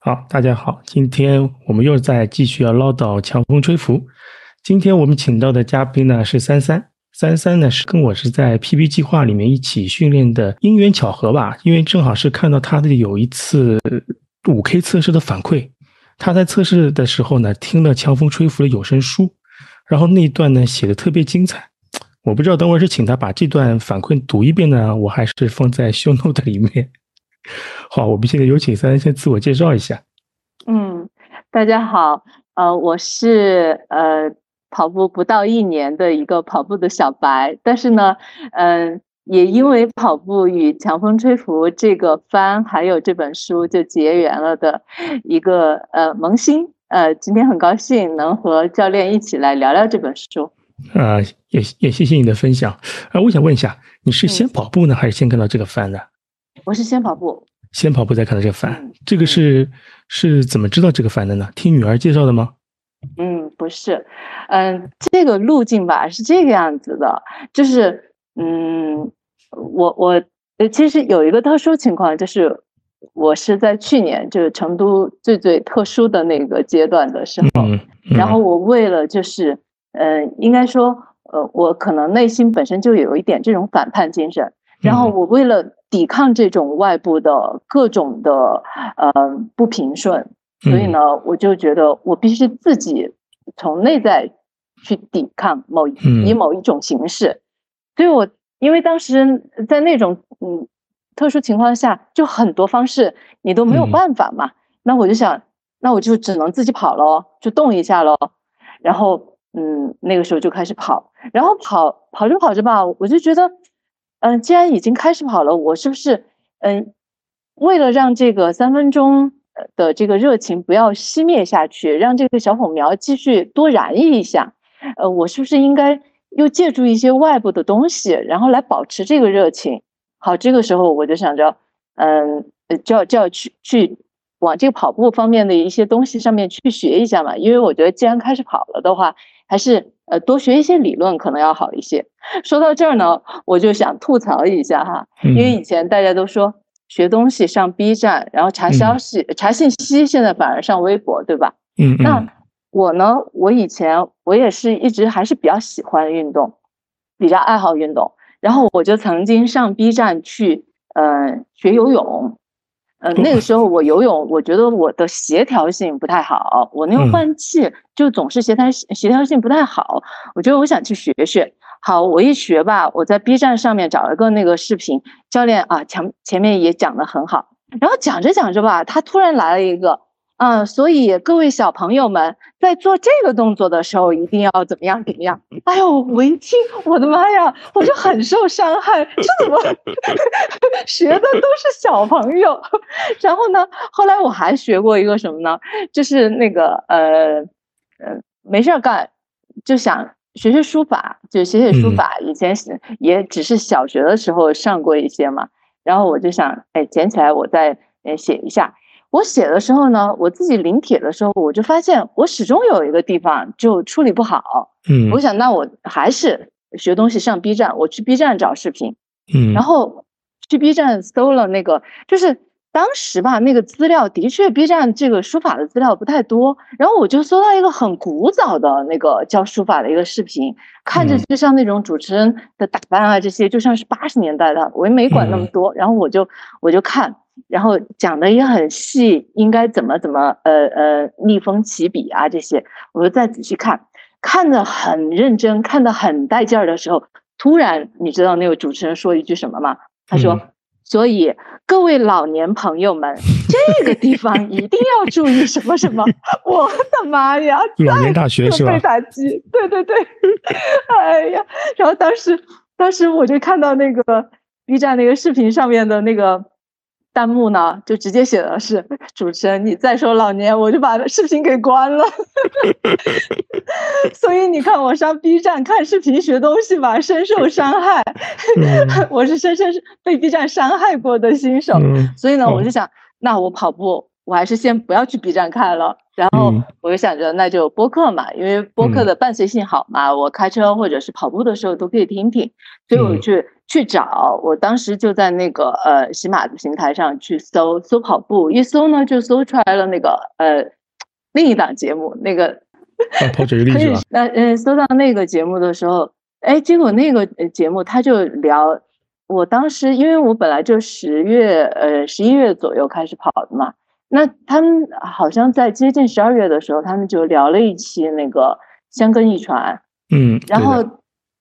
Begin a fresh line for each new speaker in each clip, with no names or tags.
好，大家好，今天我们又在继续要唠叨强风吹拂。今天我们请到的嘉宾呢是三三，三三呢是跟我是在 PB 计划里面一起训练的，因缘巧合吧，因为正好是看到他的有一次五 K 测试的反馈，他在测试的时候呢听了强风吹拂的有声书，然后那一段呢写的特别精彩，我不知道等会儿是请他把这段反馈读一遍呢，我还是放在 show note 里面。好，我们现在有请三三先自我介绍一下。
嗯，大家好，呃，我是呃跑步不到一年的一个跑步的小白，但是呢，嗯，也因为跑步与强风吹拂这个番还有这本书就结缘了的一个呃萌新，呃，今天很高兴能和教练一起来聊聊这本书。
啊，也也谢谢你的分享。呃，我想问一下，你是先跑步呢，还是先看到这个番的？
我是先跑步，
先跑步再看到这个番，这个是是怎么知道这个帆的呢？听女儿介绍的吗？
嗯，不是，嗯，这个路径吧是这个样子的，就是嗯，我我其实有一个特殊情况，就是我是在去年就是成都最最特殊的那个阶段的时候，然后我为了就是嗯，应该说呃，我可能内心本身就有一点这种反叛精神，然后我为了。抵抗这种外部的各种的呃不平顺，所以呢，我就觉得我必须自己从内在去抵抗某以某一种形式。所以我因为当时在那种嗯特殊情况下，就很多方式你都没有办法嘛。那我就想，那我就只能自己跑喽，就动一下喽。然后嗯，那个时候就开始跑，然后跑跑着跑着吧，我就觉得。嗯，既然已经开始跑了，我是不是嗯，为了让这个三分钟的这个热情不要熄灭下去，让这个小火苗继续多燃一下，呃，我是不是应该又借助一些外部的东西，然后来保持这个热情？好，这个时候我就想着，嗯，就要就要去去往这个跑步方面的一些东西上面去学一下嘛，因为我觉得既然开始跑了的话，还是。呃，多学一些理论可能要好一些。说到这儿呢，我就想吐槽一下哈，因为以前大家都说学东西上 B 站，然后查消息、查信息，现在反而上微博，对吧？
嗯。
那我呢，我以前我也是一直还是比较喜欢运动，比较爱好运动，然后我就曾经上 B 站去，呃，学游泳。嗯，那个时候我游泳，我觉得我的协调性不太好，我那个换气就总是协调协调性不太好。我觉得我想去学学。好，我一学吧，我在 B 站上面找了个那个视频教练啊，前前面也讲的很好，然后讲着讲着吧，他突然来了一个。嗯，所以各位小朋友们在做这个动作的时候，一定要怎么样怎么样？哎呦，我一听，我的妈呀，我就很受伤害。这怎么 学的都是小朋友？然后呢，后来我还学过一个什么呢？就是那个呃呃，没事干，就想学学书法，就写写书法。以前也只是小学的时候上过一些嘛。然后我就想，哎，捡起来我再呃写一下。我写的时候呢，我自己临帖的时候，我就发现我始终有一个地方就处理不好。
嗯，
我想那我还是学东西上 B 站，我去 B 站找视频。
嗯，
然后去 B 站搜了那个，就是当时吧，那个资料的确 B 站这个书法的资料不太多。然后我就搜到一个很古早的那个教书法的一个视频，看着就像那种主持人的打扮啊，这些就像是八十年代的，我也没管那么多。然后我就我就看。然后讲的也很细，应该怎么怎么呃呃逆风起笔啊这些，我就再仔细看，看的很认真，看的很带劲儿的时候，突然你知道那个主持人说一句什么吗？他说：“所以各位老年朋友们，这个地方一定要注意什么什么。”我的妈呀！
老年大学是吧？
被打击，对对对，哎呀！然后当时当时我就看到那个 B 站那个视频上面的那个。弹幕呢，就直接写的是主持人，你再说老年，我就把视频给关了。所以你看，我上 B 站看视频学东西吧，深受伤害。我是深深被 B 站伤害过的新手，所以呢，我就想，那我跑步，我还是先不要去 B 站看了。然后我就想着，那就播客嘛，因为播客的伴随性好嘛，我开车或者是跑步的时候都可以听听。所以我去去找，我当时就在那个呃喜马的平台上去搜搜跑步，一搜呢就搜出来了那个呃另一档节目，那个
跑者日历是吧？
那嗯，搜到那个节目的时候，哎，结果那个节目他就聊，我当时因为我本来就十月呃十一月左右开始跑的嘛，那他们好像在接近十二月的时候，他们就聊了一期那个香根一传，
嗯，
然后。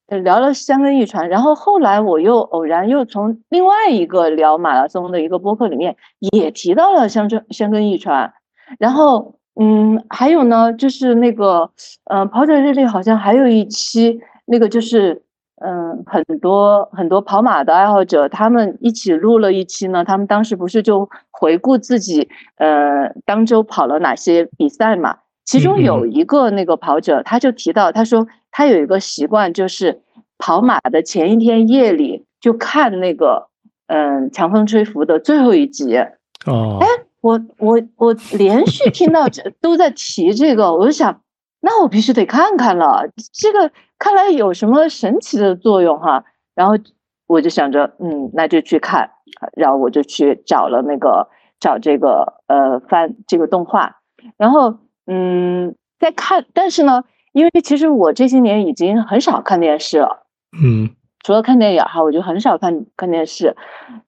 聊了香根一传，然后后来我又偶然又从另外一个聊马拉松的一个播客里面也提到了香根香根一传，然后嗯，还有呢，就是那个呃跑者日历好像还有一期，那个就是嗯很多很多跑马的爱好者他们一起录了一期呢，他们当时不是就回顾自己呃当周跑了哪些比赛嘛，其中有一个那个跑者他就提到他说。他有一个习惯，就是跑马的前一天夜里就看那个，嗯，强风吹拂的最后一集。
哦，
哎，我我我连续听到这都在提这个，我就想，那我必须得看看了。这个看来有什么神奇的作用哈。然后我就想着，嗯，那就去看。然后我就去找了那个找这个呃翻这个动画，然后嗯在看，但是呢。因为其实我这些年已经很少看电视了，
嗯，
除了看电影哈，我就很少看看电视，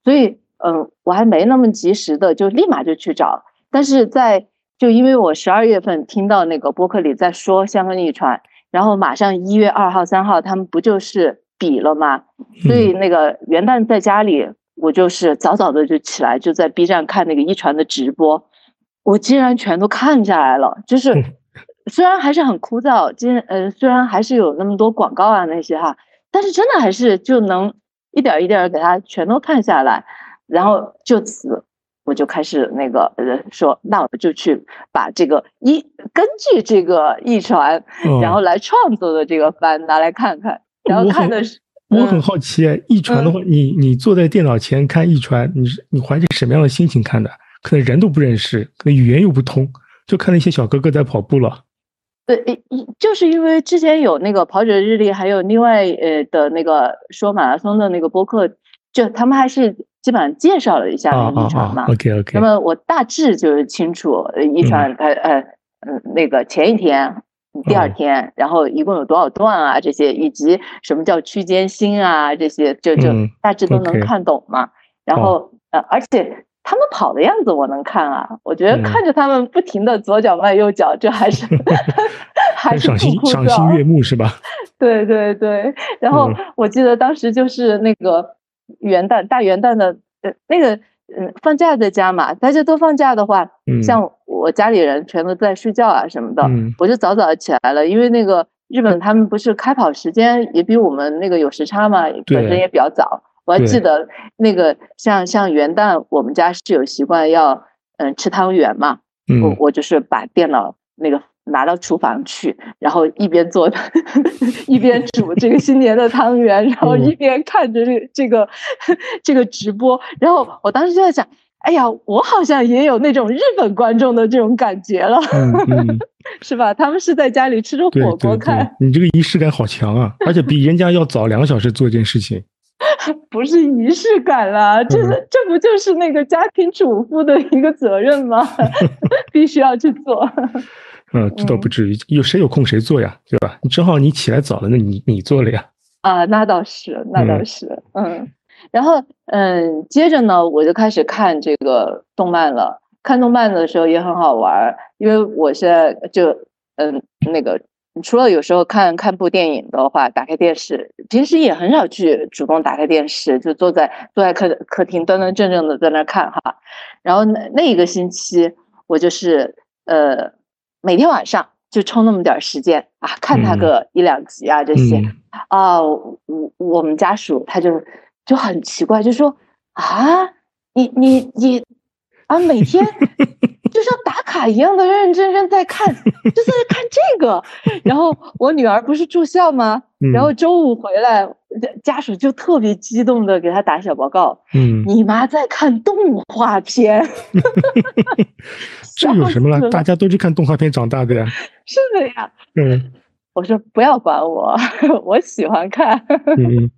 所以嗯，我还没那么及时的就立马就去找。但是在就因为我十二月份听到那个播客里在说香港一传，然后马上一月二号、三号他们不就是比了吗？所以那个元旦在家里，我就是早早的就起来就在 B 站看那个一传的直播，我竟然全都看下来了，就是。虽然还是很枯燥，今呃虽然还是有那么多广告啊那些哈，但是真的还是就能一点一点给它全都看下来，然后就此我就开始那个呃说，那我就去把这个一根据这个一传，然后来创作的这个番拿来看看，然后看的是
我很好奇，一传的话，你你坐在电脑前看一传，你是你怀着什么样的心情看的？可能人都不认识，可能语言又不通，就看那些小哥哥在跑步了。
对，就是因为之前有那个跑者日历，还有另外呃的那个说马拉松的那个播客，就他们还是基本上介绍了一下那个一传嘛。
OK OK。
那么我大致就是清楚遗传它呃嗯那个前一天、第二天，然后一共有多少段啊这些，以及什么叫区间心啊这些，就就大致都能看懂嘛。然后呃而且。他们跑的样子我能看啊，我觉得看着他们不停的左脚迈右脚，这还是 还是
赏心赏心悦目是吧？
对对对，然后我记得当时就是那个元旦大元旦的呃那个嗯放假在家嘛，大家都放假的话，像我家里人全都在睡觉啊什么的，我就早早起来了，因为那个日本他们不是开跑时间也比我们那个有时差嘛，本身也比较早。我还记得那个像像元旦，我们家是有习惯要嗯吃汤圆嘛，我我就是把电脑那个拿到厨房去，然后一边做 一边煮这个新年的汤圆，然后一边看着这这个这个直播，然后我当时就在想，哎呀，我好像也有那种日本观众的这种感觉了，是吧？他们是在家里吃着火锅看，
你这个仪式感好强啊，而且比人家要早两个小时做一件事情。
不是仪式感了，这这不就是那个家庭主妇的一个责任吗？必须要去做。
嗯，这倒不至于，有谁有空谁做呀，对吧？正好你起来早了，那你你做了呀。
啊，那倒是，那倒是，嗯。然后，嗯，接着呢，我就开始看这个动漫了。看动漫的时候也很好玩，因为我现在就，嗯，那个。除了有时候看看部电影的话，打开电视，平时也很少去主动打开电视，就坐在坐在客客厅端端正正的在那看哈。然后那那一个星期，我就是呃每天晚上就抽那么点时间啊，看他个一两集啊这些啊。我我们家属他就就很奇怪，就说啊，你你你啊每天。就像打卡一样的认认真真在看，就在看这个。然后我女儿不是住校吗？然后周五回来，家属就特别激动的给她打小报告。
嗯，
你妈在看动画片。
这有什么了？大家都去看动画片长大的呀。
是的呀。
嗯。
我说不要管我，我喜欢看。
嗯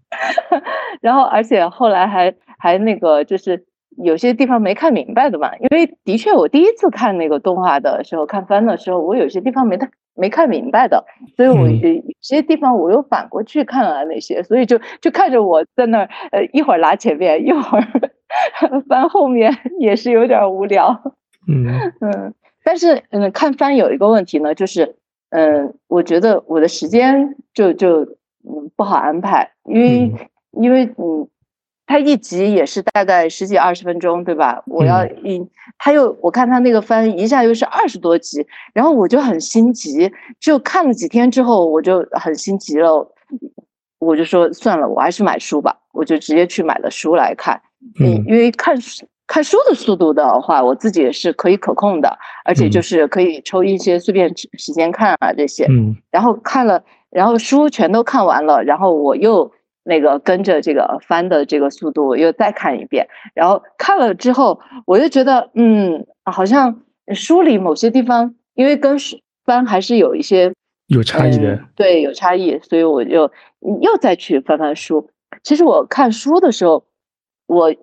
然后而且后来还还那个就是有些地方没看明白的嘛，因为的确我第一次看那个动画的时候，看番的时候，我有些地方没看没看明白的，所以我
嗯。
有有些地方我又反过去看了那些，所以就就看着我在那儿呃一会儿拉前面，一会儿 翻后面，也是有点无聊。
嗯。
嗯，但是嗯，看番有一个问题呢，就是嗯，我觉得我的时间就就嗯不好安排，因为、
嗯。
因为嗯，它一集也是大概十几二十分钟，对吧？我要
嗯
一，他又我看他那个番一下又是二十多集，然后我就很心急，就看了几天之后我就很心急了，我就说算了，我还是买书吧，我就直接去买了书来看。嗯，
嗯
因为看书看书的速度的话，我自己也是可以可控的，而且就
嗯
是可以抽一些碎片时时间看啊这些。
嗯
然后看了，然后书全都看完了，然后我又那个跟着这个翻的这个速度又再看一遍，然后看了之后，我就觉得嗯，好像书里某些地方因为跟书翻还是有一些
有差异的
嗯，对，有差异，所以我就又再去翻翻书。其实我看书的时候，我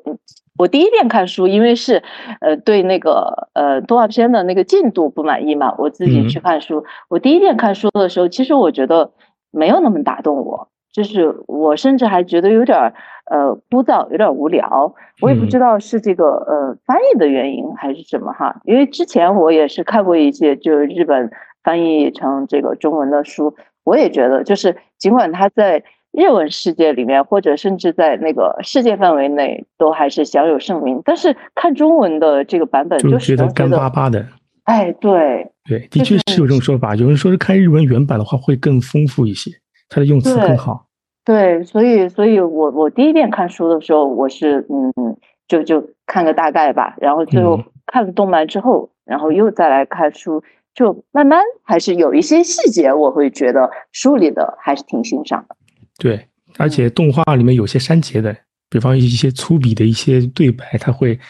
我第一遍看书，因为是呃对那个呃动画片的那个进度不满意嘛，我自己去
嗯
看书。我第一遍看书的时候，其实我觉得没有那么打动我，就是我甚至还觉得有点儿呃枯燥，有点儿无聊。我也不
嗯
知道是这个呃翻译的原因还是什么哈，因为之前我也是看过一些就是日本翻译成这个中文的书，我也觉得就是尽管它在日文世界里面，或者甚至在那个世界范围内都还是享有盛名，但是看中文的这个版本
就觉得干巴巴的。
哎，对
对，的确是有这种说法。有人说是看日文原版的话会更丰富一些，它的用词更好。
对，所以所以我我第一遍看书的时候，我是嗯就就看个大概吧，然后最后
嗯
看了动漫之后，然后又再来看书，就慢慢还是有一些细节，我会觉得书里的还是挺欣赏的。
对，而且动画里面有些删节的，比方一些粗鄙的一些对白，它会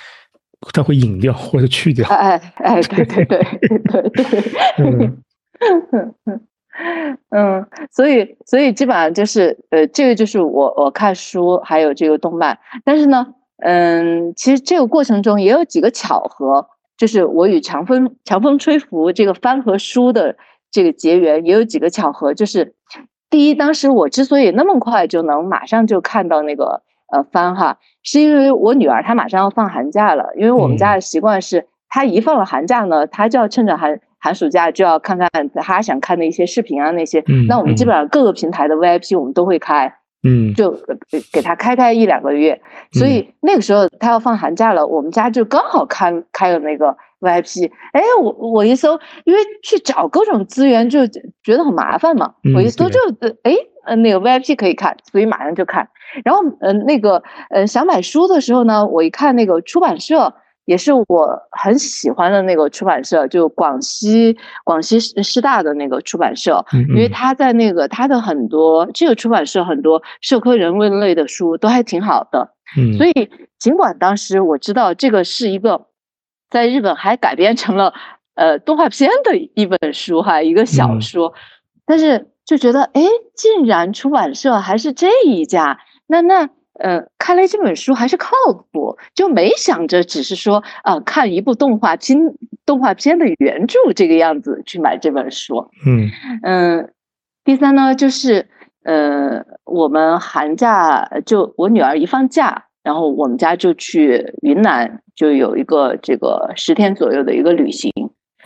它会隐掉或者去掉。
哎哎哎，对对对对对，
嗯
嗯，所以所以基本上就是呃，这个就是我我看书还有这个动漫，但是呢，嗯，其实这个过程中也有几个巧合，就是我与强风强风吹拂这个番和书的这个结缘也有几个巧合，就是第一，当时我之所以那么快就能马上就看到那个呃番哈，是因为我女儿她马上要放寒假了，因为我们家的习惯是，她一放了寒假呢，她就要趁着寒寒暑假就要看看他想看的一些视频啊那些，
嗯
那我们基本上各个平台的 VIP 我们都会开，
嗯
就呃给他开开一两个月，所以那个时候他要放寒假了，我们家就刚好开开了那个 VIP。哎，我我一搜，因为去找各种资源就觉得很麻烦嘛，
嗯
我一搜
对
就呃哎呃那个 VIP 可以看，所以马上就看。然后呃那个呃想买书的时候呢，我一看那个出版社。也是我很喜欢的那个出版社，就广西广西师师大的那个出版社，
嗯，
因为他在那个他的很多这个出版社很多社科人文类的书都还挺好的，
嗯，
所以尽管当时我知道这个是一个在日本还改编成了呃动画片的一本书哈，一个小
嗯。
说，但是就觉得哎，竟然出版社还是这一家，那那。呃，看来这本书还是靠谱，就没想着只是说啊、呃看一部动画片动画片的原著这个样子去买这本书。
嗯
嗯，第三呢，就是呃，我们寒假就我女儿一放假，然后我们家就去云南，就有一个这个十天左右的一个旅行。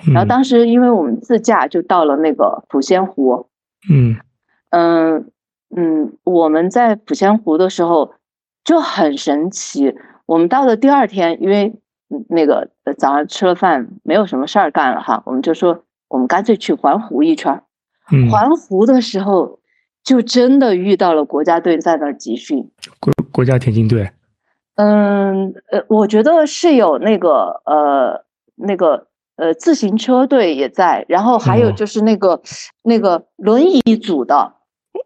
然后
嗯
当时因为我们自驾就到了那个抚仙湖，
嗯
嗯嗯，我们在抚仙湖的时候就很神奇。我们到了第二天，因为嗯那个呃早上吃了饭，没有什么事儿干了哈，我们就说我们干脆去环湖一圈环湖的时候，就真的遇到了国家队在那儿集训。
国国家田径队，
嗯呃，我觉得是有那个呃那个呃自行车队也在，然后还有
哦
就是那个、那个轮椅组的，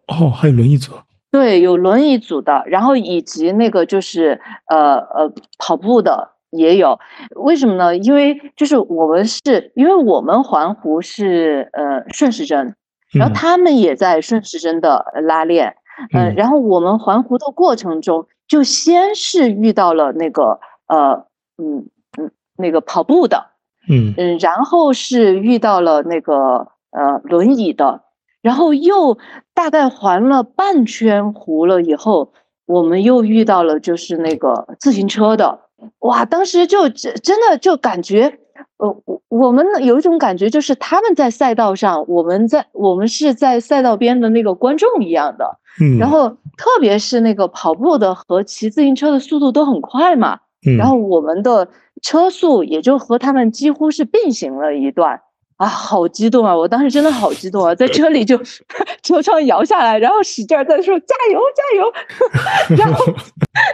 哦，还有轮椅组，
对，有轮椅组的，然后以及那个就是呃呃跑步的也有。为什么呢？因为就是我们是因为我们环湖是呃顺时针，然后他们也在顺时针的拉练，嗯，然后我们环湖的过程中，就先是遇到了那个呃，嗯嗯，那个跑步的，
嗯
嗯，然后是遇到了那个呃轮椅的，然后又大概环了半圈湖了以后，我们又遇到了就是那个自行车的，哇，当时就真真的就感觉。呃，我我们有一种感觉，就是他们在赛道上，我们在我们是在赛道边的那个观众一样的。
嗯，
然后特别是那个跑步的和骑自行车的速度都很快嘛。
嗯，
然后我们的车速也就和他们几乎是并行了一段啊，好激动啊！我当时真的好激动啊，在车里就 车窗摇下来，然后使劲在说加油加油，然后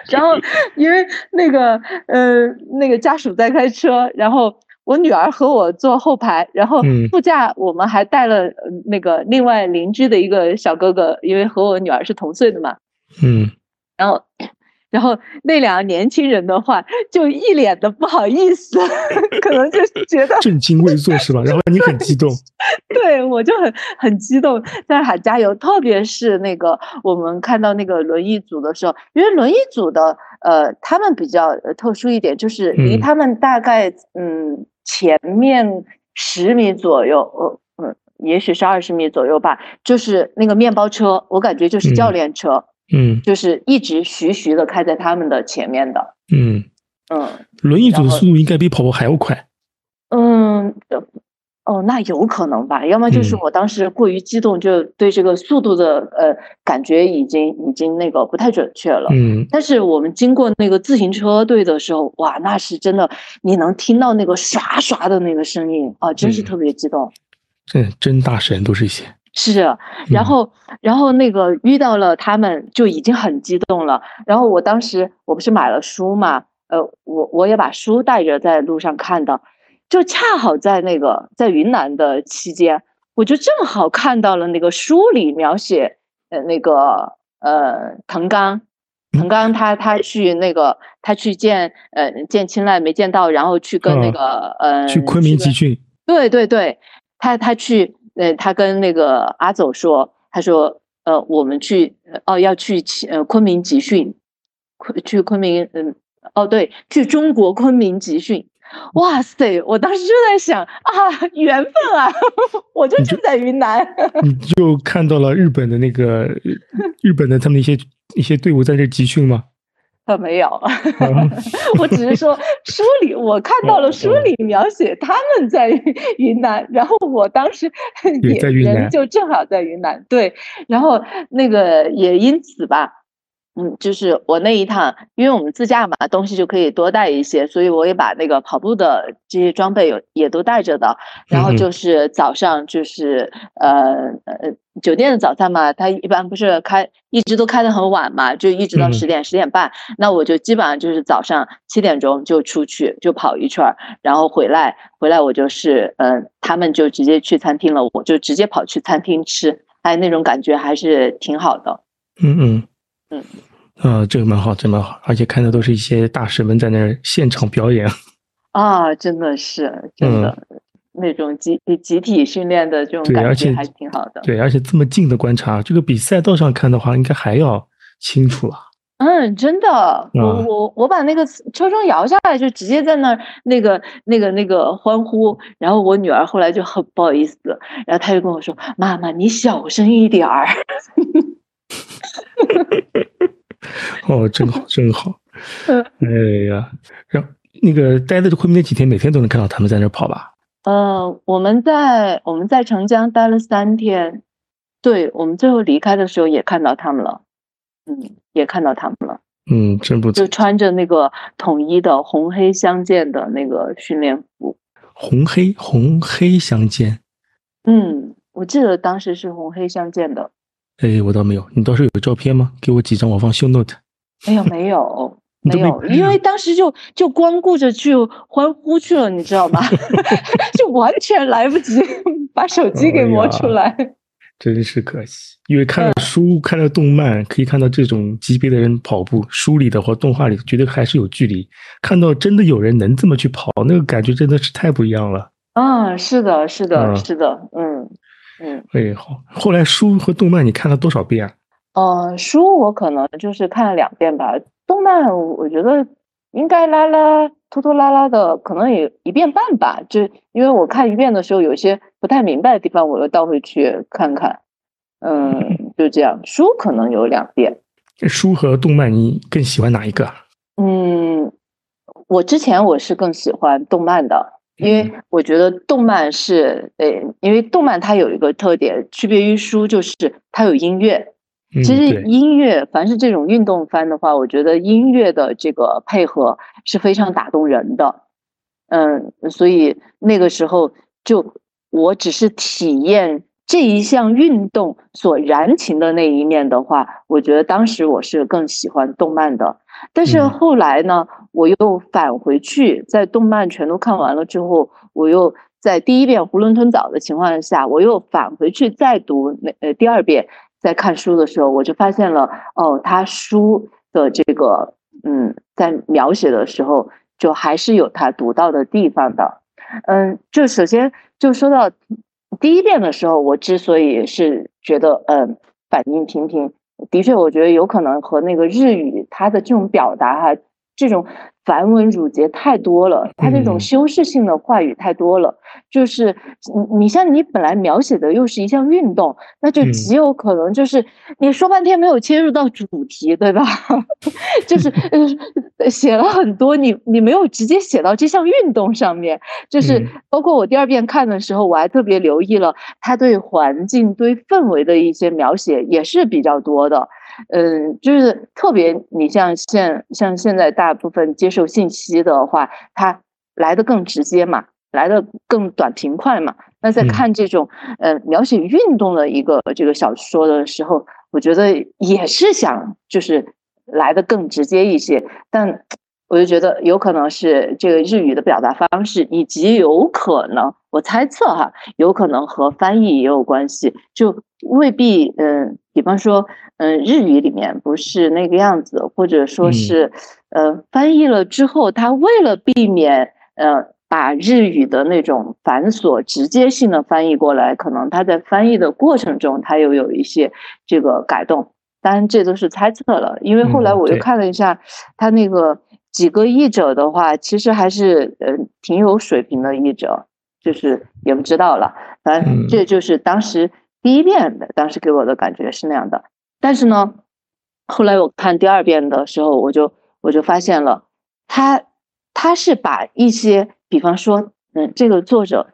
然后因为那个呃那个家属在开车，然后。我女儿和我坐后排，然后副驾我们还带了那个另外邻居的一个小哥哥，因为和我女儿是同岁的嘛。
嗯，
然后，然后那两个年轻人的话就一脸的不好意思，可能就是觉得
震惊未坐是吧？然后你很激动，
对我就很很激动，在喊加油。特别是那个我们看到那个轮椅组的时候，因为轮椅组的呃，他们比较特殊一点，就是离他们大概嗯。前面十米左右，呃，嗯，也许是二十米左右吧，就是那个面包车，我感觉就是教练车，
嗯，
就是一直徐徐的开在他们的前面的，
嗯
嗯，
轮椅组的速度应该比跑步还要快，
嗯。哦，那有可能吧，要么就是我当时过于激动，就对这个速度的呃感觉已经已经那个不太准确了。
嗯，
但是我们经过那个自行车队的时候，哇，那是真的，你能听到那个刷刷的那个声音啊，真是特别激动。
嗯真大神都是一些。
是，然后然后那个遇到了他们就已经很激动了。然后我当时我不是买了书嘛，呃，我我也把书带着在路上看到。就恰好在那个在云南的期间，我就正好看到了那个书里描写，呃，那个呃，滕刚，滕刚他他去那个他去见呃见青睐没见到，然后去跟那个呃
去昆明集训，
对对对，他他去呃他跟那个阿走说，他说呃我们去哦要去呃昆明集训，昆去昆明嗯哦对去中国昆明集训。哇塞！我当时就在想啊，缘分啊，我就住在云南。
你就看到了日本的那个日本的他们一些一些队伍在这集训吗？
他没有，我只是说 书里我看到了书里描写他们在 云南，然后我当时
也在云南，
就正好在云南。对，然后那个也因此吧。嗯，就是我那一趟，因为我们自驾嘛，东西就可以多带一些，所以我也把那个跑步的这些装备有也都带着的。然后就是早上就是呃呃酒店的早餐嘛，它一般不是开一直都开的很晚嘛，就一直到十点十点半。那我就基本上就是早上七点钟就出去就跑一圈，然后回来回来我就是嗯，他们就直接去餐厅了，我就直接跑去餐厅吃，哎，那种感觉还是挺好的。
嗯嗯。嗯，呃，这个蛮好，这蛮好，而且看的都是一些大师们在那儿现场表演
啊，真的是，真的那种集集体训练的这种感觉还挺好的。
对，而且这么近的观察，这个比赛道上看的话，应该还要清楚了。
嗯，真的，我我我把那个车窗摇下来，就直接在那儿那个那个那个欢呼，然后我女儿后来就很不好意思，然后她就跟我说：“妈妈，你小声一点儿。”
哦，真好，真好。哎呀，然后那个待在昆明那几天，每天都能看到他们在那跑吧？
呃，我们在我们在澄江待了三天，对我们最后离开的时候也看到他们了。嗯，也看到他们了。
嗯，真不错。
就穿着那个统一的红黑相间的那个训练服。
红黑红黑相间。
嗯，我记得当时是红黑相间的。
哎，我倒没有，你倒是有照片吗？给我几张，我放秀 note。
没有，没有，没有，因为当时就就光顾着去欢呼去了，你知道吗？就完全来不及把手机给摸出来，
真是可惜。因为看了书，看了动漫，可以看到这种级别的人跑步，书里的或动画里觉得还是有距离。看到真的有人能这么去跑，那个感觉真的是太不一样了。
啊，是的，是的，是的，嗯。嗯，
哎，好。后来书和动漫你看了多少遍啊？
呃，书我可能就是看了两遍吧。动漫我觉得应该拉拉拖拖拉拉的，可能也一遍半吧。就因为我看一遍的时候，有些不太明白的地方，我又倒回去看看。嗯，就这样。书可能有两遍。
书和动漫你更喜欢哪一个？
嗯，我之前我是更喜欢动漫的。因为我觉得动漫是，呃，因为动漫它有一个特点，区别于书，就是它有音乐。其实音乐，凡是这种运动番的话，我觉得音乐的这个配合是非常打动人的。嗯，所以那个时候就我只是体验这一项运动所燃情的那一面的话，我觉得当时我是更喜欢动漫的。但是后来呢，我又返回去，在动漫全都看完了之后，我又在第一遍囫囵吞枣的情况下，我又返回去再读那呃第二遍，在看书的时候，我就发现了哦，他书的这个嗯，在描写的时候，就还是有他独到的地方的。嗯，就首先就说到第一遍的时候，我之所以是觉得嗯反应平平。的确，我觉得有可能和那个日语它的这种表达哈，这种繁文缛节太多了，它这种修饰性的话语太多了。就是你你像你本来描写的又是一项运动，那就极有可能就是你说半天没有切入到主题，对吧？就是 写了很多，你你没有直接写到这项运动上面。就是包括我第二遍看的时候，我还特别留意了他对环境、对氛围的一些描写，也是比较多的。嗯，就是特别你像现像现在大部分接受信息的话，它来的更直接嘛。来的更短平快嘛？那在看这种呃描写运动的一个这个小说的时候，我觉得也是想就是来的更直接一些，但我就觉得有可能是这个日语的表达方式，以及有可能我猜测哈，有可能和翻译也有关系，就未必嗯，比方说嗯日语里面不是那个样子，或者说是呃翻译了之后，他为了避免呃。把日语的那种繁琐直接性的翻译过来，可能他在翻译的过程中，他又有一些这个改动。当然，这都是猜测了，因为后来我又看了一下他那个几个译者的话，其实还是呃挺有水平的译者，就是也不知道了。反正这就是当时第一遍的，当时给我的感觉是那样的。但是呢，后来我看第二遍的时候，我就我就发现了，他他是把一些。比方说，嗯，这个作者，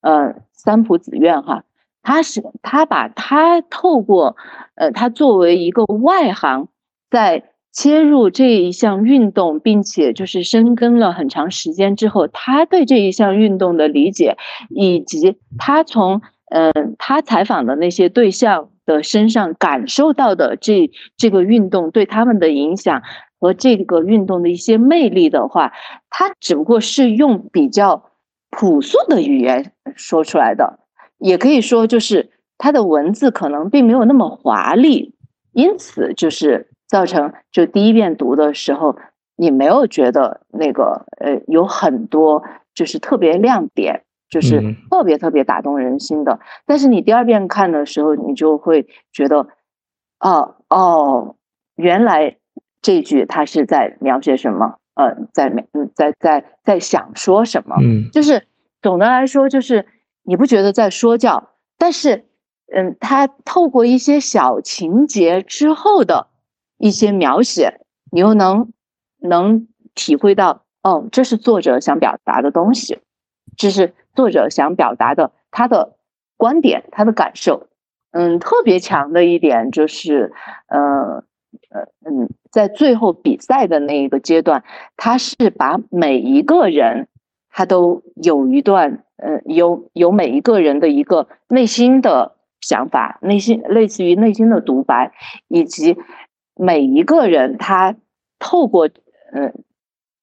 呃，三浦子苑哈，他是他把他透过，呃，他作为一个外行，在切入这一项运动，并且就是深耕了很长时间之后，他对这一项运动的理解，以及他从，嗯，他采访的那些对象的身上感受到的这这个运动对他们的影响。和这个运动的一些魅力的话，它只不过是用比较朴素的语言说出来的，也可以说就是它的文字可能并没有那么华丽，因此就是造成就第一遍读的时候，你没有觉得那个呃有很多就是特别亮点，就是特别特别打动人心的，但是你第二遍看的时候，你就会觉得，哦哦，原来。这句他是在描写什么？呃，在描，在在在想说什么？嗯，就是总的来说，就是你不觉得在说教，但是，嗯，他透过一些小情节之后的一些描写，你又能能体会到，哦，这是作者想表达的东西，这是作者想表达的他的观点，他的感受。嗯，特别强的一点就是，呃。呃嗯，在最后比赛的那一个阶段，他是把每一个人，他都有一段，呃，有有每一个人的一个内心的想法，内心类似于内心的独白，以及每一个人他透过嗯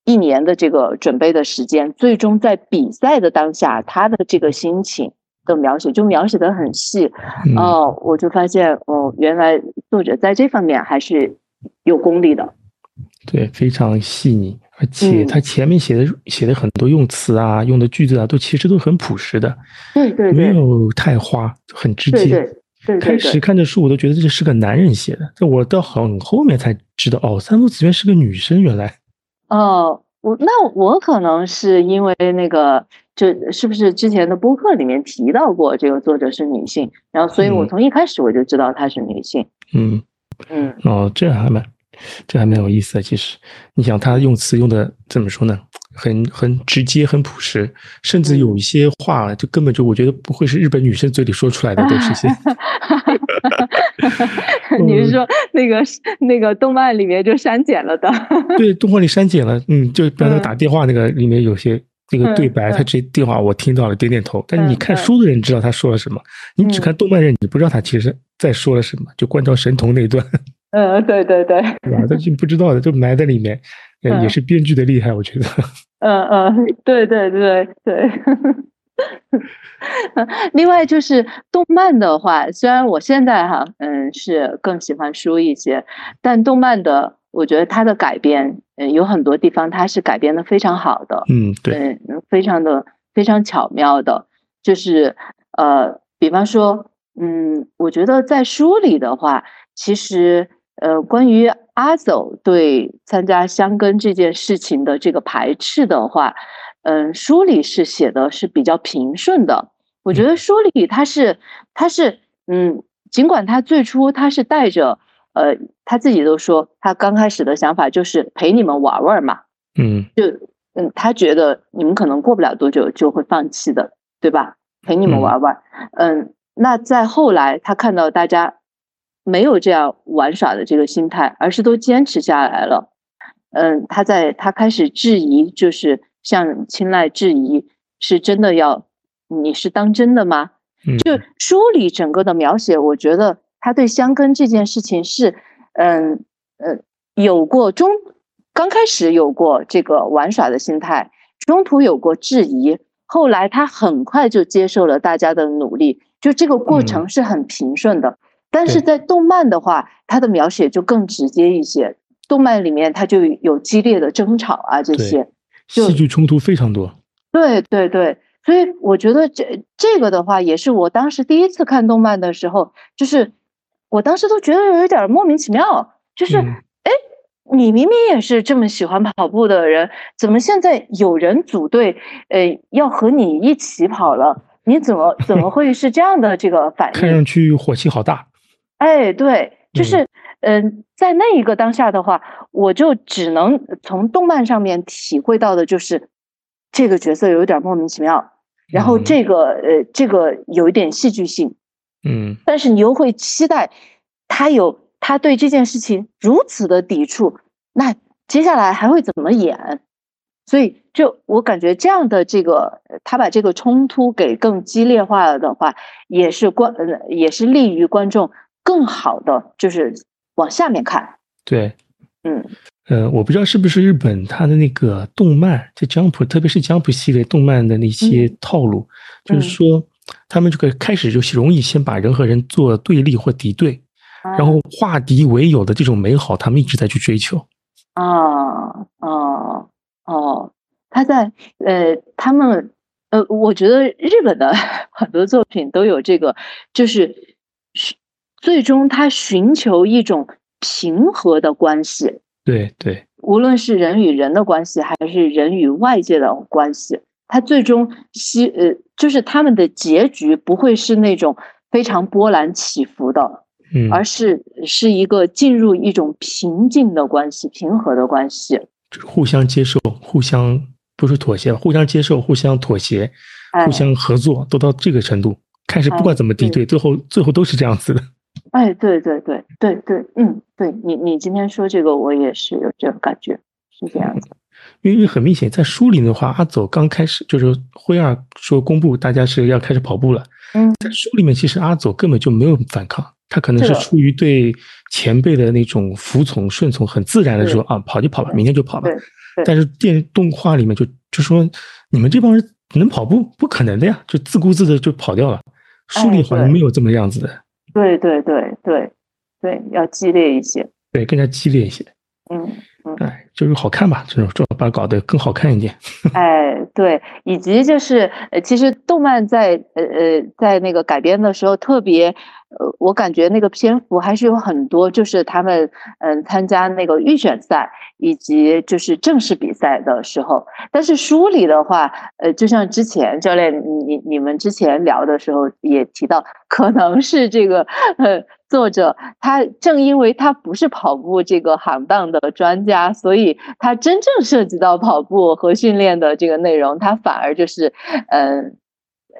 一年的这个准备的时间，最终在比赛的当下，他的这个心情。的描写就描写的很细，哦，我就发现哦，原来作者在这方面还是有功力的。
对，非常细腻，而且
嗯
他前面写的写的很多用词啊，用的句子啊，都其实都很朴实的，
对对
没有太花，很直接。
对对对
开始看这书，我都觉得这是个男人写的，这我到很后面才知道，哦，三浦紫苑是个女生，原来。
哦，我那我可能是因为那个，就是不是之前的播客里面提到过这个作者是女性，然后所以我
嗯
从一开始我就知道她是女性。
嗯，
嗯
哦，这还蛮，这还蛮有意思的。其实，你想她用词用的怎么说呢？很很直接，很朴实，甚至有一些话就根本就我觉得不会是日本女生嘴里说出来的，都是些。
你是说那个那个动漫里面就删减了的？
对，动画里删减了，嗯，就比方说
嗯
打电话那个里面有些那个对白，他直接电话我听到了，点点头。但你看书的人知道他说了什么，你只
嗯
看动漫人，你不知道他其实在说了什么。就关照神童那一段，
嗯，对对对，
对吧？他就不知道的，就埋在里面，呃也
嗯
是编剧的厉害，我觉得。
嗯嗯，对对对对。另外就是动漫的话，虽然我现在哈，嗯，是更喜欢书一些，但动漫的，我觉得它的改编，嗯，有很多地方它是改编的非常好的，
嗯，对，
嗯，非常的非常巧妙的，就是呃，比方说，嗯，我觉得在书里的话，其实呃，关于阿走对参加香根这件事情的这个排斥的话，嗯，书里是写的是比较平顺的。我觉得书里他是他是嗯，尽管他最初他是带着呃，他自己都说他刚开始的想法就是陪你们玩玩嘛，
嗯
就嗯，他觉得你们可能过不了多久就会放弃的，对吧？陪你们
嗯
玩玩，嗯，那在后来他看到大家没有这样玩耍的这个心态，而是都坚持下来了，嗯，他在他开始质疑，就是向青睐质疑，是真的要你是当真的吗？
嗯，
就书里整个的描写，我觉得他对香根这件事情是，嗯呃，有过中刚开始有过这个玩耍的心态，中途有过质疑，后来他很快就接受了大家的努力，就这个过
嗯
程是很平顺的。但是在动漫的话，它的描写就更直接一些，动漫里面它就有激烈的争吵啊这些。就
戏剧冲突非常多。
对对对，所以我觉得这这个的话，也是我当时第一次看动漫的时候，就是我当时都觉得有一点莫名其妙，就是
嗯
哎、你明明也是这么喜欢跑步的人，怎么现在有人组队，呃，要和你一起跑了？你怎么怎么会是这样的这个反应？
看上去火气好大。
哎，对，就
嗯。
是，嗯、在那一个当下的话，我就只能从动漫上面体会到的就是这个角色有一点莫名其妙，然后
嗯。
这个呃，这个有一点戏剧性，
嗯。
但是你又会期待他有他对这件事情如此的抵触，那接下来还会怎么演？所以，就我感觉这样的这个，呃他把这个冲突给更激烈化了的话，也是观，呃也是利于观众更好的就是往下面看。
对，
嗯
呃，我不知道是不是日本它的那个动漫，就 Jump，特别是 Jump 系列动漫的那些
嗯
套路，就
嗯
是说他们这个开始就容易先把人和人做对立或敌对，然后化敌为友的这种美好，他们一直在去追求。
啊哦哦，他在呃，他们呃，我觉得日本的 很多作品都有这个，就是寻最终他寻求一种平和的关系，
对对，
无论是人与人的关系，还是人与外界的关系，他最终希呃，就是他们的结局不会是那种非常波澜起伏的，
嗯，
而是是一个进入一种平静的关系、平和的关系。
就是互相接受，互相不是妥协，互相接受，互相妥协，
哎
互相合作，都到这个程度。开始不管怎么敌对，最后最后都是这样子的。
哎，对对对对对，嗯，对你你今天说这个，我也是有这种感觉，是这样子。
因为很明显，在书里的话，阿走刚开始就是辉二说公布大家是要开始跑步了，
嗯
在书里面其实阿走根本就没有反抗，他可能是出于对前辈的那种服从顺从，很自然的说啊跑就跑吧，明天就跑吧
对。
但是电动画里面就就说你们这帮人能跑步？不可能的呀，就自顾自的就跑掉了。书里好像没有这么样子的，
对对对对对，要激烈一些。
对，更加激烈一些。
嗯
哎，就是好看吧，这种做把搞得更好看一点。
哎，对，以及就是呃，其实动漫在呃呃在那个改编的时候特别，呃，我感觉那个篇幅还是有很多，就是他们嗯参加那个预选赛以及就是正式比赛的时候。但是书里的话，呃，就像之前教练你你们之前聊的时候也提到，可能是这个呃。作者他正因为他不是跑步这个行当的专家，所以他真正涉及到跑步和训练的这个内容，他反而就是嗯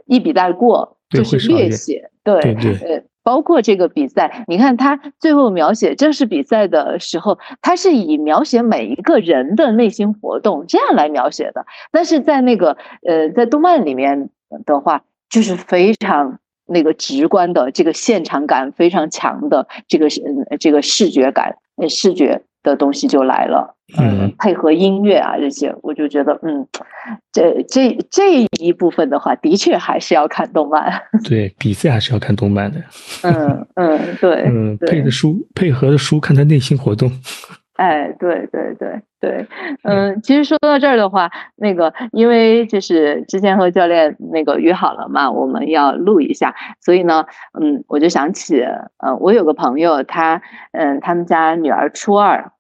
一笔带过，就是略写。
对对，呃，
包括这个比赛，你看他最后描写正式比赛的时候，他是以描写每一个人的内心活动这样来描写的，但是在那个呃在动漫里面的话，就是非常。那个直观的这个现场感非常强的这个嗯这个视觉感视觉的东西就来了，嗯，配合音乐啊这些，我就觉得嗯，这这这一部分的话，的确还是要看动漫。
对，比赛还是要看动漫的。
嗯嗯，对，
嗯，配的书配合的书，看他内心活动。
哎，对对对对，嗯，其实说到这儿的话，那个因为就是之前和教练那个约好了嘛，我们要录一下，所以呢，嗯，我就想起，呃，我有个朋友，他，嗯，他们家女儿初二。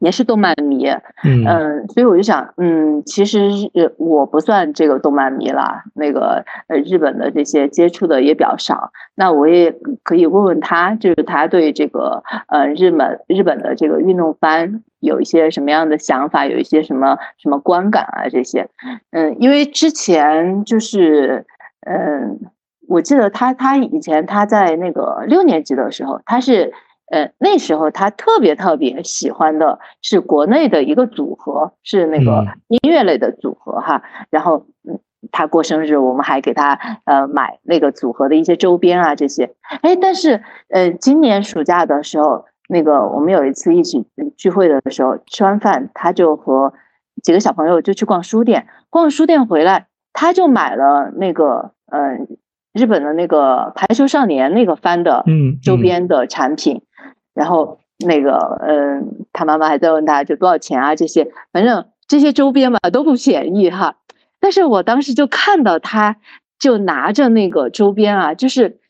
也是动漫迷，嗯，所以我就想，嗯，其实呃，我不算这个动漫迷啦，那个呃，日本的这些接触的也比较少，那我也可以问问他，就是他对这个呃日本日本的这个运动番有一些什么样的想法，有一些什么什么观感啊这些，嗯，因为之前就是嗯，我记得他他以前他在那个六年级的时候，他是。呃，那时候他特别特别喜欢的是国内的一个组合，是那个音乐类的组合哈。然后，嗯，他过生日，我们还给他呃买那个组合的一些周边啊这些。哎，但是呃，今年暑假的时候，那个我们有一次一起聚会的时候，吃完饭他就和几个小朋友就去逛书店，逛书店回来，他就买了那个嗯日本的那个排球少年那个番的周边的产品。然后那个，嗯，他妈妈还在问他就多少钱啊？这些，反正这些周边嘛都不便宜哈。但是我当时就看到他，就拿着那个周边啊，就是，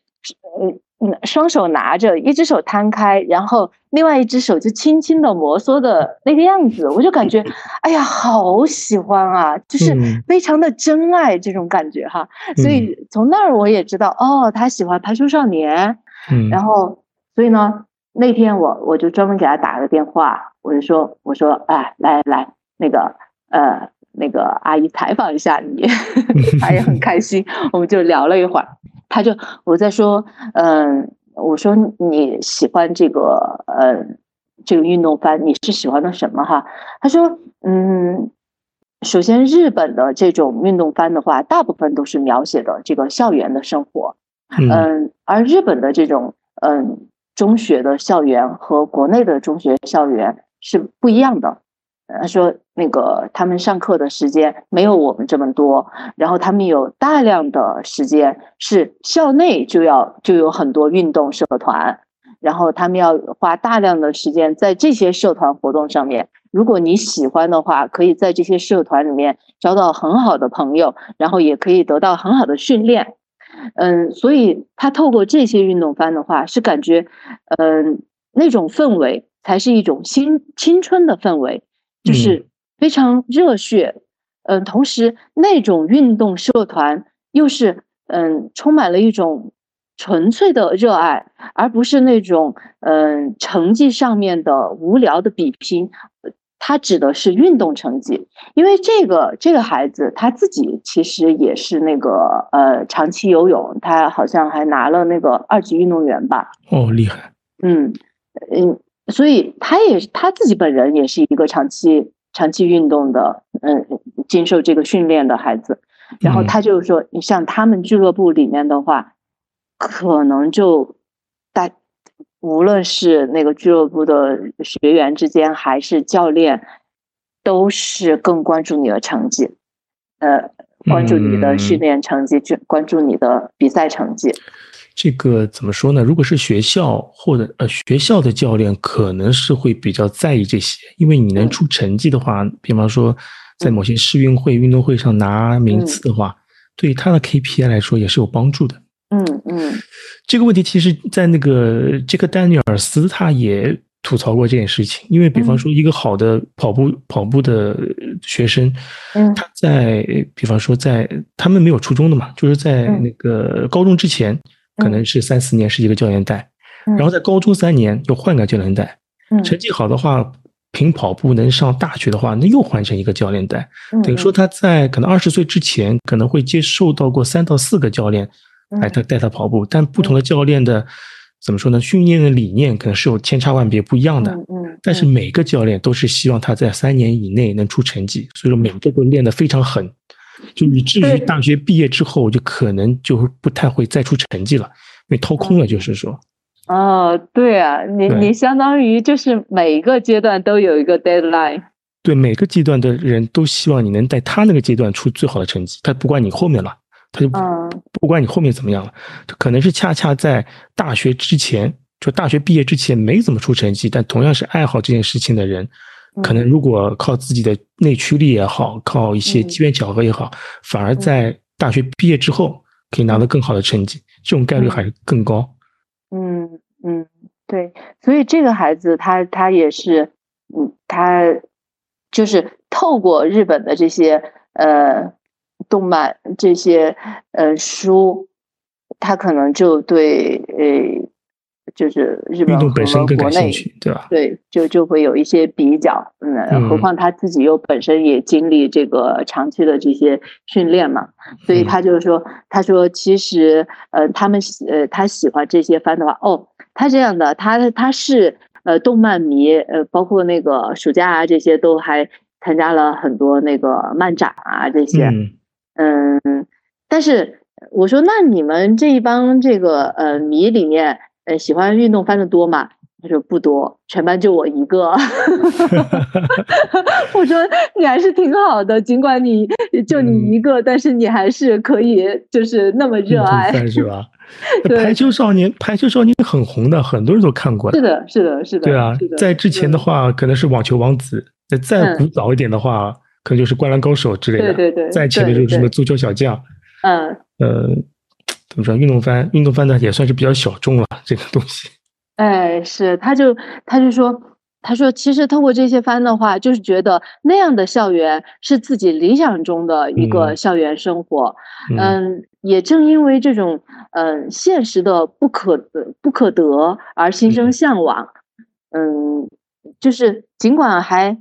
嗯嗯，双手拿着，一只手摊开，然后另外一只手就轻轻的摩挲的那个样子，我就感觉，哎呀，好喜欢啊，就是非常的真爱这种感觉哈。所以从那儿我也知道，哦，他喜欢排球少年，嗯，然后所以呢。那天我我就专门给他打了个电话，我就说我说哎来来那个呃那个阿姨采访一下你，他也很开心，我们就聊了一会儿，他就我在说嗯我说你喜欢这个呃这个运动番你是喜欢的什么哈？他说嗯首先日本的这种运动番的话，大部分都是描写的这个校园的生活，嗯而日本的这种嗯。中学的校园和国内的中学校园是不一样的。他说，那个他们上课的时间没有我们这么多，然后他们有大量的时间是校内就要就有很多运动社团，然后他们要花大量的时间在这些社团活动上面。如果你喜欢的话，可以在这些社团里面找到很好的朋友，然后也可以得到很好的训练。嗯，所以他透过这些运动番的话，是感觉，嗯，那种氛围才是一种新青春的氛围，就是非常热血。嗯，同时那种运动社团又是嗯，充满了一种纯粹的热爱，而不是那种嗯成绩上面的无聊的比拼。他指的是运动成绩，因为这个这个孩子他自己其实也是那个呃长期游泳，他好像还拿了那个二级运动员吧。
哦，厉害。
嗯嗯，所以他也他自己本人也是一个长期长期运动的，嗯，经受这个训练的孩子。然后他就是说，你像他们俱乐部里面的话，可能就大。无论是那个俱乐部的学员之间，还是教练，都是更关注你的成绩，呃，关注你的训练成绩，就关注你的比赛成绩。
这个怎么说呢？如果是学校或者呃学校的教练，可能是会比较在意这些，因为你能出成绩的话，比方说在某些市运会、运动会上拿名次的话，对他的 KPI 来说也是有帮助的。
嗯嗯，
这个问题其实，在那个杰克丹尼尔斯他也吐槽过这件事情，因为比方说一个好的跑步跑步的学生，他在比方说在他们没有初中的嘛，就是在那个高中之前。可能是三四年是一个教练带，然后在高中三年又换个教练带，成绩好的话，凭跑步能上大学的话，那又换成一个教练带。等于说他在可能二十岁之前可能会接受到过三到四个教练来他带他跑步，但不同的教练的怎么说呢？训练的理念可能是有千差万别不一样的。
嗯，
但是每个教练都是希望他在三年以内能出成绩，所以说每个都练得非常狠。就以至于大学毕业之后，就可能就不太会再出成绩了，因为掏空了。就是说，
哦，对啊，你你相当于就是每一个阶段都有一个 deadline。
对，每个阶段的人都希望你能在他那个阶段出最好的成绩，他不管你后面了，他就不管你后面怎么样了，可能是恰恰在大学之前，就大学毕业之前没怎么出成绩，但同样是爱好这件事情的人。可能如果靠自己的内驱力也好，靠一些机缘巧合也好，反而在大学毕业之后可以拿到更好的成绩，这种概率还是更高。
嗯嗯，对，所以这个孩子他他也是，嗯，他就是透过日本的这些呃动漫这些呃书，他可能就对呃。就是日本和国内，
对吧？
对，就就会有一些比较，嗯，何况他自己又本身也经历这个长期的这些训练嘛，所以他就是说，他说其实，呃，他们呃，他喜欢这些番的话，哦，他这样的，他他是呃动漫迷，呃，包括那个暑假啊这些都还参加了很多那个漫展啊这些，嗯，但是我说，那你们这一帮这个呃迷里面。呃，喜欢运动番的多吗？他说不多，全班就我一个。我说你还是挺好的，尽管你就你一个，但是你还是可以，就是那么热爱，
是吧？排球少年，排球少年很红的，很多人都看过。
是的，是的，是的。
对啊，在之前的话，可能是网球王子；再再古早一点的话，可能就是灌篮高手之类的。
对对对。
再前面就是什么足球小将。
嗯。
呃。怎么说？运动番，运动番呢也算是比较小众了。这个东西，
哎，是，他就他就说，他说其实通过这些番的话，就是觉得那样的校园是自己理想中的一个校园生活。嗯，也正因为这种嗯现实的不可不可得而心生向往。嗯，就是尽管还。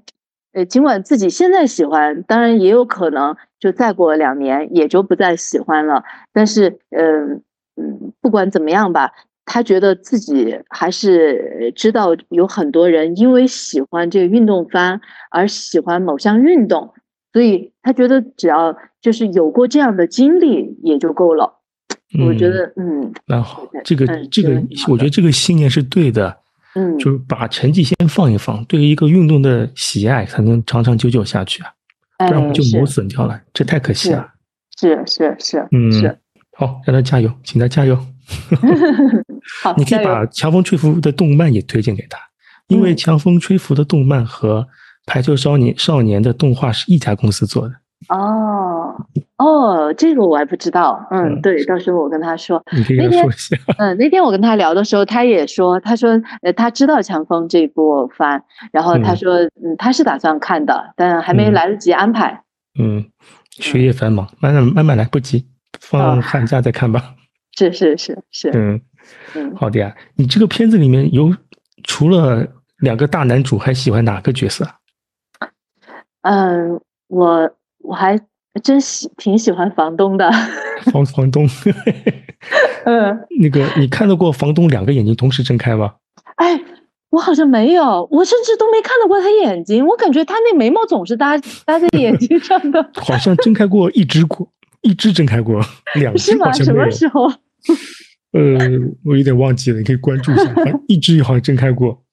呃，尽管自己现在喜欢，当然也有可能就再过两年也就不再喜欢了。但是，嗯嗯，不管怎么样吧，他觉得自己还是知道有很多人因为喜欢这个运动番而喜欢某项运动，所以他觉得只要就是有过这样的经历也就够了。我觉得，嗯，
那好，这个这个，我觉得这个信念是对的。
嗯，
就是把成绩先放一放，对于一个运动的喜爱才能长长久久下去啊，不然我们就磨损掉了，这太可惜了。
是是是，
嗯，
是。
好，让他加油，请他加油。
好，
你可以把《强风吹拂》的动漫也推荐给他，因为《强风吹拂》的动漫和《排球少年少年》的动画是一家公司做的。
哦哦，这个我还不知道。嗯，对，到时候我跟他说。
那天，
嗯，那天我跟他聊的时候，他也说，他说，呃，他知道《强风》这部番，然后他说，嗯，他是打算看的，但还没来得及安排。
嗯，学业繁忙，慢慢慢慢来，不急，放寒假再看吧。
是是是是。
嗯嗯，好的呀。你这个片子里面有除了两个大男主，还喜欢哪个角色？
嗯，我。我还真喜挺喜欢房东的，
房房东，
嗯，
那个你看到过房东两个眼睛同时睁开吗？
哎，我好像没有，我甚至都没看到过他眼睛，我感觉他那眉毛总是搭 搭在眼睛上的。
好像睁开过一只过，一只睁开过，两只好像
什么时候？
呃，我有点忘记了，你可以关注一下，一只好像睁开过。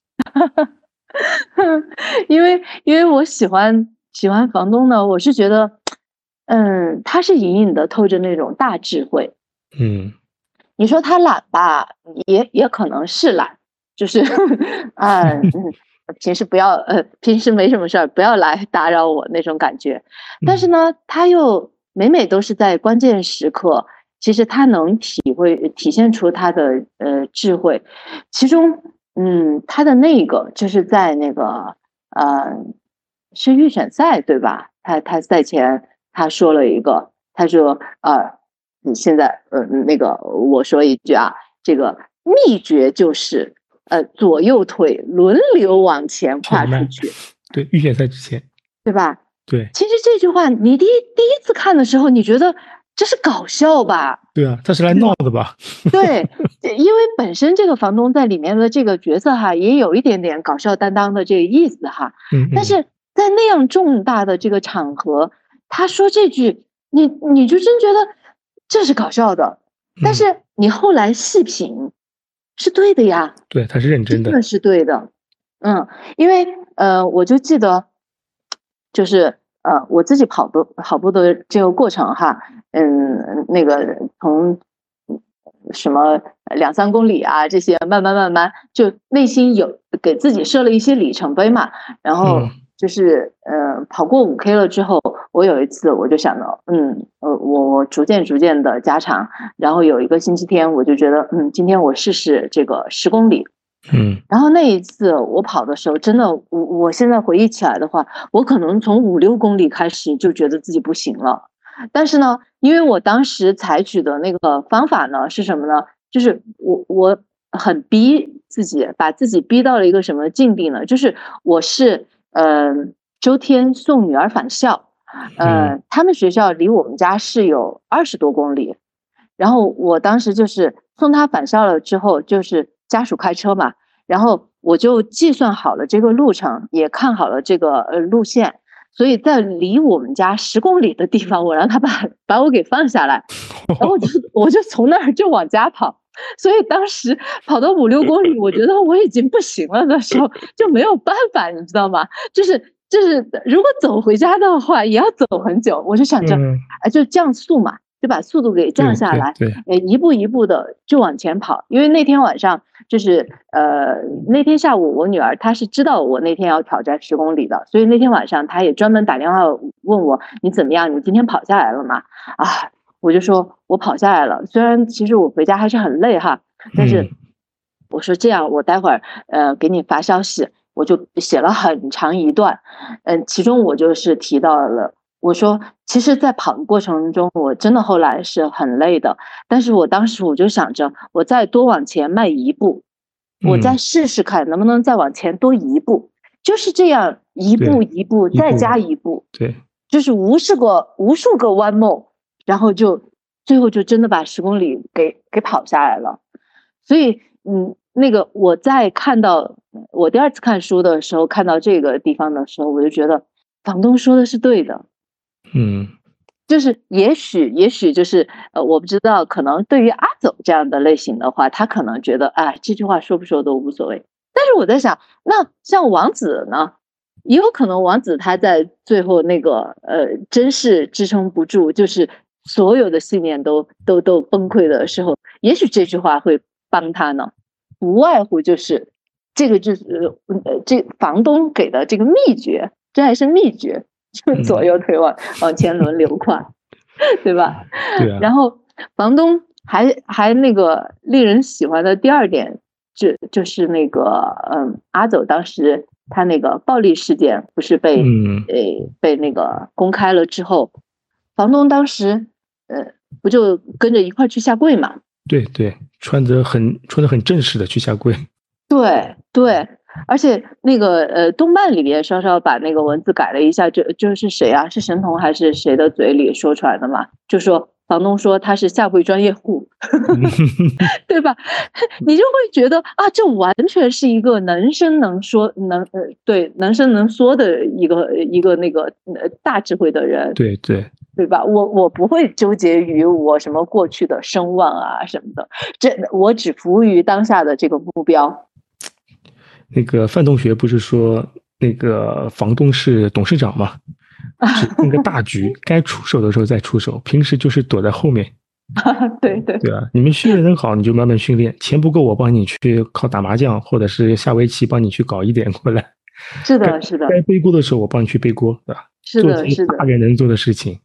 因为因为我喜欢。喜欢房东呢，我是觉得，嗯，他是隐隐的透着那种大智慧，
嗯，
你说他懒吧，也也可能是懒，就是 嗯，平时不要呃，平时没什么事儿，不要来打扰我那种感觉。但是呢，他又每每都是在关键时刻，其实他能体会体现出他的呃智慧。其中，嗯，他的那个就是在那个呃，是预选赛对吧？他他赛前他说了一个，他说呃。你现在呃，那个我说一句啊，这个秘诀就是呃，左右腿轮流往前跨出去。
对，预选赛之前，
对吧？
对。
其实这句话你第一第一次看的时候，你觉得这是搞笑吧？
对啊，他是来闹的吧？
对，因为本身这个房东在里面的这个角色哈，也有一点点搞笑担当的这个意思哈。
嗯。
但是在那样重大的这个场合，他说这句，你你就真觉得。这是搞笑的，但是你后来细品，是对的呀。
对，他是认真的，
真的是对的。嗯，因为呃，我就记得，就是呃，我自己跑步跑步的这个过程哈，嗯，那个从什么两三公里啊这些，慢慢慢慢，就内心有给自己设了一些里程碑嘛，然后。就是呃，跑过五 K 了之后，我有一次我就想到，嗯，呃，我我逐渐逐渐的加长，然后有一个星期天，我就觉得，嗯，今天我试试这个十公里，
嗯，
然后那一次我跑的时候，真的，我我现在回忆起来的话，我可能从五六公里开始就觉得自己不行了，但是呢，因为我当时采取的那个方法呢是什么呢？就是我我很逼自己，把自己逼到了一个什么境地呢？就是我是。嗯，周天送女儿返校，呃，他们学校离我们家是有二十多公里，然后我当时就是送她返校了之后，就是家属开车嘛，然后我就计算好了这个路程，也看好了这个呃路线，所以在离我们家十公里的地方，我让他把把我给放下来，然后我就我就从那儿就往家跑。所以当时跑到五六公里，我觉得我已经不行了的时候，就没有办法，你知道吗？就是就是，如果走回家的话，也要走很久。我就想着，啊，就降速嘛，就把速度给降下来，一步一步的就往前跑。因为那天晚上，就是呃，那天下午，我女儿她是知道我那天要挑战十公里的，所以那天晚上她也专门打电话问我，你怎么样？你今天跑下来了吗？啊。我就说，我跑下来了。虽然其实我回家还是很累哈，但是我说这样，我待会儿呃给你发消息，我就写了很长一段。嗯，其中我就是提到了，我说其实，在跑的过程中，我真的后来是很累的。但是我当时我就想着，我再多往前迈一步，我再试试看能不能再往前多一步。就是这样，一步一步再加一步，
对，
就是无数个无数个弯梦。然后就最后就真的把十公里给给跑下来了，所以嗯，那个我在看到我第二次看书的时候，看到这个地方的时候，我就觉得房东说的是对的，
嗯，
就是也许也许就是呃，我不知道，可能对于阿走这样的类型的话，他可能觉得哎，这句话说不说都无所谓。但是我在想，那像王子呢？也有可能王子他在最后那个呃，真是支撑不住，就是。所有的信念都都都崩溃的时候，也许这句话会帮他呢。无外乎就是这个，就是呃，这房东给的这个秘诀，这还是秘诀，就是左右腿往往前轮流跨，对吧？
对啊。
然后房东还还那个令人喜欢的第二点，就就是那个嗯，阿走当时他那个暴力事件不是被呃被那个公开了之后，房东当时。呃，不就跟着一块去下跪嘛？
对对，穿着很穿着很正式的去下跪。
对对，而且那个呃，动漫里面稍稍把那个文字改了一下，就就是谁啊？是神童还是谁的嘴里说出来的嘛？就说房东说他是下跪专业户，对吧？你就会觉得啊，这完全是一个能伸能说能呃，对，能伸能说的一个一个那个呃大智慧的人。
对对。
对吧？我我不会纠结于我什么过去的声望啊什么的，这我只服务于当下的这个目标。
那个范同学不是说那个房东是董事长吗？那个大局该出手的时候再出手，平时就是躲在后面
对对
对啊，你们训练很好，你就慢慢训练。钱不够，我帮你去靠打麻将，或者是下围棋，帮你去搞一点过来。
是的，是的。
该背锅的时候，我帮你去背锅，对吧？
是的，是的。
大概能做的事情。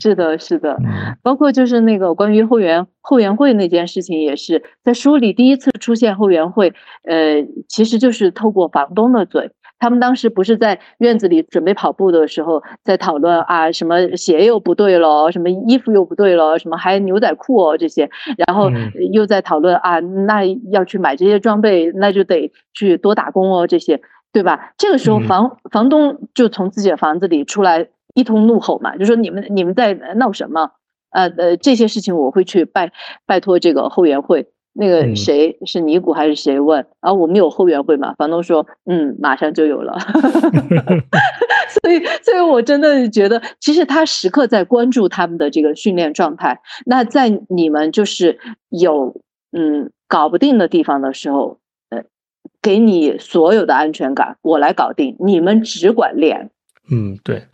是的，是的。包括就是那个关于后援后援会那件事情，也是在书里第一次出现后援会。呃，其实就是透过房东的嘴。他们当时不是在院子里准备跑步的时候，在讨论啊，什么鞋又不对了，什么衣服又不对了，什么还牛仔裤哦这些，然后又在讨论啊，那要去买这些装备，那就得去多打工哦这些，对吧？这个时候房房东就从自己的房子里出来，一通怒吼嘛，就说你们你们在闹什么？呃呃，这些事情我会去拜拜托这个后援会。那个谁是尼古还是谁问？然后我们有后援会嘛？房东说，嗯，马上就有了。所以，所以我真的觉得，其实他时刻在关注他们的这个训练状态。那在你们就是有嗯搞不定的地方的时候，呃，给你所有的安全感，我来搞定，你们只管练。
嗯，对。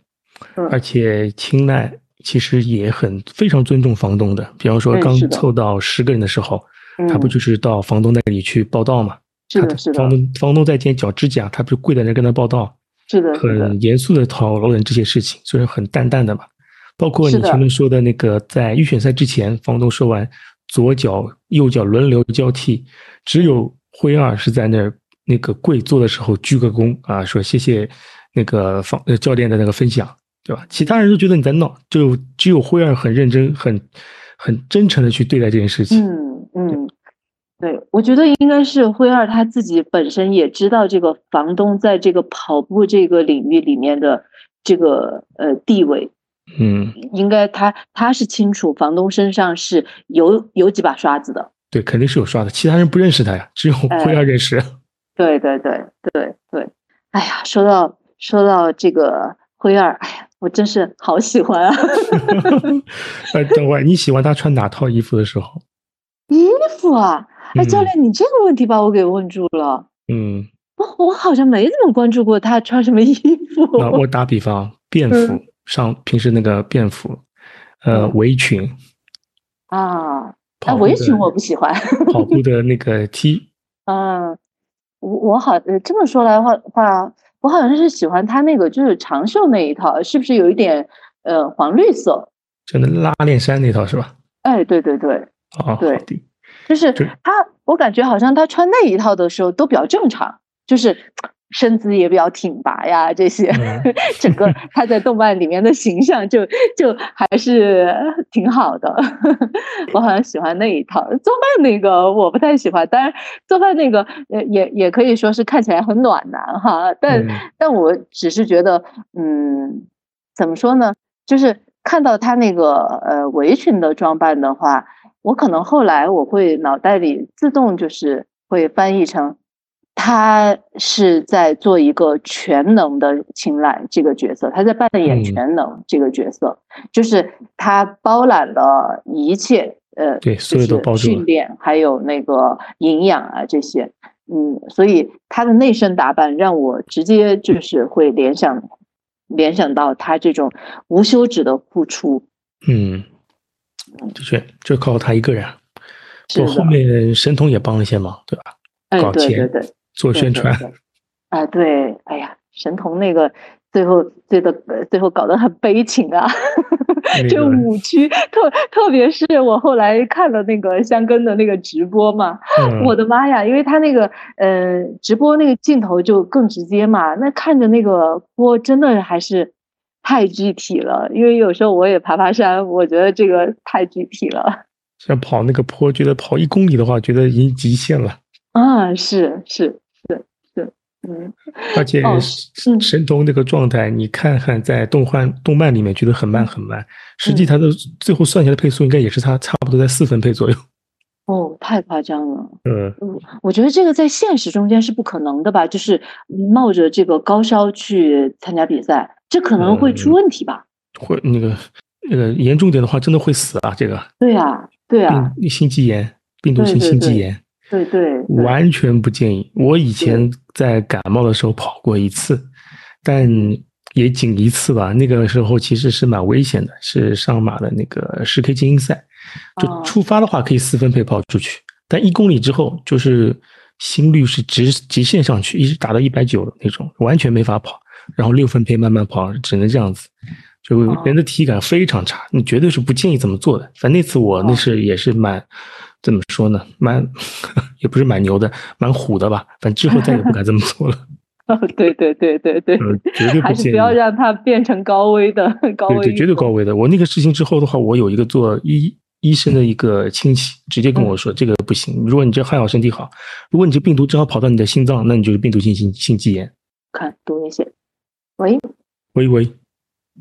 而且青睐其实也很非常尊重房东的。比方说，刚凑到十个人的时候。他不就是到房东那里去报道嘛？
是的，是的。
房东房东在剪脚指甲，他不就跪在那跟他报道？
是的，
很严肃的讨论这些事情，虽然很淡淡的嘛。包括你前面说的那个，在预选赛之前，房东说完左脚右脚轮流交替，只有辉二是在那儿那个跪坐的时候鞠个躬啊，说谢谢那个房教练的那个分享，对吧？其他人都觉得你在闹，就只有辉二很认真、很很真诚的去对待这件事情。
嗯。嗯，对，我觉得应该是辉二他自己本身也知道这个房东在这个跑步这个领域里面的这个呃地位，
嗯，
应该他他是清楚房东身上是有有几把刷子的，
对，肯定是有刷的，其他人不认识他呀，只有辉二认识。
对对对对对，哎呀，说到说到这个辉二，哎呀，我真是好喜欢啊！
哎，等会儿你喜欢他穿哪套衣服的时候？
衣服啊，哎，教练，你这个问题把我给问住了。
嗯，
我我好像没怎么关注过他穿什么衣服。
那我打比方，便服上平时那个便服，呃，围裙
啊，啊，围裙我不喜欢。
跑步的那个 T，
嗯，我我好这么说来话话，我好像是喜欢他那个就是长袖那一套，是不是有一点呃黄绿色？
就那拉链衫那套是吧？
哎，对对对。
哦，
对，就是他，我感觉好像他穿那一套的时候都比较正常，就是身姿也比较挺拔呀，这些，整个他在动漫里面的形象就就还是挺好的。我好像喜欢那一套，做饭那个我不太喜欢，当然做饭那个也也也可以说是看起来很暖男哈，但但我只是觉得，嗯，怎么说呢？就是看到他那个呃围裙的装扮的话。我可能后来我会脑袋里自动就是会翻译成，他是在做一个全能的青睐这个角色，他在扮演全能这个角色，就是他包揽了一切，呃，
对，所有都包
训练还有那个营养啊这些，嗯，所以他的内身打扮让我直接就是会联想联想到他这种无休止的付出，
嗯。的确，就靠他一个人。我后面神童也帮了一些忙，对吧？搞钱、做宣传。
啊，对，哎呀，神童那个最后最的最后搞得很悲情啊。就五区，特特别是我后来看了那个香根的那个直播嘛，我的妈呀！因为他那个呃直播那个镜头就更直接嘛，那看着那个锅真的还是。太具体了，因为有时候我也爬爬山，我觉得这个太具体了。
像跑那个坡，觉得跑一公里的话，觉得已经极限了。
啊，是是，嗯。
而且神童那个状态，你看看在动画动漫里面觉得很慢很慢，实际他的最后算下来配速应该也是他差不多在四分配左右。
哦，太夸张了。
嗯，
我觉得这个在现实中间是不可能的吧？就是冒着这个高烧去参加比赛。这可能会出问题吧？
会那个那个严重点的话，真的会死啊！这个
对呀，对呀，
心肌炎，病毒性心肌炎，
对对，
完全不建议。我以前在感冒的时候跑过一次，但也仅一次吧。那个时候其实是蛮危险的，是上马的那个十 K 精英赛，就出发的话可以四分配跑出去，但一公里之后就是心率是直极限上去，一直打到一百九的那种，完全没法跑。然后六分配慢慢跑，只能这样子，就人的体感非常差，你绝对是不建议这么做的。反正那次我那是也是蛮怎么说呢，蛮 也不是蛮牛的，蛮虎的吧。反正之后再也不敢这么做了。
哦，对对对对对，
绝对不
不要让它变成高危的高危。
对对，绝对高危的。我那个事情之后的话，我有一个做医医生的一个亲戚，直接跟我说这个不行。如果你这还好身体好，如果你这病毒正好跑到你的心脏，那你就是病毒性心心肌炎。
看多危险。喂，
喂喂，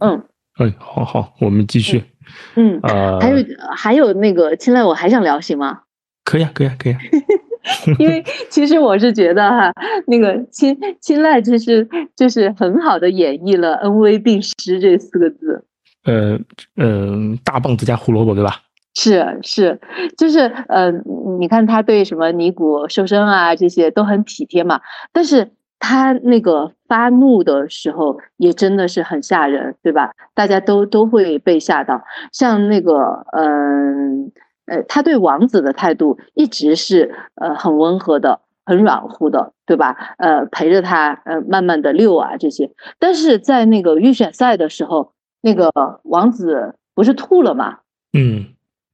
嗯，
哎，好好，我们继续。
嗯，呃，还有还有那个青睐，我还想聊行吗？
可以啊，可以啊，可以啊。
因为其实我是觉得哈，那个青青睐就是就是很好的演绎了恩威并施这四个字。
呃嗯，大棒子加胡萝卜，对吧？
是是，就是呃，你看他对什么尼古瘦身啊这些都很体贴嘛，但是。他那个发怒的时候也真的是很吓人，对吧？大家都都会被吓到。像那个，嗯，呃，他对王子的态度一直是呃很温和的，很软乎的，对吧？呃，陪着他，呃，慢慢的溜啊这些。但是在那个预选赛的时候，那个王子不是吐了吗？
嗯，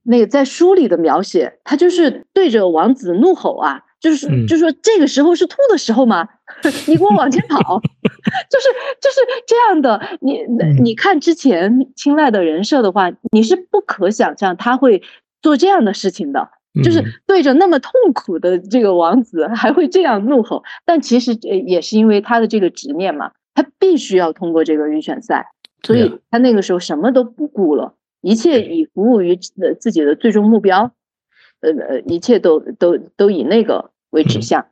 那个在书里的描写，他就是对着王子怒吼啊。就是，就说这个时候是吐的时候吗？你给我往前跑，就是就是这样的。你你看之前青睐的人设的话，你是不可想象他会做这样的事情的。就是对着那么痛苦的这个王子还会这样怒吼，但其实也是因为他的这个执念嘛，他必须要通过这个预选赛，所以他那个时候什么都不顾了，一切以服务于自己的最终目标。呃呃，一切都都都以那个为指向，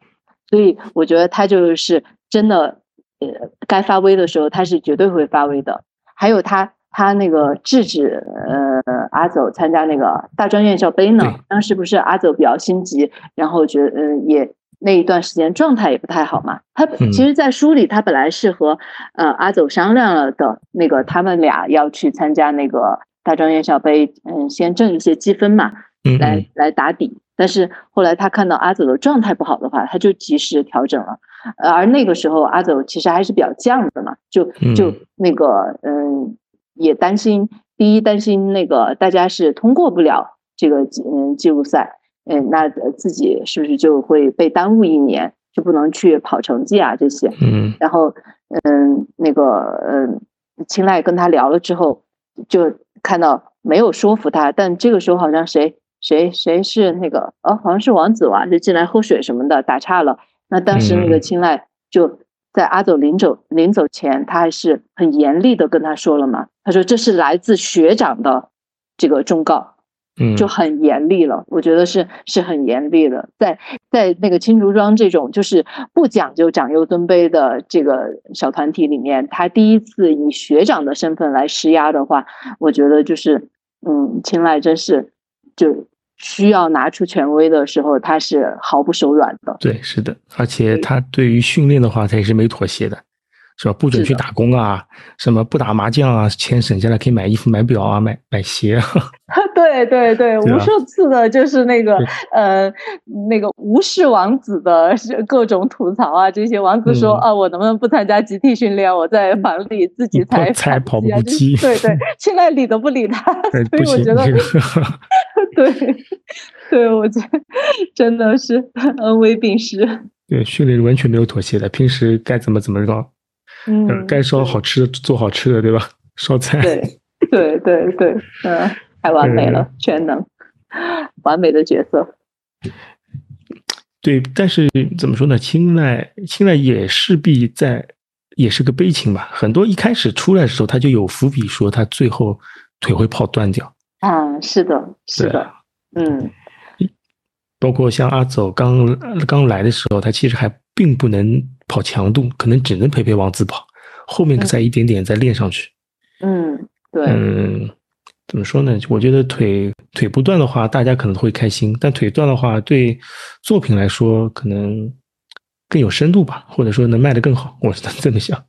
所以我觉得他就是真的，呃，该发威的时候他是绝对会发威的。还有他他那个制止呃阿走参加那个大专院校杯呢，当时不是阿走比较心急，然后觉得嗯也那一段时间状态也不太好嘛。他其实，在书里他本来是和呃阿走商量了的，那个他们俩要去参加那个大专院校杯，嗯，先挣一些积分嘛。来来打底，但是后来他看到阿走的状态不好的话，他就及时调整了。而那个时候阿走其实还是比较犟的嘛，就就那个嗯，也担心第一担心那个大家是通过不了这个嗯记录赛，嗯，那自己是不是就会被耽误一年，就不能去跑成绩啊这些？
嗯，
然后嗯那个嗯青睐跟他聊了之后，就看到没有说服他，但这个时候好像谁。谁谁是那个？哦，好像是王子娃，就进来喝水什么的，打岔了。那当时那个青睐就在阿走临走临走前，他还是很严厉的跟他说了嘛。他说这是来自学长的这个忠告，
嗯，
就很严厉了。我觉得是是很严厉的，在在那个青竹庄这种就是不讲究长幼尊卑的这个小团体里面，他第一次以学长的身份来施压的话，我觉得就是嗯，青睐真是。就需要拿出权威的时候，他是毫不手软的。
对，是的，而且他对于训练的话，他也是没妥协的，是吧？不准去打工啊，什么不打麻将啊，钱省下来可以买衣服、买表啊，买买鞋啊。
对对对，无数次的就是那个呃，那个无视王子的各种吐槽啊，这些王子说啊，我能不能不参加集体训练？我在房里自己踩
踩
跑
步机。
对对，现在理都不理他，所以我觉得，对对，我觉得真的是恩威并施。
对，训练完全没有妥协的，平时该怎么怎么着，
嗯，
该烧好吃的做好吃的，对吧？烧菜。
对对对对，嗯。太完美了，全能，完美的角色。
对，但是怎么说呢？青睐，青睐也势必在，也是个悲情吧。很多一开始出来的时候，他就有伏笔，说他最后腿会泡断掉。
啊，是的，是的，嗯。
包括像阿走刚刚来的时候，他其实还并不能跑强度，可能只能陪陪王子跑，后面再一点点再练上去。
嗯，对，
嗯。怎么说呢？我觉得腿腿不断的话，大家可能会开心；但腿断的话，对作品来说可能更有深度吧，或者说能卖得更好。我是这么想。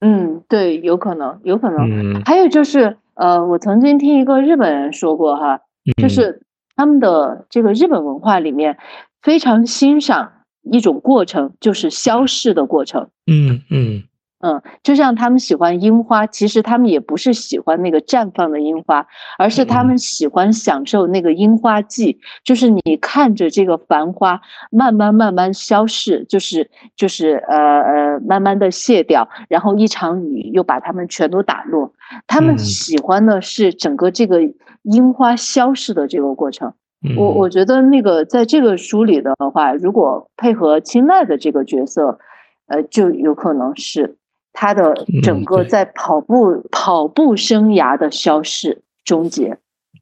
嗯，对，有可能，有可能。还有就是，呃，我曾经听一个日本人说过哈，就是他们的这个日本文化里面非常欣赏一种过程，就是消逝的过程。
嗯嗯。
嗯，就像他们喜欢樱花，其实他们也不是喜欢那个绽放的樱花，而是他们喜欢享受那个樱花季，就是你看着这个繁花慢慢慢慢消逝，就是就是呃呃慢慢的谢掉，然后一场雨又把它们全都打落。他们喜欢的是整个这个樱花消逝的这个过程。我我觉得那个在这个书里的话，如果配合青睐的这个角色，呃，就有可能是。他的整个在跑步跑步生涯的消逝终结。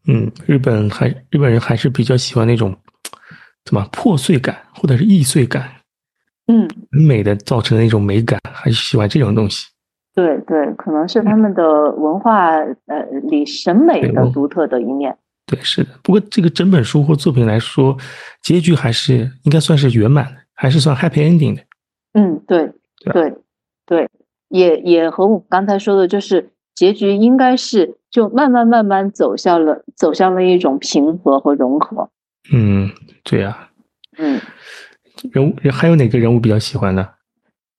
嗯，日本还日本人还是比较喜欢那种怎么破碎感或者是易碎感。
嗯，
美的造成的那种美感，还是喜欢这种东西。
对对，可能是他们的文化呃里审美的独特的一面。
对，是的。不过这个整本书或作品来说，结局还是应该算是圆满的，还是算 happy ending 的。
嗯，对对对。也也和我刚才说的，就是结局应该是就慢慢慢慢走向了走向了一种平和和融合。
嗯，对呀。
嗯，
人物还有哪个人物比较喜欢呢？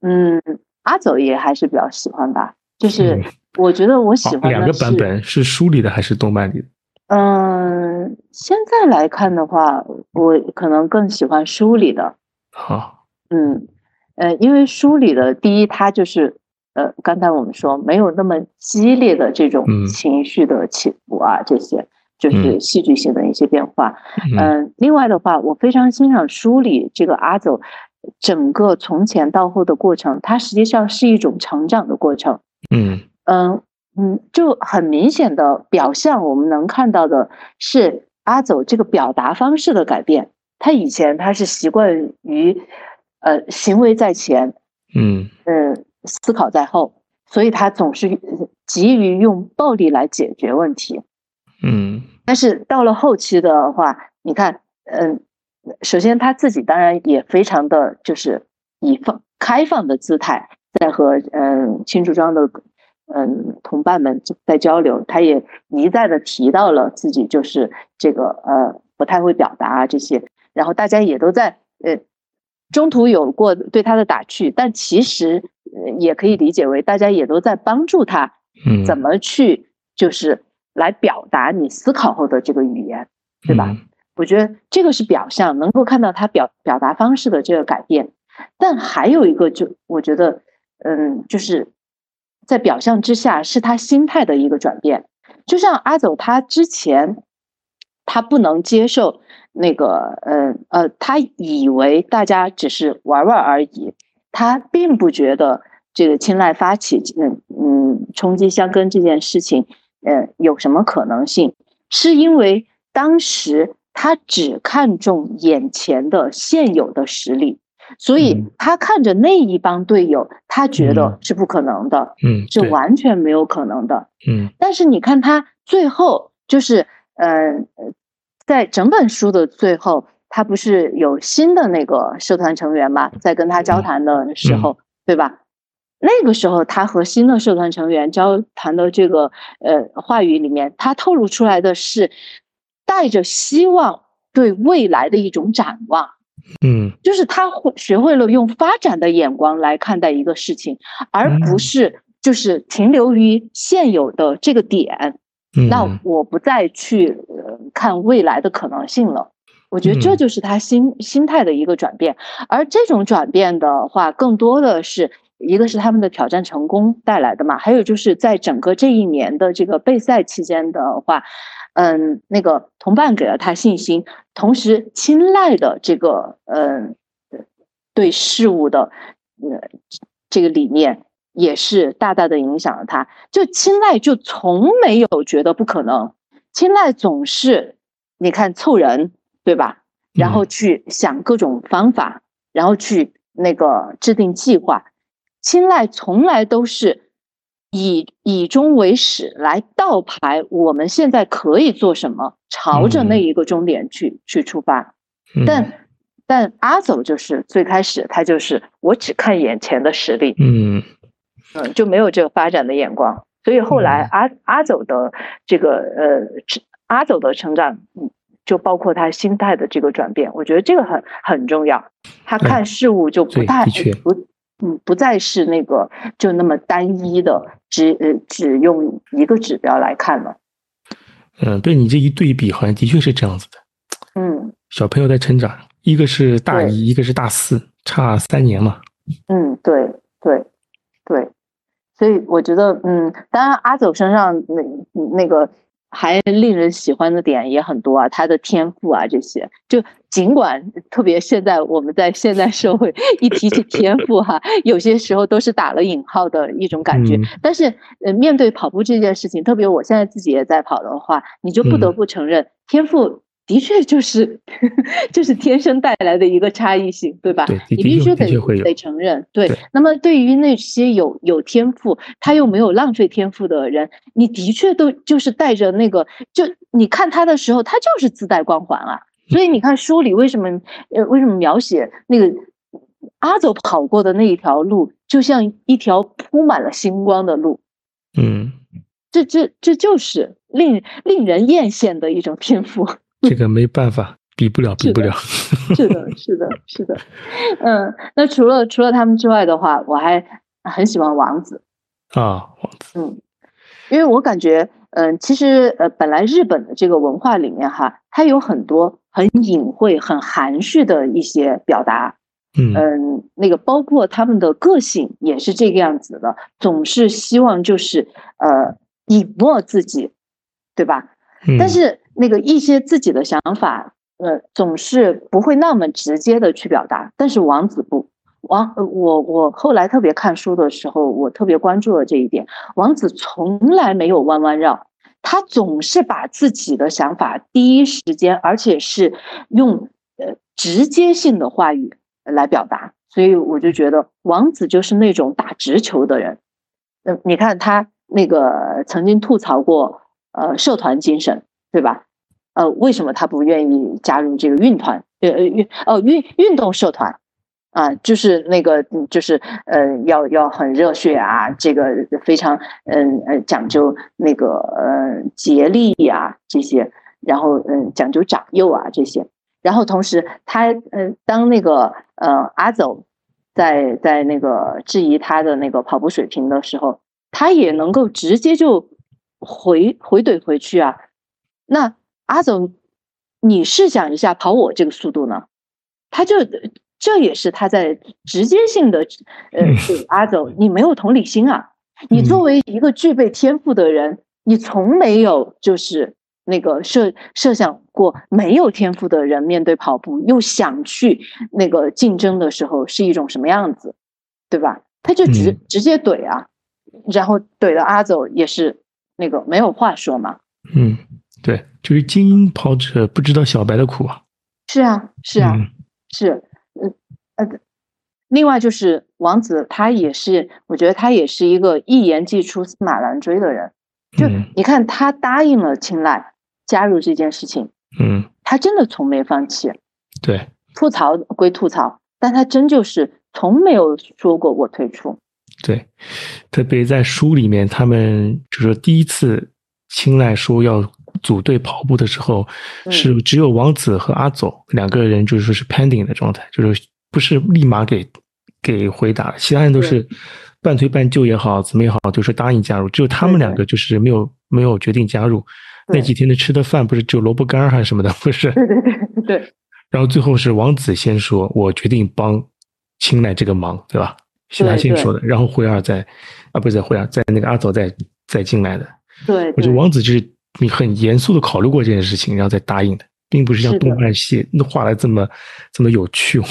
嗯，阿走也还是比较喜欢吧。就是我觉得我喜欢
两个版本是书里的还是动漫里的？
嗯，现在来看的话，我可能更喜欢书里的。
好。
嗯，呃，因为书里的第一，它就是。呃，刚才我们说没有那么激烈的这种情绪的起伏啊，这些就是戏剧性的一些变化。嗯，另外的话，我非常欣赏书里这个阿走整个从前到后的过程，它实际上是一种成长的过程。
嗯
嗯嗯，就很明显的表象，我们能看到的是阿走这个表达方式的改变。他以前他是习惯于呃行为在前，
嗯
嗯。思考在后，所以他总是急于用暴力来解决问题。
嗯，
但是到了后期的话，你看，嗯，首先他自己当然也非常的就是以放开放的姿态在和嗯青竹庄的嗯同伴们在交流，他也一再的提到了自己就是这个呃不太会表达啊这些，然后大家也都在呃。中途有过对他的打趣，但其实也可以理解为大家也都在帮助他，怎么去就是来表达你思考后的这个语言，对吧？我觉得这个是表象，能够看到他表表达方式的这个改变。但还有一个，就我觉得，嗯，就是在表象之下，是他心态的一个转变。就像阿走，他之前他不能接受。那个，呃呃，他以为大家只是玩玩而已，他并不觉得这个青睐发起，嗯嗯，冲击香根这件事情，呃，有什么可能性？是因为当时他只看重眼前的现有的实力，所以他看着那一帮队友，他觉得是不可能的，
嗯，
是完全没有可能的，
嗯。
但是你看他最后就是，嗯。在整本书的最后，他不是有新的那个社团成员嘛？在跟他交谈的时候，对吧？那个时候，他和新的社团成员交谈的这个呃话语里面，他透露出来的是带着希望对未来的一种展望。
嗯，
就是他会学会了用发展的眼光来看待一个事情，而不是就是停留于现有的这个点。那我不再去看未来的可能性了，我觉得这就是他心心态的一个转变，而这种转变的话，更多的是一个是他们的挑战成功带来的嘛，还有就是在整个这一年的这个备赛期间的话，嗯，那个同伴给了他信心，同时青睐的这个嗯对事物的呃这个理念。也是大大的影响了他，就青睐就从没有觉得不可能，青睐总是你看凑人对吧？然后去想各种方法，然后去那个制定计划，青睐从来都是以以终为始来倒排我们现在可以做什么，朝着那一个终点去去出发。但但阿走就是最开始他就是我只看眼前的实力，
嗯嗯。
就没有这个发展的眼光，所以后来阿阿走的这个呃阿走的成长，嗯，就包括他心态的这个转变，我觉得这个很很重要。他看事物就不太不嗯不再是那个就那么单一的，只呃只用一个指标来看了。
嗯，对你这一对比，好像的确是这样子的。
嗯，
小朋友在成长，一个是大一，一个是大四，差三年嘛。
嗯，对对对，所以我觉得，嗯，当然阿走身上那那个。还令人喜欢的点也很多啊，他的天赋啊，这些就尽管特别现在我们在现代社会一提起天赋哈，有些时候都是打了引号的一种感觉，但是呃，面对跑步这件事情，特别我现在自己也在跑的话，你就不得不承认天赋。的确就是 就是天生带来的一个差异性，对吧？你必须得得承认。对，那么对于那些有有天赋，他又没有浪费天赋的人，你的确都就是带着那个，就你看他的时候，他就是自带光环啊。所以你看书里为什么呃为什么描写那个阿走跑过的那一条路，就像一条铺满了星光的路。
嗯，
这这这就是令令人艳羡的一种天赋。
这个没办法，比不了，比不了。
是的，是的，是的。嗯，那除了除了他们之外的话，我还很喜欢王子
啊，王子。
嗯，因为我感觉，嗯，其实呃，本来日本的这个文化里面哈，它有很多很隐晦、很含蓄的一些表达。
嗯，
那个包括他们的个性也是这个样子的，总是希望就是呃隐没自己，对吧？但是。那个一些自己的想法，呃，总是不会那么直接的去表达。但是王子不，王，我我后来特别看书的时候，我特别关注了这一点。王子从来没有弯弯绕，他总是把自己的想法第一时间，而且是用呃直接性的话语来表达。所以我就觉得王子就是那种打直球的人。嗯，你看他那个曾经吐槽过呃社团精神，对吧？呃，为什么他不愿意加入这个运团？呃呃运哦运运动社团啊，就是那个就是呃要要很热血啊，这个非常嗯呃讲究那个呃竭力呀这些，然后嗯讲究长幼啊这些，然后同时他嗯当那个呃阿走在在那个质疑他的那个跑步水平的时候，他也能够直接就回回怼回去啊，那。阿总，你试想一下跑我这个速度呢？他就这也是他在直接性的呃，阿总，你没有同理心啊！你作为一个具备天赋的人，你从没有就是那个设设想过没有天赋的人面对跑步又想去那个竞争的时候是一种什么样子，对吧？他就直直接怼啊，然后怼的阿走也是那个没有话说嘛，
嗯。对，就是精英跑者不知道小白的苦啊！
是啊，是啊，是，呃呃，另外就是王子，他也是，我觉得他也是一个一言既出驷马难追的人。就你看，他答应了青睐加入这件事情，
嗯，
他真的从没放弃。
对，
吐槽归吐槽，但他真就是从没有说过我退出。
对，特别在书里面，他们就是第一次青睐说要。组队跑步的时候，是只有王子和阿走两个人，就是说是 pending 的状态，就是不是立马给给回答，其他人都是半推半就也好，怎么也好，就是答应加入，只有他们两个就是没有没有决定加入。那几天的吃的饭不是只有萝卜干还是什么的，不是？
对对对对。
然后最后是王子先说，我决定帮青睐这个忙，对吧？是他先说的，然后辉二再啊，不是在辉二，在那个阿走再再进来的。
对，
我觉得王子就是。你很严肃的考虑过这件事情，然后再答应的，并不是像动漫写那画的这么这么有趣。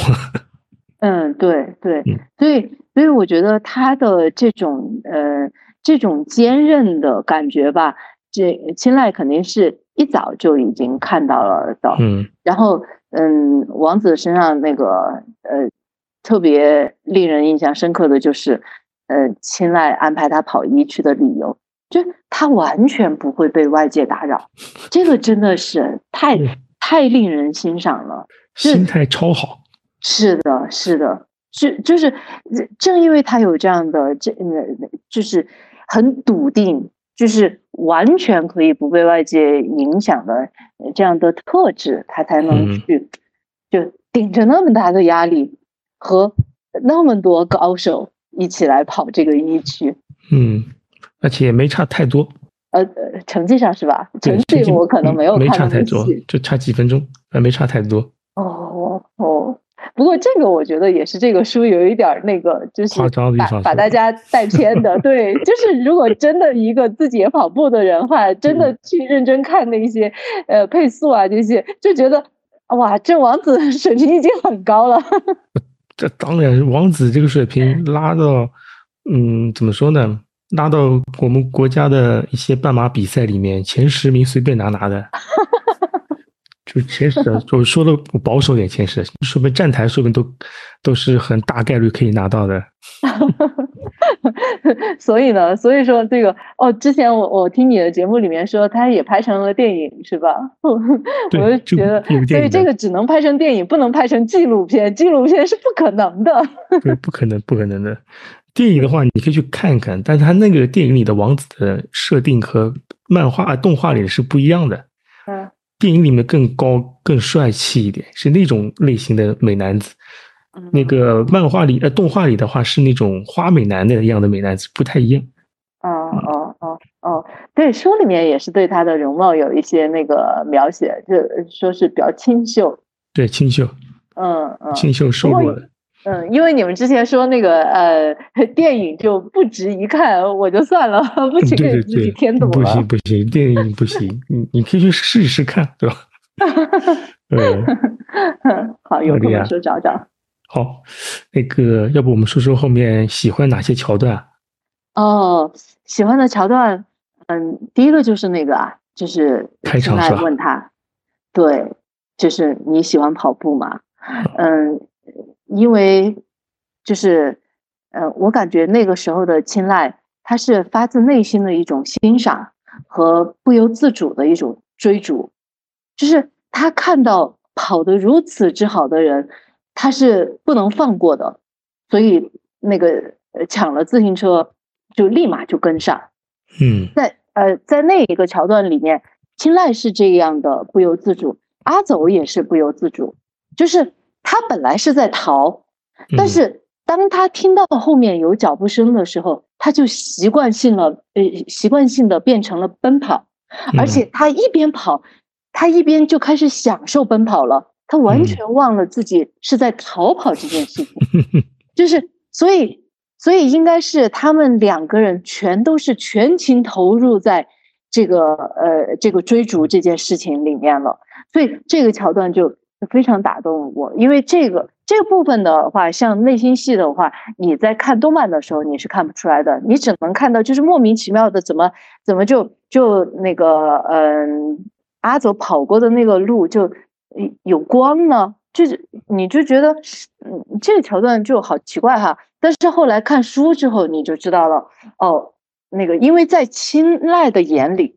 嗯，对对，所以所以我觉得他的这种呃这种坚韧的感觉吧，这青睐肯定是一早就已经看到了的。
嗯，
然后嗯，王子身上那个呃特别令人印象深刻的就是呃青睐安排他跑一区的理由。就他完全不会被外界打扰，这个真的是太太令人欣赏了，
心态超好。
是的，是的，是就是正因为他有这样的这，就是很笃定，就是完全可以不被外界影响的这样的特质，他才能去就顶着那么大的压力和那么多高手一起来跑这个一区。
嗯，而且也没差太多。
呃，成绩上是吧？成绩我可能没有
没差太多，就差几分钟，呃，没差太多。
哦哦，不过这个我觉得也是这个书有一点那个，就是把把大家带偏的。对，就是如果真的一个自己也跑步的人话，真的去认真看那些呃配速啊这些，就觉得哇，这王子水平已经很高了。
这当然，王子这个水平拉到，嗯，怎么说呢？拉到我们国家的一些半马比赛里面，前十名随便拿拿的，就前十，我说的保守点，前十，说明站台说明都都是很大概率可以拿到的。
所以呢，所以说这个哦，之前我我听你的节目里面说，他也拍成了电影，是吧？我就觉得，所以这个只能拍成电影，不能拍成纪录片，纪录片是不可能的。
对，不可能，不可能的。电影的话，你可以去看看，但是他那个电影里的王子的设定和漫画、动画里是不一样的。
嗯，
电影里面更高、更帅气一点，是那种类型的美男子。那个漫画里、呃，动画里的话是那种花美男的样的美男子，不太一样。
哦哦哦哦，对，书里面也是对他的容貌有一些那个描写，就说是比较清秀。
对，清秀。
嗯嗯，
清秀瘦弱的。
嗯，因为你们之前说那个呃电影就不值一看，我就算了，不去给自己添堵
了。不行不行，电影不行，你你可以去试一试看，对吧？
嗯，好，有空的时候找找。
好，那个要不我们说说后面喜欢哪些桥段？
哦，喜欢的桥段，嗯，第一个就是那个啊，就是
开场是吧？
问他，对，就是你喜欢跑步吗？嗯。因为就是，呃，我感觉那个时候的青睐，他是发自内心的一种欣赏和不由自主的一种追逐，就是他看到跑得如此之好的人，他是不能放过的，所以那个抢了自行车就立马就跟上。
嗯，
在呃在那一个桥段里面，青睐是这样的不由自主，阿走也是不由自主，就是。他本来是在逃，但是当他听到后面有脚步声的时候，他就习惯性了，呃，习惯性的变成了奔跑，而且他一边跑，他一边就开始享受奔跑了，他完全忘了自己是在逃跑这件事情，就是所以，所以应该是他们两个人全都是全情投入在这个呃这个追逐这件事情里面了，所以这个桥段就。非常打动我，因为这个这个部分的话，像内心戏的话，你在看动漫的时候你是看不出来的，你只能看到就是莫名其妙的怎么怎么就就那个嗯阿走跑过的那个路就有光呢，就是你就觉得嗯这个桥段就好奇怪哈，但是后来看书之后你就知道了哦，那个因为在青睐的眼里，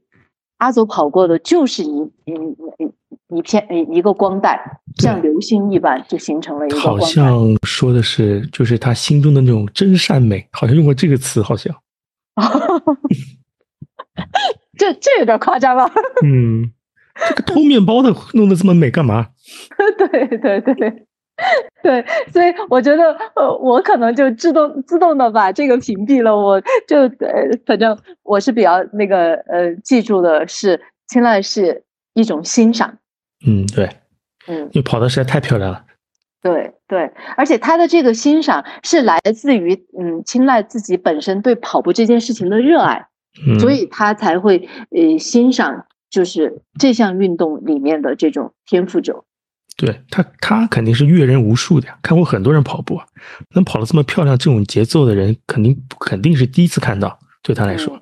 阿祖跑过的就是一嗯嗯。一片一个光带，像流星一般，就形成了一个。
好像说的是，就是他心中的那种真善美，好像用过这个词，好像。
这这有点夸张了。
嗯，这个偷面包的弄得这么美干嘛？
对对对 对，所以我觉得，呃，我可能就自动自动的把这个屏蔽了。我就呃，反正我是比较那个呃，记住的是，青睐是一种欣赏。
嗯，对，
嗯，
你跑的实在太漂亮了。
对对，而且他的这个欣赏是来自于嗯，青睐自己本身对跑步这件事情的热爱，所以他才会呃欣赏就是这项运动里面的这种天赋者。
对他，他肯定是阅人无数的呀，看过很多人跑步啊，能跑得这么漂亮，这种节奏的人肯定肯定是第一次看到，对他来说。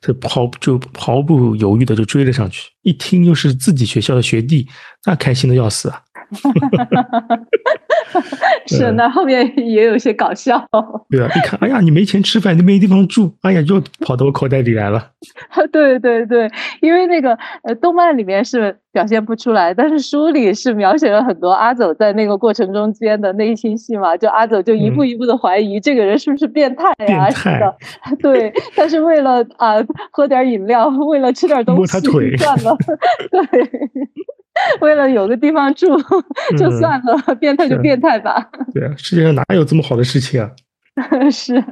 这毫就毫不犹豫的就追了上去，一听又是自己学校的学弟，那开心的要死啊！
是，那后面也有些搞笑。
对啊，一看，哎呀，你没钱吃饭，你没地方住，哎呀，又跑到我口袋里来了。
对对对，因为那个呃，动漫里面是表现不出来，但是书里是描写了很多阿走在那个过程中间的内心戏嘛，就阿走就一步一步的怀疑这个人是不是变态呀什么的。对，但是为了啊喝点饮料，为了吃点东西，算了。对。为了有个地方住，就算了，变态就变态吧。
对啊，世界上哪有这么好的事情啊？
是。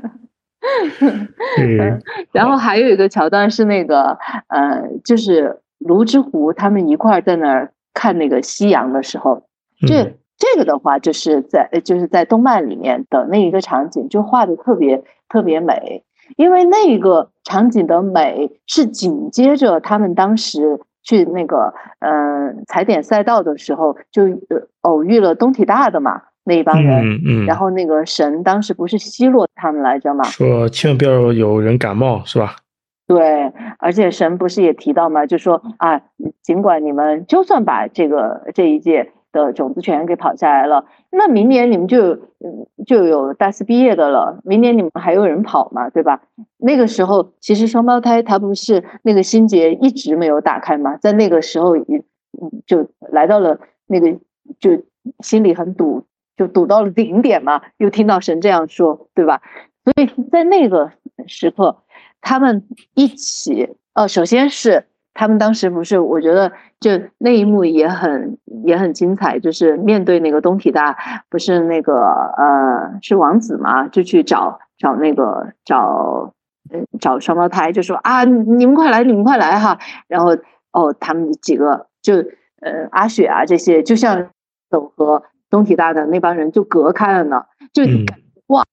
然后还有一个桥段是那个，呃，就是卢之湖他们一块在那儿看那个夕阳的时候，这这个的话就是在就是在动漫里面的那一个场景就画的特别特别美，因为那一个场景的美是紧接着他们当时。去那个嗯踩点赛道的时候，就偶遇了东体大的嘛那一帮人，
嗯嗯，
然后那个神当时不是奚落他们来着嘛，
说千万不要有人感冒是吧？
对，而且神不是也提到嘛，就说啊，尽管你们就算把这个这一届。的种子权给跑下来了，那明年你们就就有大四毕业的了。明年你们还有人跑嘛，对吧？那个时候其实双胞胎他不是那个心结一直没有打开嘛，在那个时候也就来到了那个就心里很堵，就堵到了顶点嘛。又听到神这样说，对吧？所以在那个时刻，他们一起，呃，首先是。他们当时不是，我觉得就那一幕也很也很精彩，就是面对那个东体大，不是那个呃是王子嘛，就去找找那个找找双胞胎，就说啊你们快来你们快来哈，然后哦他们几个就呃阿雪啊这些，就像走和东体大的那帮人就隔开了呢，就哇。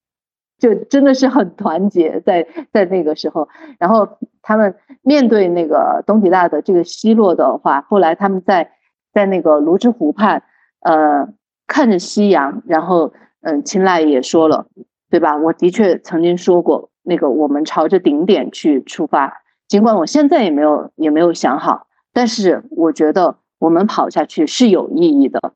就真的是很团结，在在那个时候，然后他们面对那个东体大的这个奚落的话，后来他们在在那个泸沽湖畔，呃，看着夕阳，然后嗯，青睐也说了，对吧？我的确曾经说过，那个我们朝着顶点去出发，尽管我现在也没有也没有想好，但是我觉得我们跑下去是有意义的，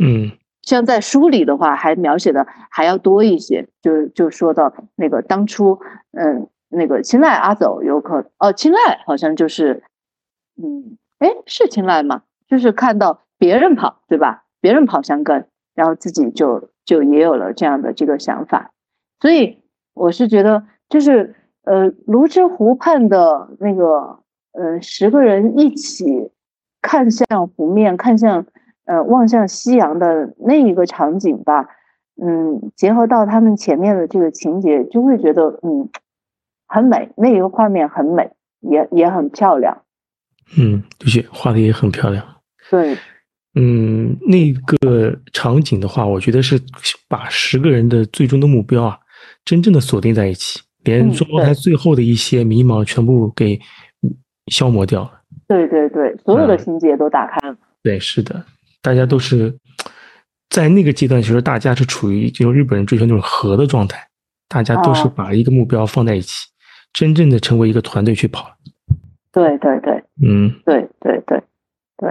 嗯。
像在书里的话，还描写的还要多一些，就就说到那个当初，嗯，那个青睐阿走有可哦，青睐好像就是，嗯，哎，是青睐吗？就是看到别人跑，对吧？别人跑相跟，然后自己就就也有了这样的这个想法，所以我是觉得，就是呃，泸沽湖畔的那个，呃，十个人一起看向湖面，看向。呃，望向夕阳的那一个场景吧，嗯，结合到他们前面的这个情节，就会觉得嗯，很美，那一个画面很美，也也很漂亮。
嗯，的确画的也很漂亮。
对，
嗯，那个场景的话，我觉得是把十个人的最终的目标啊，真正的锁定在一起，连双胞胎最后的一些迷茫全部给消磨掉了。
对对对，所有的情节都打开了。
对，是的。大家都是在那个阶段，其实大家是处于就日本人追求那种和的状态，大家都是把一个目标放在一起，真正的成为一个团队去跑。
对对对，
嗯，
对对对对，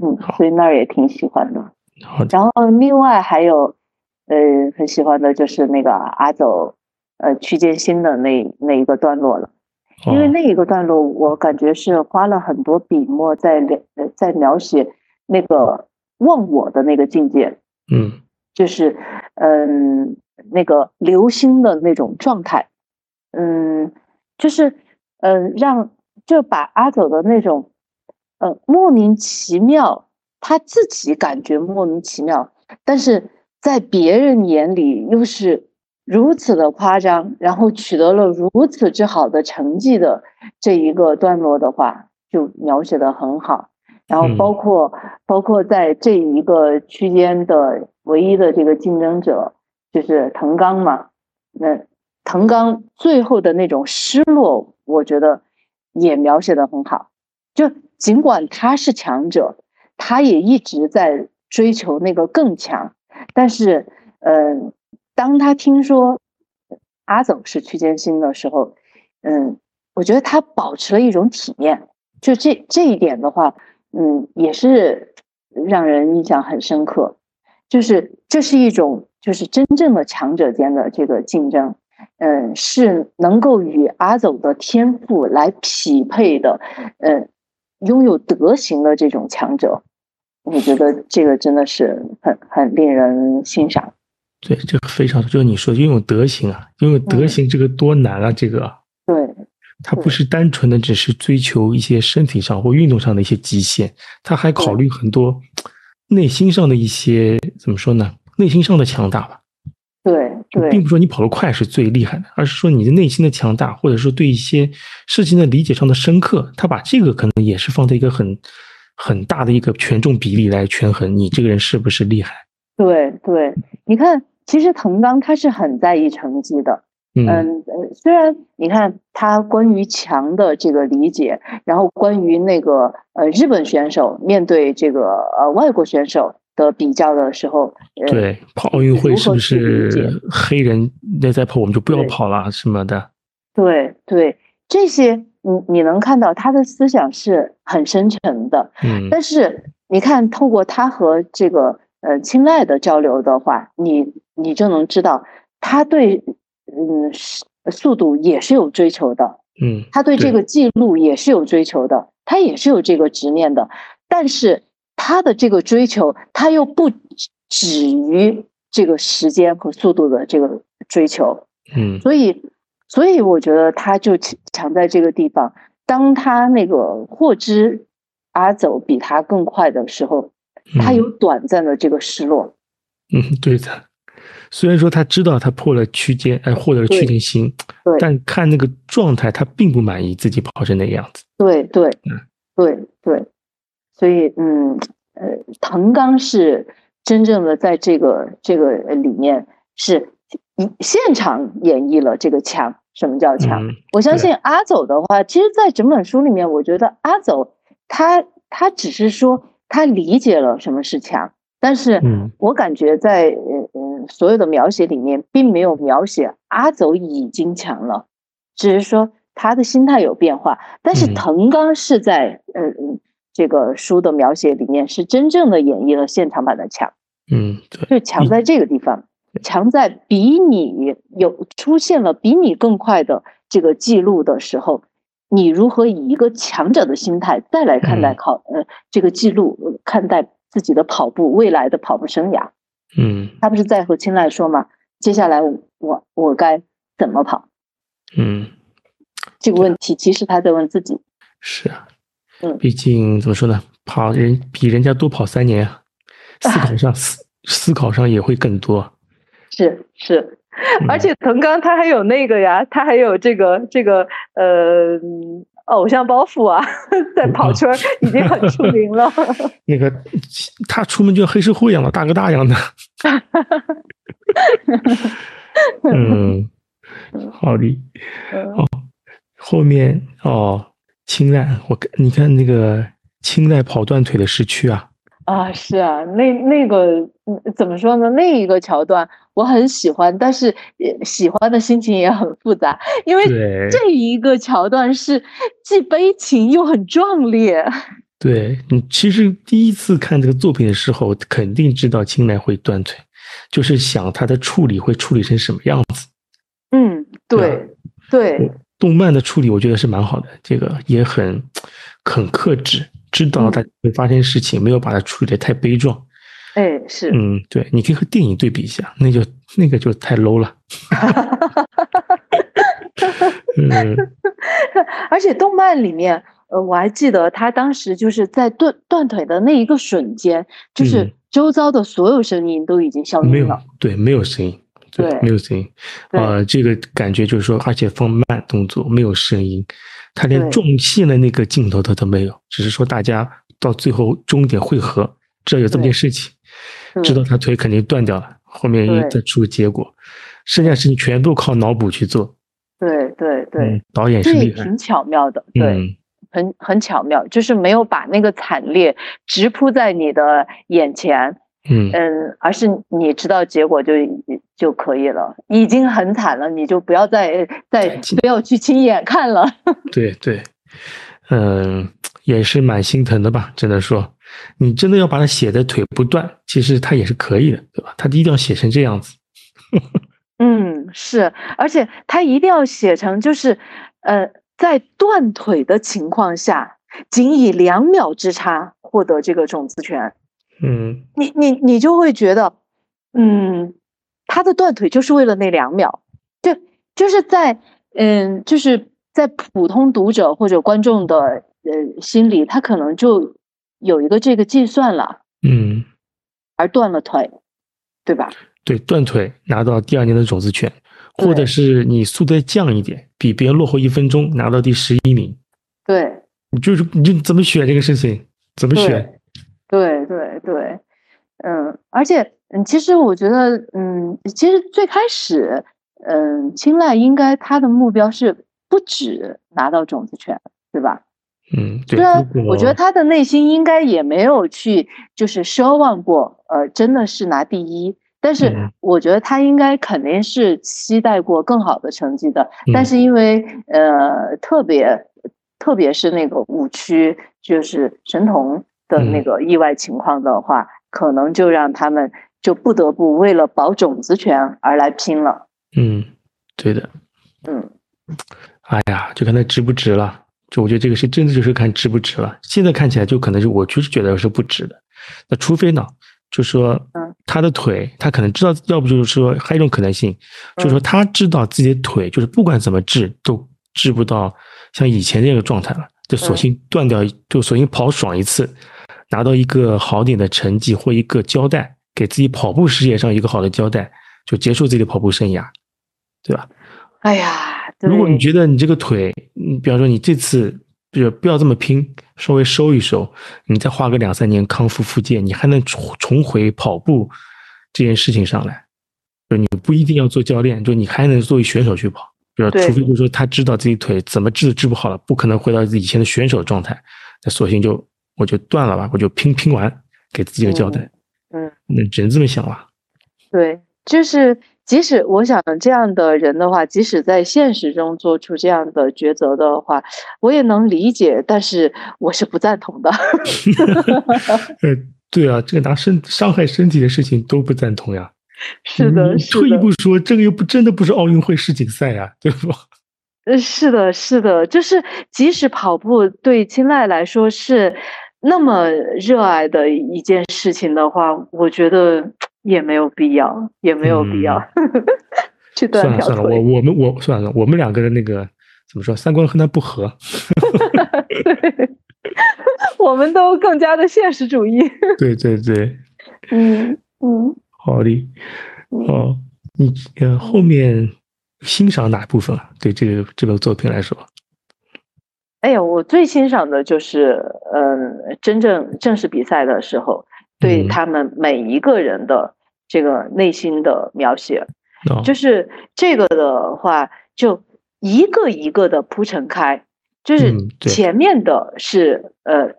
嗯，所以那儿也挺喜欢的。
好，
然后另外还有呃很喜欢的就是那个阿走呃区间新的那那一个段落了，因为那一个段落我感觉是花了很多笔墨在描在描写。那个忘我的那个境界，
嗯，
就是嗯，那个流星的那种状态，嗯，就是嗯，让就把阿走的那种呃莫名其妙，他自己感觉莫名其妙，但是在别人眼里又是如此的夸张，然后取得了如此之好的成绩的这一个段落的话，就描写的很好。然后包括包括在这一个区间的唯一的这个竞争者就是藤冈嘛，那藤冈最后的那种失落，我觉得也描写的很好。就尽管他是强者，他也一直在追求那个更强，但是，嗯，当他听说阿走是区间新的时候，嗯，我觉得他保持了一种体面。就这这一点的话。嗯，也是让人印象很深刻，就是这是一种就是真正的强者间的这个竞争，嗯，是能够与阿走的天赋来匹配的，嗯，拥有德行的这种强者，我觉得这个真的是很很令人欣赏。
对，这个非常就是你说拥有德行啊，拥有德行这个多难啊，这个。
对。
他不是单纯的只是追求一些身体上或运动上的一些极限，他还考虑很多内心上的一些怎么说呢？内心上的强大吧。
对对，
并不是说你跑得快是最厉害的，而是说你的内心的强大，或者说对一些事情的理解上的深刻，他把这个可能也是放在一个很很大的一个权重比例来权衡你这个人是不是厉害。
对对，你看，其实滕刚他是很在意成绩的。嗯呃，虽然你看他关于强的这个理解，然后关于那个呃日本选手面对这个呃外国选手的比较的时候，
对跑奥运会是不是黑人那再跑我们就不要跑了什么的？
对对，这些你你能看到他的思想是很深沉的。嗯，但是你看透过他和这个呃青睐的交流的话，你你就能知道他对。嗯，是速度也是有追求的，
嗯，
他对这个记录也是有追求的，他也是有这个执念的，但是他的这个追求，他又不止于这个时间和速度的这个追求，
嗯，
所以，所以我觉得他就强在这个地方，当他那个获知阿走比他更快的时候，他有。短暂的这个失落，
嗯，对的。虽然说他知道他破了区间，哎，获得了区间新，但看那个状态，他并不满意自己跑成那个样子。
对对，嗯，对对，所以嗯呃，滕刚是真正的在这个这个里面是现场演绎了这个强，什么叫强？我相信阿走的话，其实，在整本书里面，我觉得阿走他他只是说他理解了什么是强。但是我感觉在嗯嗯所有的描写里面，并没有描写阿走已经强了，只是说他的心态有变化。但是藤冈是在嗯嗯这个书的描写里面，是真正的演绎了现场版的强。
嗯，
就强在这个地方，强在比你有出现了比你更快的这个记录的时候，你如何以一个强者的心态再来看待考呃这个记录，看待。自己的跑步，未来的跑步生涯，
嗯，
他不是在和青睐说吗？接下来我我该怎么跑？
嗯，
这个问题其实他在问自己。
是啊，嗯，毕竟怎么说呢，跑人比人家多跑三年，思考上思思考上也会更多。
是是，而且滕刚他还有那个呀，他还有这个这个呃。偶像包袱啊，在跑圈已经很出名了。
那个他出门就像黑社会一样的大哥大一样的。嗯，好的。哦，后面哦，青睐，我你看那个青睐跑断腿的时区啊。
啊，是啊，那那个怎么说呢？那一个桥段我很喜欢，但是喜欢的心情也很复杂，因为这一个桥段是既悲情又很壮烈。
对你其实第一次看这个作品的时候，肯定知道青奈会断腿，就是想他的处理会处理成什么样子。
嗯，对对，
动漫的处理我觉得是蛮好的，这个也很很克制。知道它会发生事情，没有把它处理的太悲壮。
哎，是，
嗯，对，你可以和电影对比一下，那就那个就太 low 了。嗯，
而且动漫里面，呃，我还记得他当时就是在断断腿的那一个瞬间，就是周遭的所有声音都已经消音了，
对，没有声音，
对，
没有声音。呃，这个感觉就是说，而且放慢动作，没有声音。他连撞线的那个镜头他都没有，只是说大家到最后终点汇合，知道有这么件事情，知道他腿肯定断掉了，后面又再出结果，剩下事情全都靠脑补去做。
对对对，
导演是厉
害，挺巧妙的，对，很很巧妙，就是没有把那个惨烈直扑在你的眼前。
嗯。
嗯，而是你知道结果就就可以了，已经很惨了，你就不要再再不要去亲眼看了。
对对，嗯，也是蛮心疼的吧，只能说，你真的要把它写的腿不断，其实它也是可以的，对吧？它一定要写成这样子。
嗯，是，而且它一定要写成就是，呃，在断腿的情况下，仅以两秒之差获得这个种子权。
嗯，
你你你就会觉得，嗯，他的断腿就是为了那两秒，就就是在嗯，就是在普通读者或者观众的呃心里，他可能就有一个这个计算了，
嗯，
而断了腿，对吧？
对，断腿拿到第二年的种子权，或者是你速度降一点，比别人落后一分钟，拿到第十一名。
对，
你就是你就怎么选这个事情？怎么选？
对对对，嗯，而且嗯，其实我觉得，嗯，其实最开始，嗯，青睐应该他的目标是不止拿到种子权，对吧？
嗯，
虽然我觉得他的内心应该也没有去就是奢望过，呃，真的是拿第一。但是我觉得他应该肯定是期待过更好的成绩的，但是因为呃特别特别是那个五区就是神童的那个意外情况的话，可能就让他们就不得不为了保种子权而来拼了。
嗯，对的。
嗯，
哎呀，就看他值不值了。就我觉得这个是真的就是看值不值了。现在看起来就可能是我就是觉得是不值的。那除非呢？就说，
嗯，
他的腿，他可能知道，要不就是说，还有一种可能性，就是说他知道自己的腿，就是不管怎么治都治不到像以前那个状态了，就索性断掉，就索性跑爽一次，拿到一个好点的成绩或一个交代，给自己跑步事业上一个好的交代，就结束自己的跑步生涯，对吧？
哎呀，
如果你觉得你这个腿，你比方说你这次。就是不要这么拼，稍微收一收，你再花个两三年康复复健，你还能重重回跑步这件事情上来。就你不一定要做教练，就你还能作为选手去跑。就除非就是说他知道自己腿怎么治都治不好了，不可能回到以前的选手状态，那索性就我就断了吧，我就拼拼完，给自己个交代。
嗯，
那只能这么想了。
对，就是。即使我想这样的人的话，即使在现实中做出这样的抉择的话，我也能理解，但是我是不赞同的。
呃，对啊，这个拿身伤害身体的事情都不赞同呀。
是的，是
的。退一步说，这个又不真的不是奥运会世锦赛呀，对吧？
呃，是的，是的，就是即使跑步对青睐来说是那么热爱的一件事情的话，我觉得。也没有必要，也没有必要 去断
算了算了，我我们我算了，我们两个人那个怎么说，三观和他不合。
对我们都更加的现实主义。
对对对。
嗯嗯。
好的。哦，你呃后面欣赏哪部分啊？对这个这个作品来说？
哎呀，我最欣赏的就是，嗯，真正正式比赛的时候。对他们每一个人的这个内心的描写，就是这个的话，就一个一个的铺陈开，就是前面的是呃，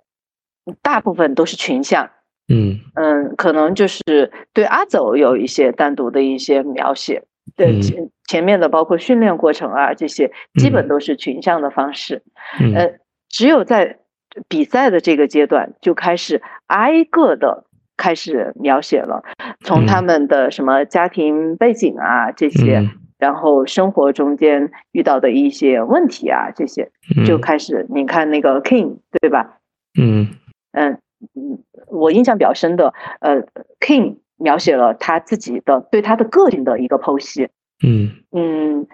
大部分都是群像，
嗯。
嗯，可能就是对阿走有一些单独的一些描写，对前前面的包括训练过程啊这些，基本都是群像的方式，呃，只有在比赛的这个阶段就开始挨个的。开始描写了，从他们的什么家庭背景啊这些，然后生活中间遇到的一些问题啊这些，就开始。你看那个 King 对吧？
嗯
嗯嗯，我印象比较深的，呃，King 描写了他自己的对他的个性的一个剖析。
嗯
嗯，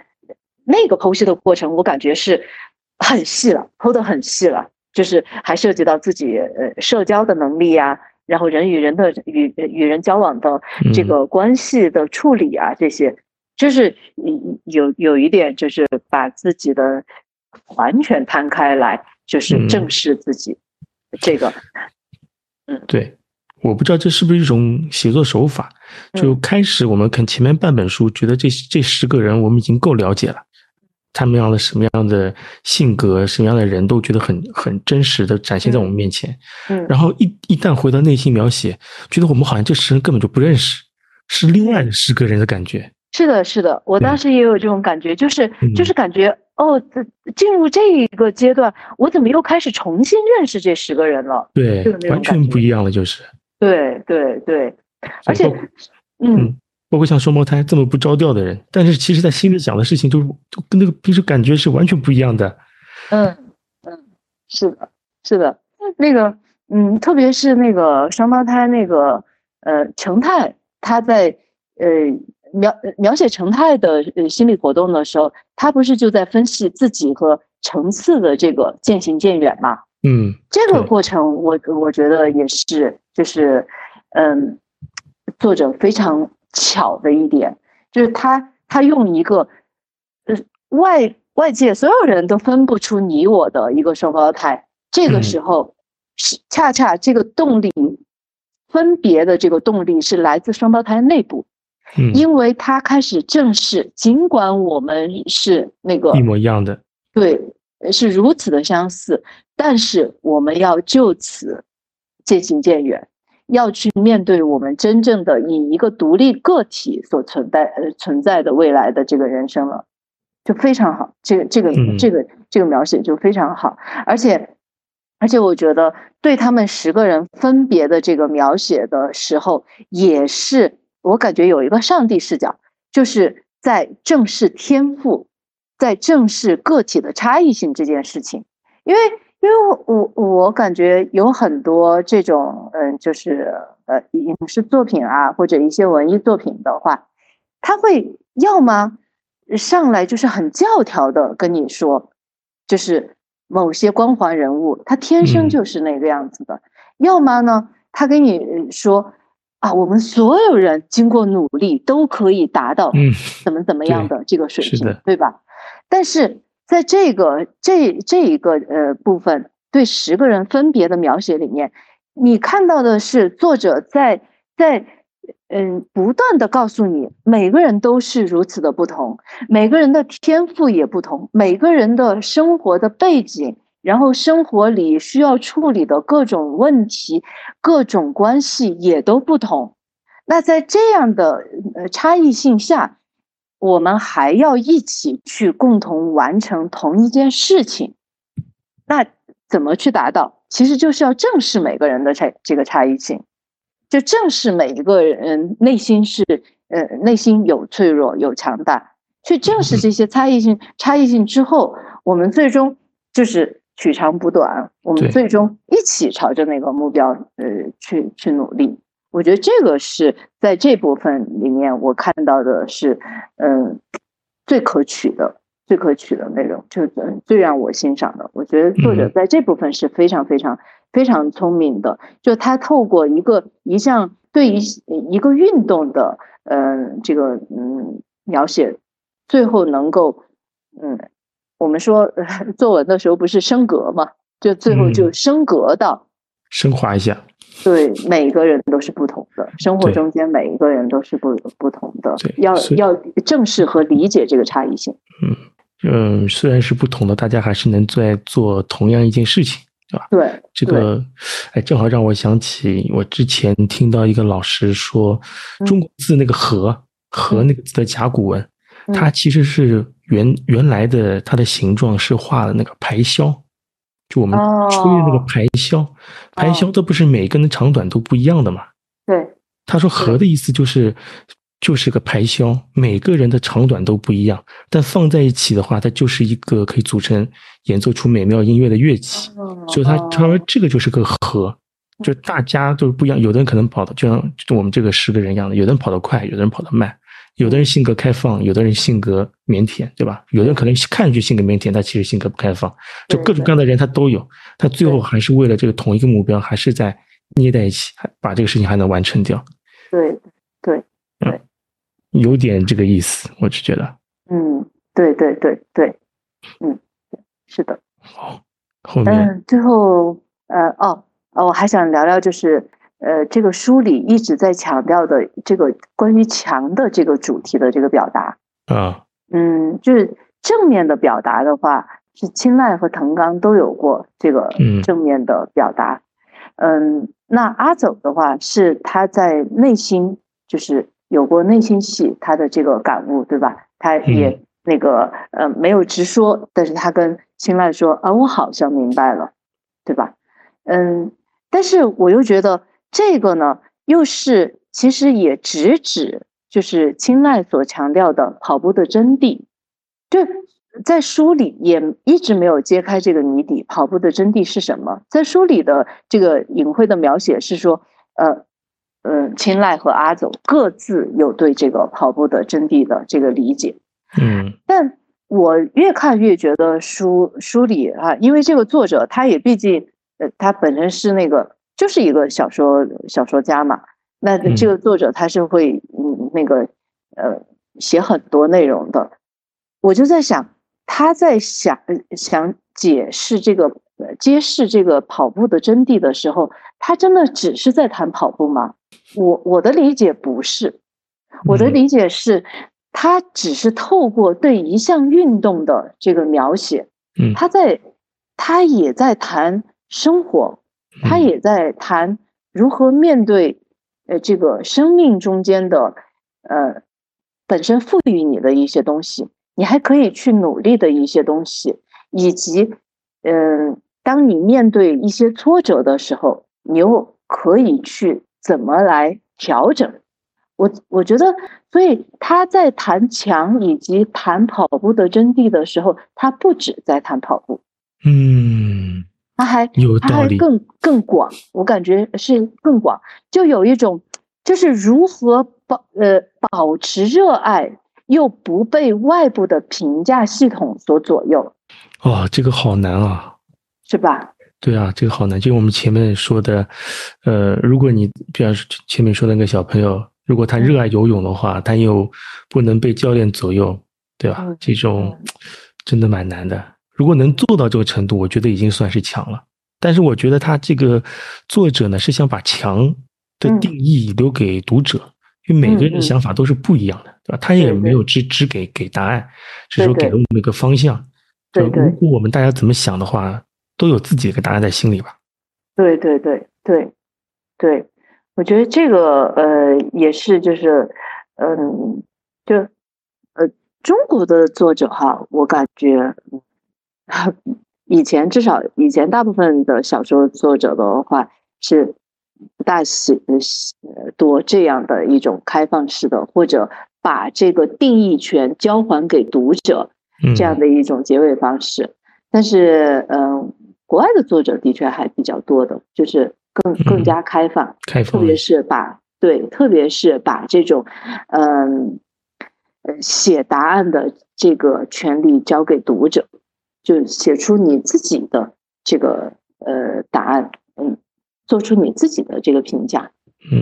那个剖析的过程，我感觉是很细了，剖的很细了，就是还涉及到自己呃社交的能力呀。然后人与人的与与人交往的这个关系的处理啊，这些就是有有一点就是把自己的完全摊开来，就是正视自己这个。嗯，
对，我不知道这是不是一种写作手法。就开始我们看前面半本书，觉得这这十个人我们已经够了解了。他们样的什么样的性格，什么样的人都觉得很很真实的展现在我们面前。
嗯，
然后一一旦回到内心描写，觉得我们好像这十人根本就不认识，是另外的十个人的感觉。
是的，是的，我当时也有这种感觉，就是就是感觉哦，进入这一个阶段，我怎么又开始重新认识这十个人了？
对，完全不一样了，就是。
对对对，而且，嗯，
包括像双胞胎这么不着调的人，但是其实在心里想的事情都都跟那个平时感觉是完全不一样的。
嗯嗯，是的，是的，那个，嗯，特别是那个双胞胎那个，呃，成泰他在呃。描描写成泰的呃心理活动的时候，他不是就在分析自己和程次的这个渐行渐远嘛？
嗯，
这个过程我我觉得也是，就是嗯，作者非常巧的一点，就是他他用一个呃外外界所有人都分不出你我的一个双胞胎，这个时候是恰恰这个动力分别的这个动力是来自双胞胎内部。因为他开始正视，尽管我们是那个
一模一样的，
对，是如此的相似，但是我们要就此渐行渐远，要去面对我们真正的以一个独立个体所存在呃存在的未来的这个人生了，就非常好，这个这个这个这个描写就非常好，而且而且我觉得对他们十个人分别的这个描写的时候，也是。我感觉有一个上帝视角，就是在正视天赋，在正视个体的差异性这件事情。因为，因为我我感觉有很多这种，嗯，就是呃影视作品啊，或者一些文艺作品的话，他会要么上来就是很教条的跟你说，就是某些光环人物他天生就是那个样子的；要么呢，他跟你说。啊，我们所有人经过努力都可以达到怎么怎么样的这个水平，对吧？但是在这个这这一个呃部分对十个人分别的描写里面，你看到的是作者在在嗯不断的告诉你，每个人都是如此的不同，每个人的天赋也不同，每个人的生活的背景。然后生活里需要处理的各种问题、各种关系也都不同。那在这样的呃差异性下，我们还要一起去共同完成同一件事情。那怎么去达到？其实就是要正视每个人的差这个差异性，就正视每一个人内心是呃内心有脆弱有强大，去正视这些差异性差异性之后，我们最终就是。取长补短，我们最终一起朝着那个目标，呃，去去努力。我觉得这个是在这部分里面我看到的是，嗯，最可取的、最可取的内容，就最让我欣赏的。我觉得作者在这部分是非常非常非常聪明的，就他透过一个一项对于一个运动的，嗯，这个嗯描写，最后能够，嗯。我们说 作文的时候不是升格嘛？就最后就升格到
升华一下。
对，每个人都是不同的，生活中间每一个人都是不不同的。要要正视和理解这个差异性。
嗯嗯，虽然是不同的，大家还是能在做同样一件事情，对吧？
对，
这个哎，正好让我想起我之前听到一个老师说，中国字那个“和”和那个字的甲骨文，它其实是。原原来的它的形状是画的那个排箫，就我们吹的那个排箫，排箫它不是每根的长短都不一样的嘛？
对。
他说“和”的意思就是就是个排箫，每个人的长短都不一样，但放在一起的话，它就是一个可以组成演奏出美妙音乐的乐器。所以他他说这个就是个和，就大家都是不一样，有的人可能跑的就像就我们这个十个人一样的，有的人跑得快，有的人跑得慢。有的人性格开放，有的人性格腼腆，对吧？有的人可能看上去性格腼腆，他其实性格不开放，就各种各样的人他都有。他最后还是为了这个同一个目标，还是在捏在一起，把这个事情还能完成掉。
对对对，
有点这个意思，我是觉得。
嗯，对对对对，嗯，是的。
好，后面。
嗯，最后呃哦哦，我还想聊聊就是。呃，这个书里一直在强调的这个关于强的这个主题的这个表达
啊，
嗯，就是正面的表达的话，是青睐和藤冈都有过这个正面的表达，嗯，那阿走的话是他在内心就是有过内心戏，他的这个感悟，对吧？他也那个呃没有直说，但是他跟青睐说啊，我好像明白了，对吧？嗯，但是我又觉得这个呢，又是其实也直指就是青睐所强调的跑步的真谛，就在书里也一直没有揭开这个谜底，跑步的真谛是什么？在书里的这个隐晦的描写是说，呃，嗯，青睐和阿走各自有对这个跑步的真谛的这个理解，
嗯，
但我越看越觉得书书里啊，因为这个作者他也毕竟。呃，他本身是那个，就是一个小说小说家嘛。那这个作者他是会嗯那个呃写很多内容的。我就在想，他在想想解释这个揭示这个跑步的真谛的时候，他真的只是在谈跑步吗？我我的理解不是，我的理解是，他只是透过对一项运动的这个描写，
嗯，
他在他也在谈。生活，他也在谈如何面对，呃，这个生命中间的，呃，本身赋予你的一些东西，你还可以去努力的一些东西，以及，嗯，当你面对一些挫折的时候，你又可以去怎么来调整？我我觉得，所以他在谈强以及谈跑步的真谛的时候，他不止在谈跑步，
嗯。
他还
有
他还更更广，我感觉是更广，就有一种就是如何保呃保持热爱，又不被外部的评价系统所左右。
哦，这个好难啊，
是吧？
对啊，这个好难。就我们前面说的，呃，如果你比方说前面说那个小朋友，如果他热爱游泳的话，他又不能被教练左右，对吧？这种真的蛮难的。如果能做到这个程度，我觉得已经算是强了。但是我觉得他这个作者呢，是想把强的定义留给读者，因为每个人的想法都是不一样的，对吧？他也没有只只给给答案，只是说给了我们一个方向。
对对。
如果我们大家怎么想的话，都有自己的一个答案在心里吧。
对对对对对，我觉得这个呃也是就是嗯，就呃中国的作者哈，我感觉。以前至少以前大部分的小说作者的话是不大喜多这样的一种开放式的，或者把这个定义权交还给读者这样的一种结尾方式。但是，嗯，国外的作者的确还比较多的，就是更更加开放，
开放，
特别是把对，特别是把这种嗯呃写答案的这个权利交给读者。就写出你自己的这个呃答案，嗯，做出你自己的这个评价，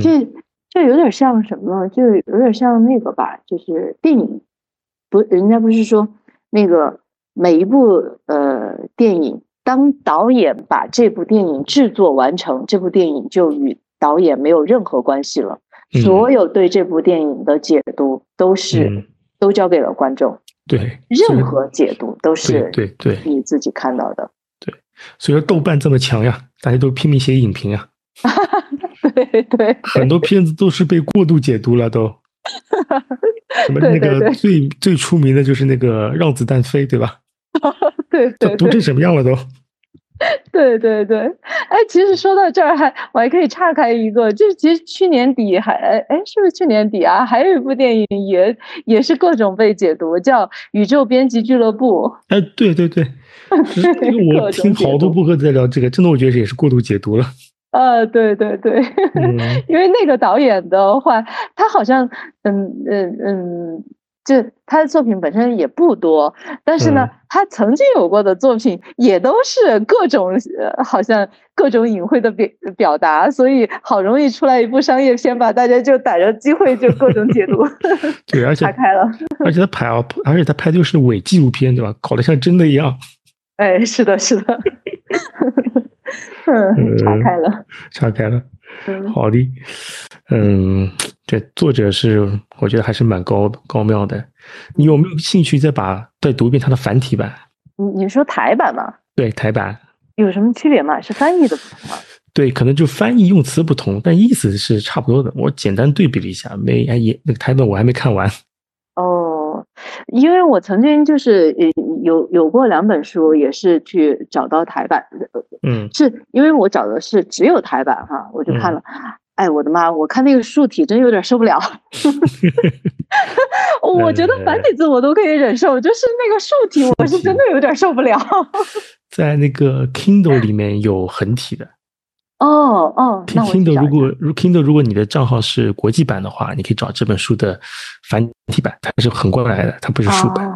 这这有点像什么？就有点像那个吧，就是电影，不，人家不是说那个每一部呃电影，当导演把这部电影制作完成，这部电影就与导演没有任何关系了，所有对这部电影的解读都是都交给了观众。
对，
任何解读都是
对对
你自己看到的。
对，所以说豆瓣这么强呀，大家都拼命写影评呀。
对对，
很多片子都是被过度解读了，都。什么那个最最出名的就是那个《让子弹飞》，对吧？
对 对，
读成什么样了都？
对对对，哎，其实说到这儿，还我还可以岔开一个，就是其实去年底还哎，是不是去年底啊？还有一部电影也也是各种被解读，叫《宇宙编辑俱乐部》。
哎，对对对，我听好多播客在聊这个，真的我觉得也是过度解读了。
呃，对对对，因为那个导演的话，他好像嗯嗯嗯。就他的作品本身也不多，但是呢，他曾经有过的作品也都是各种，好像各种隐晦的表表达，所以好容易出来一部商业片吧，大家就逮着机会就各种解读。
对，而且
岔开了，
而且他拍啊，而且他拍的又是伪纪录片，对吧？搞得像真的一样。
哎，是的，是的。嗯，岔开了，
岔开了。好的，嗯，这作者是我觉得还是蛮高高妙的。你有没有兴趣再把再读一遍他的繁体版？
你你说台版吗？
对，台版
有什么区别吗？是翻译的不同吗？
对，可能就翻译用词不同，但意思是差不多的。我简单对比了一下，没哎也那个台本我还没看完。
哦，因为我曾经就是呃有有过两本书，也是去找到台版，
嗯，
是因为我找的是只有台版哈，我就看了，哎，我的妈，我看那个竖体真有点受不了，我觉得繁体字我都可以忍受，就是那个竖体我是真的有点受不了。
在那个 Kindle 里面有横体的。
哦哦
，Kindle 如果如 Kindle 如果你的账号是国际版的话，你可以找这本书的繁体版，它是横过来的，它不是竖版。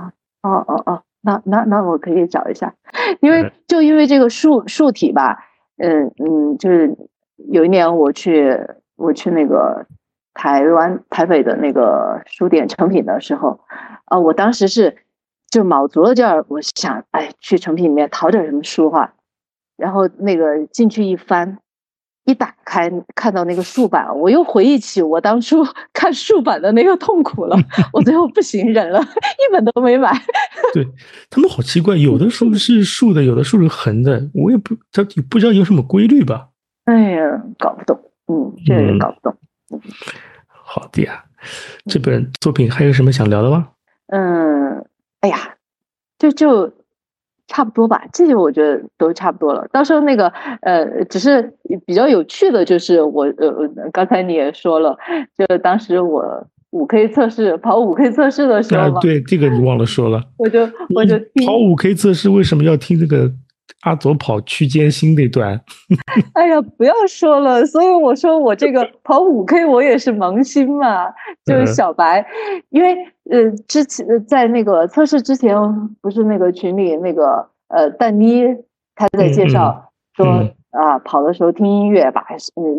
哦哦哦，那那那我可以找一下，因为就因为这个竖竖体吧，嗯嗯，就是有一年我去我去那个台湾台北的那个书店成品的时候，啊，我当时是就卯足了劲儿，我想哎去成品里面淘点什么书哈，然后那个进去一翻。一打开看到那个竖版，我又回忆起我当初 看竖版的那个痛苦了。我最后不行忍了，一本都没买。
对他们好奇怪，有的书是竖的，有的书是横的，我也不他不知道有什么规律吧？
哎呀，搞不懂，嗯，这个搞不懂。
好的呀，这本作品还有什么想聊的吗？
嗯，哎呀，就就。差不多吧，这些我觉得都差不多了。到时候那个呃，只是比较有趣的，就是我呃，刚才你也说了，就当时我五 K 测试跑五 K 测试的时候，
对这个你忘了说了，
我就我就
跑五 K 测试为什么要听这个阿左跑区间心那段？
哎呀，不要说了，所以我说我这个 跑五 K 我也是萌新嘛，就是小白，因为。呃，之前在那个测试之前，不是那个群里那个呃，蛋妮她在介绍说啊，跑的时候听音乐，把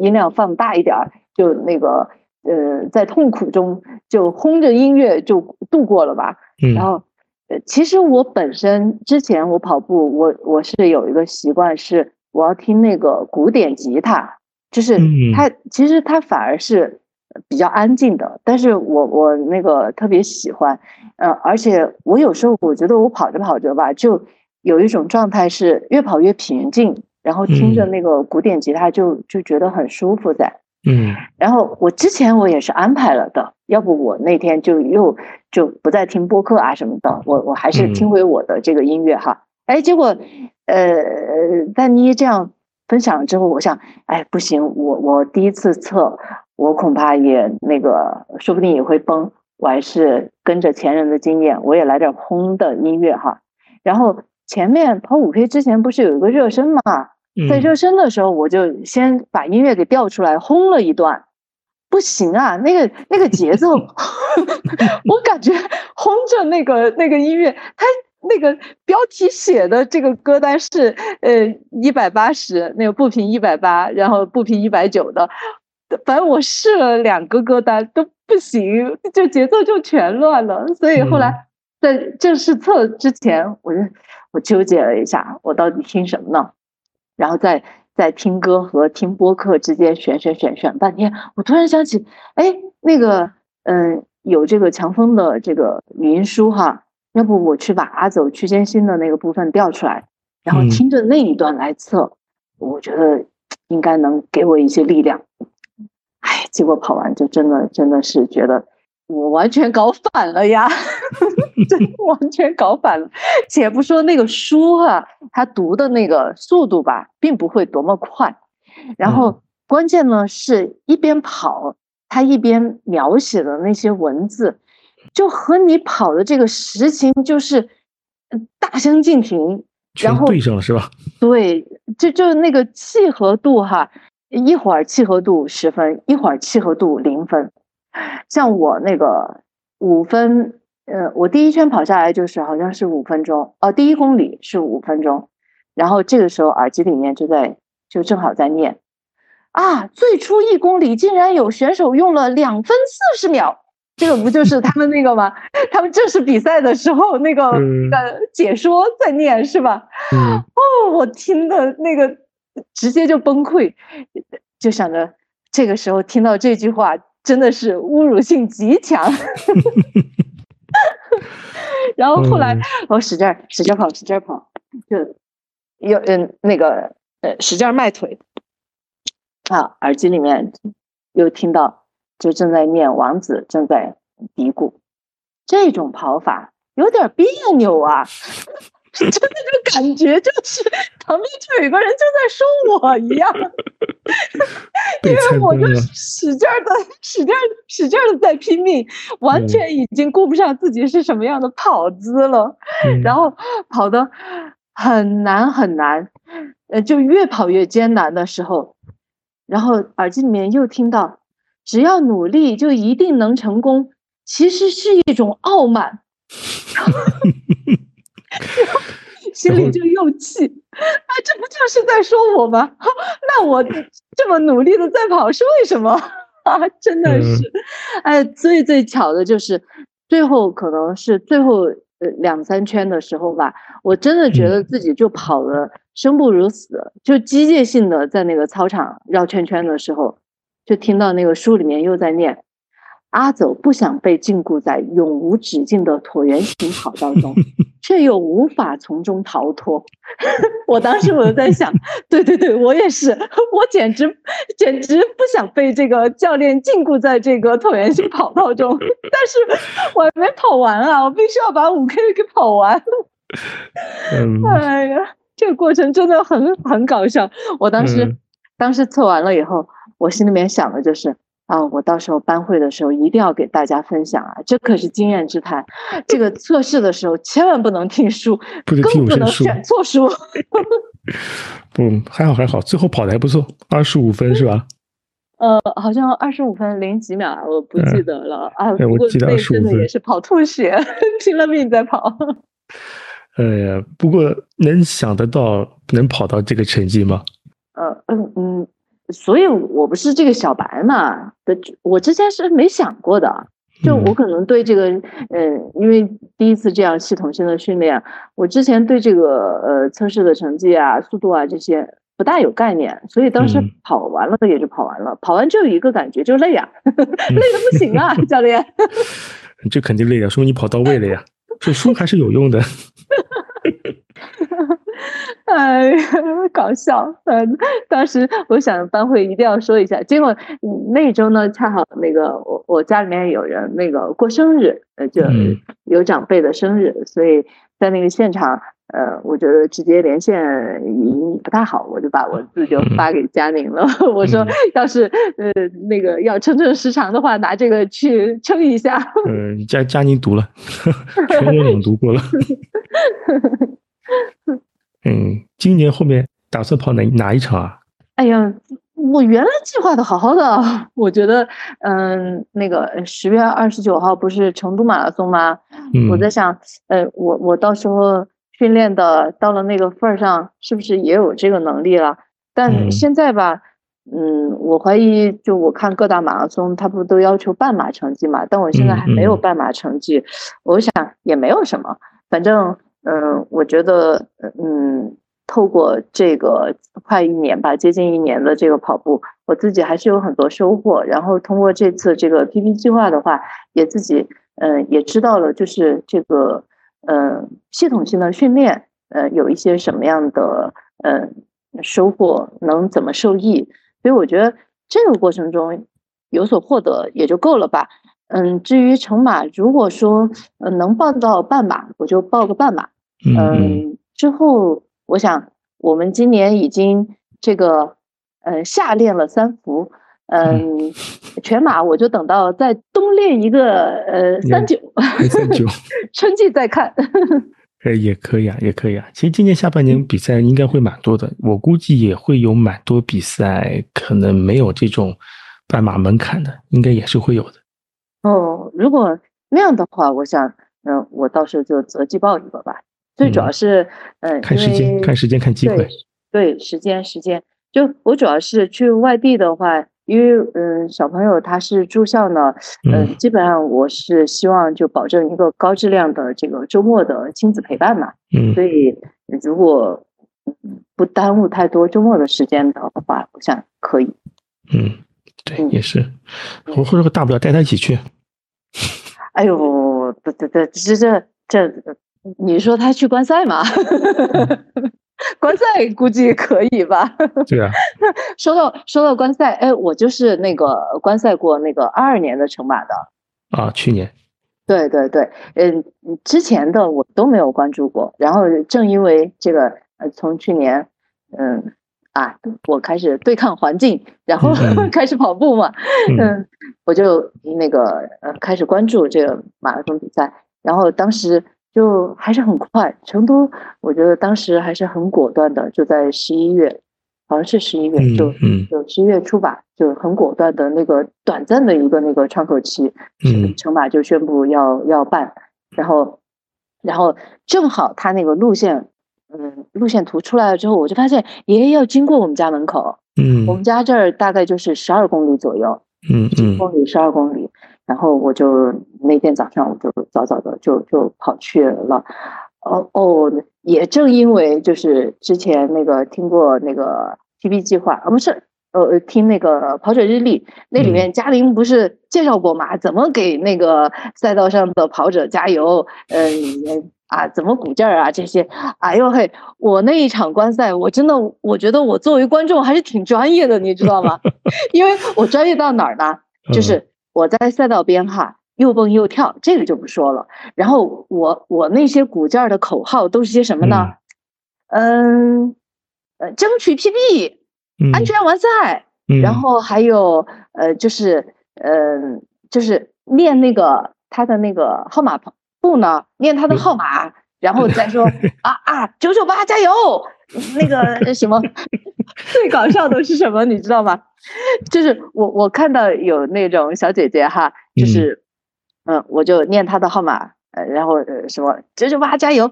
音量放大一点，就那个呃，在痛苦中就轰着音乐就度过了吧。然后，呃，其实我本身之前我跑步，我我是有一个习惯，是我要听那个古典吉他，就是它其实它反而是。比较安静的，但是我我那个特别喜欢，呃，而且我有时候我觉得我跑着跑着吧，就有一种状态是越跑越平静，然后听着那个古典吉他就就觉得很舒服在，
嗯，
然后我之前我也是安排了的，要不我那天就又就不再听播客啊什么的，我我还是听回我的这个音乐哈，哎，结果呃，但妮这样分享了之后，我想，哎，不行，我我第一次测。我恐怕也那个，说不定也会崩。我还是跟着前人的经验，我也来点轰的音乐哈。然后前面跑五 K 之前不是有一个热身嘛？在热身的时候，我就先把音乐给调出来轰了一段。不行啊，那个那个节奏，我感觉轰着那个那个音乐，它那个标题写的这个歌单是呃一百八十，那个步频一百八，然后步频一百九的。反正我试了两个歌单都不行，就节奏就全乱了。所以后来在正式测之前，我就我纠结了一下，我到底听什么呢？然后在在听歌和听播客之间选选选选半天，我突然想起，哎，那个嗯，有这个强风的这个语音书哈，要不我去把阿走区间新的那个部分调出来，然后听着那一段来测，我觉得应该能给我一些力量。哎，结果跑完就真的真的是觉得我完全搞反了呀，真完全搞反了。且不说那个书哈，他读的那个速度吧，并不会多么快。然后关键呢，是一边跑，他一边描写的那些文字，就和你跑的这个实情就是大相径庭。然后
对上了是吧？
对，就就那个契合度哈。一会儿契合度十分，一会儿契合度零分。像我那个五分，呃，我第一圈跑下来就是好像是五分钟，哦，第一公里是五分钟。然后这个时候耳机里面就在就正好在念啊，最初一公里竟然有选手用了两分四十秒，这个不就是他们那个吗？他们正式比赛的时候那个呃解说在念是吧？哦，我听的那个。直接就崩溃，就想着这个时候听到这句话真的是侮辱性极强。然后后来我使劲使劲跑，使劲跑，就又嗯那个呃使劲迈腿啊，耳机里面又听到就正在念王子正在嘀咕，这种跑法有点别扭啊。就那种感觉，就是旁边就有个人就在说我一样，因为我就使劲的、使劲、使劲的在拼命，完全已经顾不上自己是什么样的跑姿了，然后跑的很难很难，呃，就越跑越艰难的时候，然后耳机里面又听到，只要努力就一定能成功，其实是一种傲慢。心里就又气，啊，这不就是在说我吗？那我这么努力的在跑是为什么啊？真的是，哎，最最巧的就是最后可能是最后呃两三圈的时候吧，我真的觉得自己就跑了生不如死，就机械性的在那个操场绕圈圈的时候，就听到那个书里面又在念。阿走不想被禁锢在永无止境的椭圆形跑道中，却又无法从中逃脱。我当时我就在想，对对对，我也是，我简直简直不想被这个教练禁锢在这个椭圆形跑道中。但是我还没跑完啊，我必须要把五 K 给跑完。哎呀，这个过程真的很很搞笑。我当时当时测完了以后，我心里面想的就是。啊，我到时候班会的时候一定要给大家分享啊！这可是经验之谈。这个测试的时候千万不能听书，
更
不能选错书。
不，还好还好，最后跑的还不错，二十五分是吧？
呃，好像二十五分零几秒，我不记得了啊。
不过那
真的也是跑吐血，拼了命在跑。
哎呀，不过能想得到能跑到这个成绩吗？
呃嗯嗯。所以，我不是这个小白嘛的，我之前是没想过的。就我可能对这个，嗯，因为第一次这样系统性的训练，我之前对这个呃测试的成绩啊、速度啊这些不大有概念，所以当时跑完了也就跑完了，跑完就有一个感觉，就累啊，累的不行啊，教练。
这肯定累啊，说明你跑到位了呀，这书还是有用的。
哎呀，搞笑！嗯，当时我想班会一定要说一下，结果那周呢，恰好那个我我家里面有人那个过生日，呃，就有长辈的生日，所以在那个现场，呃，我觉得直接连线语音不太好，我就把文字就发给佳宁了。我说，要是呃那个要称称时长的话，拿这个去称一下。
嗯，佳佳宁读了，全文朗读过了。嗯，今年后面打算跑哪哪一场啊？
哎呀，我原来计划的好好的，我觉得，嗯，那个十月二十九号不是成都马拉松吗？我在想，呃，我我到时候训练的到了那个份儿上，是不是也有这个能力了？但现在吧，嗯，我怀疑，就我看各大马拉松，他不都要求半马成绩嘛？但我现在还没有半马成绩，我想也没有什么，反正。嗯，我觉得，嗯，透过这个快一年吧，接近一年的这个跑步，我自己还是有很多收获。然后通过这次这个 PP 计划的话，也自己，嗯，也知道了，就是这个，嗯，系统性的训练，呃，有一些什么样的，嗯，收获，能怎么受益。所以我觉得这个过程中有所获得也就够了吧。嗯，至于成马，如果说呃能报到半马，我就报个半马。嗯，之后我想，我们今年已经这个，呃，夏练了三伏，嗯，全马我就等到再冬练一个，呃，三九，
三九，
春季再看。
呃，也可以啊，也可以啊。其实今年下半年比赛应该会蛮多的，我估计也会有蛮多比赛，可能没有这种半马门槛的，应该也是会有的。
哦，如果那样的话，我想，嗯，我到时候就择机报一个吧。最主要是，嗯，
看时间，看时间，看机会。
对，时间，时间。就我主要是去外地的话，因为嗯，小朋友他是住校呢，嗯，基本上我是希望就保证一个高质量的这个周末的亲子陪伴嘛。嗯。所以如果不耽误太多周末的时间的话，我想可以。
嗯，对，也是。我或者大不了带他一起去。
哎呦，这这这这这这。你说他去观赛吗？观赛估计可以吧。
对啊。
说到说到观赛，哎，我就是那个观赛过那个二二年的成马的。
啊，去年。
对对对，嗯，之前的我都没有关注过，然后正因为这个，呃，从去年，嗯啊，我开始对抗环境，然后 开始跑步嘛，嗯，我就那个呃开始关注这个马拉松比赛，然后当时就还是很快，成都我觉得当时还是很果断的，就在十一月。好像是十一月，就就十一月初吧，就很果断的那个短暂的一个那个窗口期，嗯，成马就宣布要要办，然后，然后正好他那个路线，嗯，路线图出来了之后，我就发现，爷爷要经过我们家门口，嗯，我们家这儿大概就是十二公里左右，
嗯
嗯，公里十二公里，然后我就那天早上我就早早的就就跑去了。哦哦，也正因为就是之前那个听过那个 PB 计划啊，不是，呃，听那个跑者日历，那里面嘉玲不是介绍过嘛？怎么给那个赛道上的跑者加油？嗯啊，怎么鼓劲儿啊？这些，哎呦嘿，我那一场观赛，我真的我觉得我作为观众还是挺专业的，你知道吗？因为我专业到哪儿呢？就是我在赛道边哈。又蹦又跳，这个就不说了。然后我我那些鼓劲儿的口号都是些什么呢？嗯，呃，争取 PB，安全完赛。然后还有呃，就是呃，就是念那个他的那个号码布呢，念他的号码，然后再说 啊啊，九九八加油！那个什么，最搞笑的是什么？你知道吗？就是我我看到有那种小姐姐哈，就是。嗯，我就念她的号码，呃，然后呃什么九九八加油，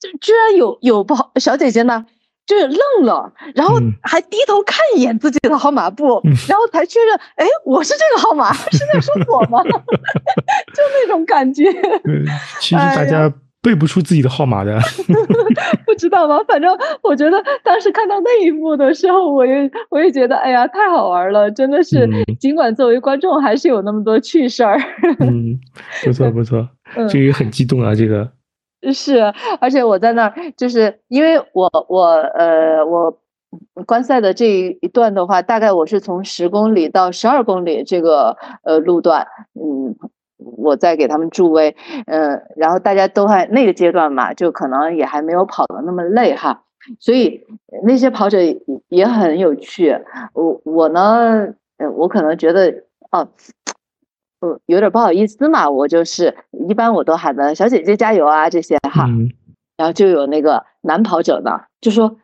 就居然有有不好小姐姐呢，就是愣了，然后还低头看一眼自己的号码布，然后才确认，哎，我是这个号码，是在说我吗？就那种感觉。
对其实大家。背不出自己的号码的，
不知道吗？反正我觉得当时看到那一幕的时候，我也我也觉得，哎呀，太好玩了，真的是。尽管作为观众，还是有那么多趣事儿。
嗯，不错 不错，这个很激动啊，这个。
是，而且我在那儿，就是因为我我呃我观赛的这一段的话，大概我是从十公里到十二公里这个呃路段，嗯。我在给他们助威，呃，然后大家都还那个阶段嘛，就可能也还没有跑的那么累哈，所以那些跑者也很有趣。我我呢，我可能觉得哦，呃，有点不好意思嘛，我就是一般我都喊的小姐姐加油啊这些哈，然后就有那个男跑者呢，就说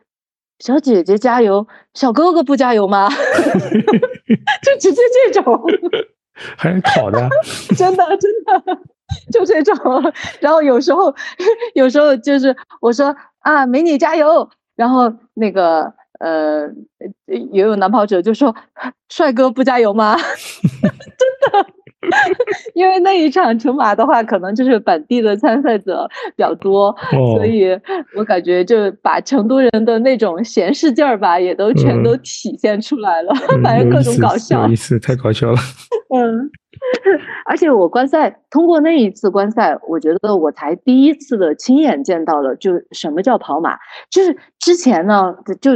小姐姐加油，小哥哥不加油吗？就直接这种。
还是烤的，
真的真的就这种。然后有时候 有时候就是我说啊，美女加油。然后那个呃，也有男跑者就说，帅哥不加油吗？真的。因为那一场成马的话，可能就是本地的参赛者比较多，所以我感觉就把成都人的那种闲事劲儿吧，也都全都体现出来了，反正各种搞笑，
有意思，太搞笑了。
嗯。而且我观赛通过那一次观赛，我觉得我才第一次的亲眼见到了，就什么叫跑马。就是之前呢，就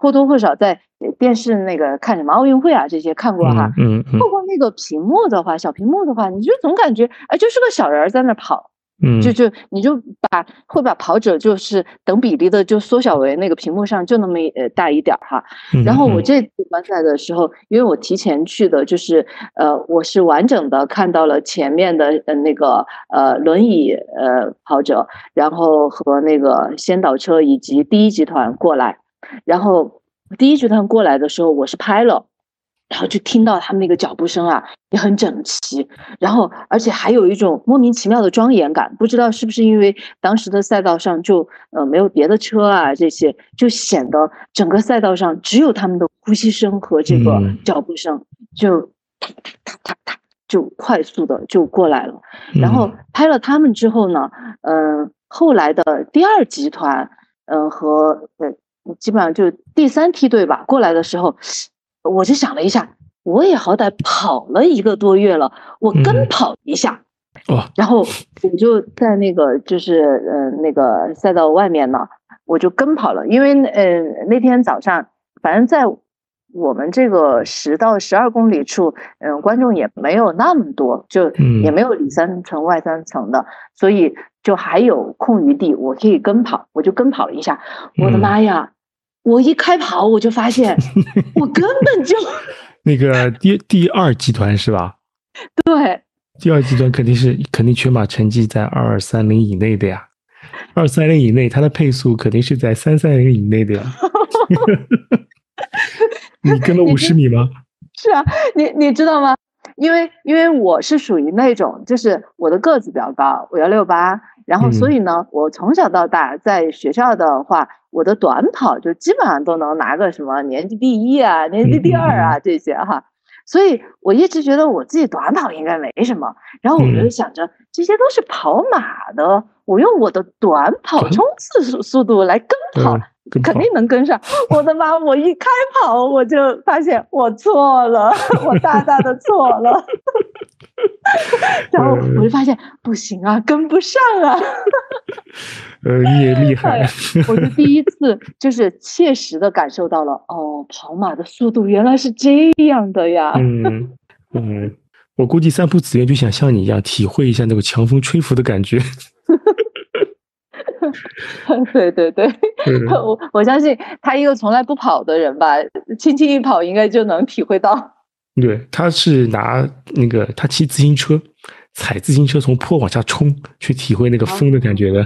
或多或少在电视那个看什么奥运会啊这些看过哈。
嗯嗯。
透过那个屏幕的话，小屏幕的话，你就总感觉哎，就是个小人在那跑。
嗯，
就就你就把会把跑者就是等比例的就缩小为那个屏幕上就那么呃大一点儿哈。然后我这次观赛的时候，因为我提前去的，就是呃我是完整的看到了前面的呃那个呃轮椅呃跑者，然后和那个先导车以及第一集团过来，然后第一集团过来的时候，我是拍了。然后就听到他们那个脚步声啊，也很整齐，然后而且还有一种莫名其妙的庄严感，不知道是不是因为当时的赛道上就呃没有别的车啊，这些就显得整个赛道上只有他们的呼吸声和这个脚步声，就哒哒哒哒就快速的就过来了。然后拍了他们之后呢，嗯，后来的第二集团，嗯和呃基本上就第三梯队吧过来的时候。我就想了一下，我也好歹跑了一个多月了，我跟跑一下，
哦，
然后我就在那个就是呃那个赛道外面呢，我就跟跑了，因为呃那天早上反正在我们这个十到十二公里处，嗯，观众也没有那么多，就也没有里三层外三层的，所以就还有空余地，我可以跟跑，我就跟跑了一下。我的妈呀！我一开跑，我就发现 我根本就
那个第第二集团是吧？
对，
第二集团肯定是肯定全马成绩在二三零以内的呀，二三零以内，它的配速肯定是在三三零以内的呀。你跟了五十米吗？
是啊，你你知道吗？因为因为我是属于那种，就是我的个子比较高，我幺六八，然后所以呢，我从小到大在学校的话，我的短跑就基本上都能拿个什么年级第一啊，年级第二啊这些哈，所以我一直觉得我自己短跑应该没什么，然后我就想着这些都是跑马的，我用我的短跑冲刺速速度来跟跑。肯定能跟上！我的妈！我一开跑，我就发现我错了，我大大的错了。然后我就发现不行啊，跟不上啊。
呃，你也厉害。
我就第一次就是切实的感受到了，哦，跑马的速度原来是这样的呀。
嗯嗯，我估计三浦子苑就想像你一样，体会一下那个强风吹拂的感觉。
对 对对，我我相信他一个从来不跑的人吧，轻轻一跑应该就能体会到。
对，他是拿那个他骑自行车，踩自行车从坡往下冲，去体会那个风的感觉的。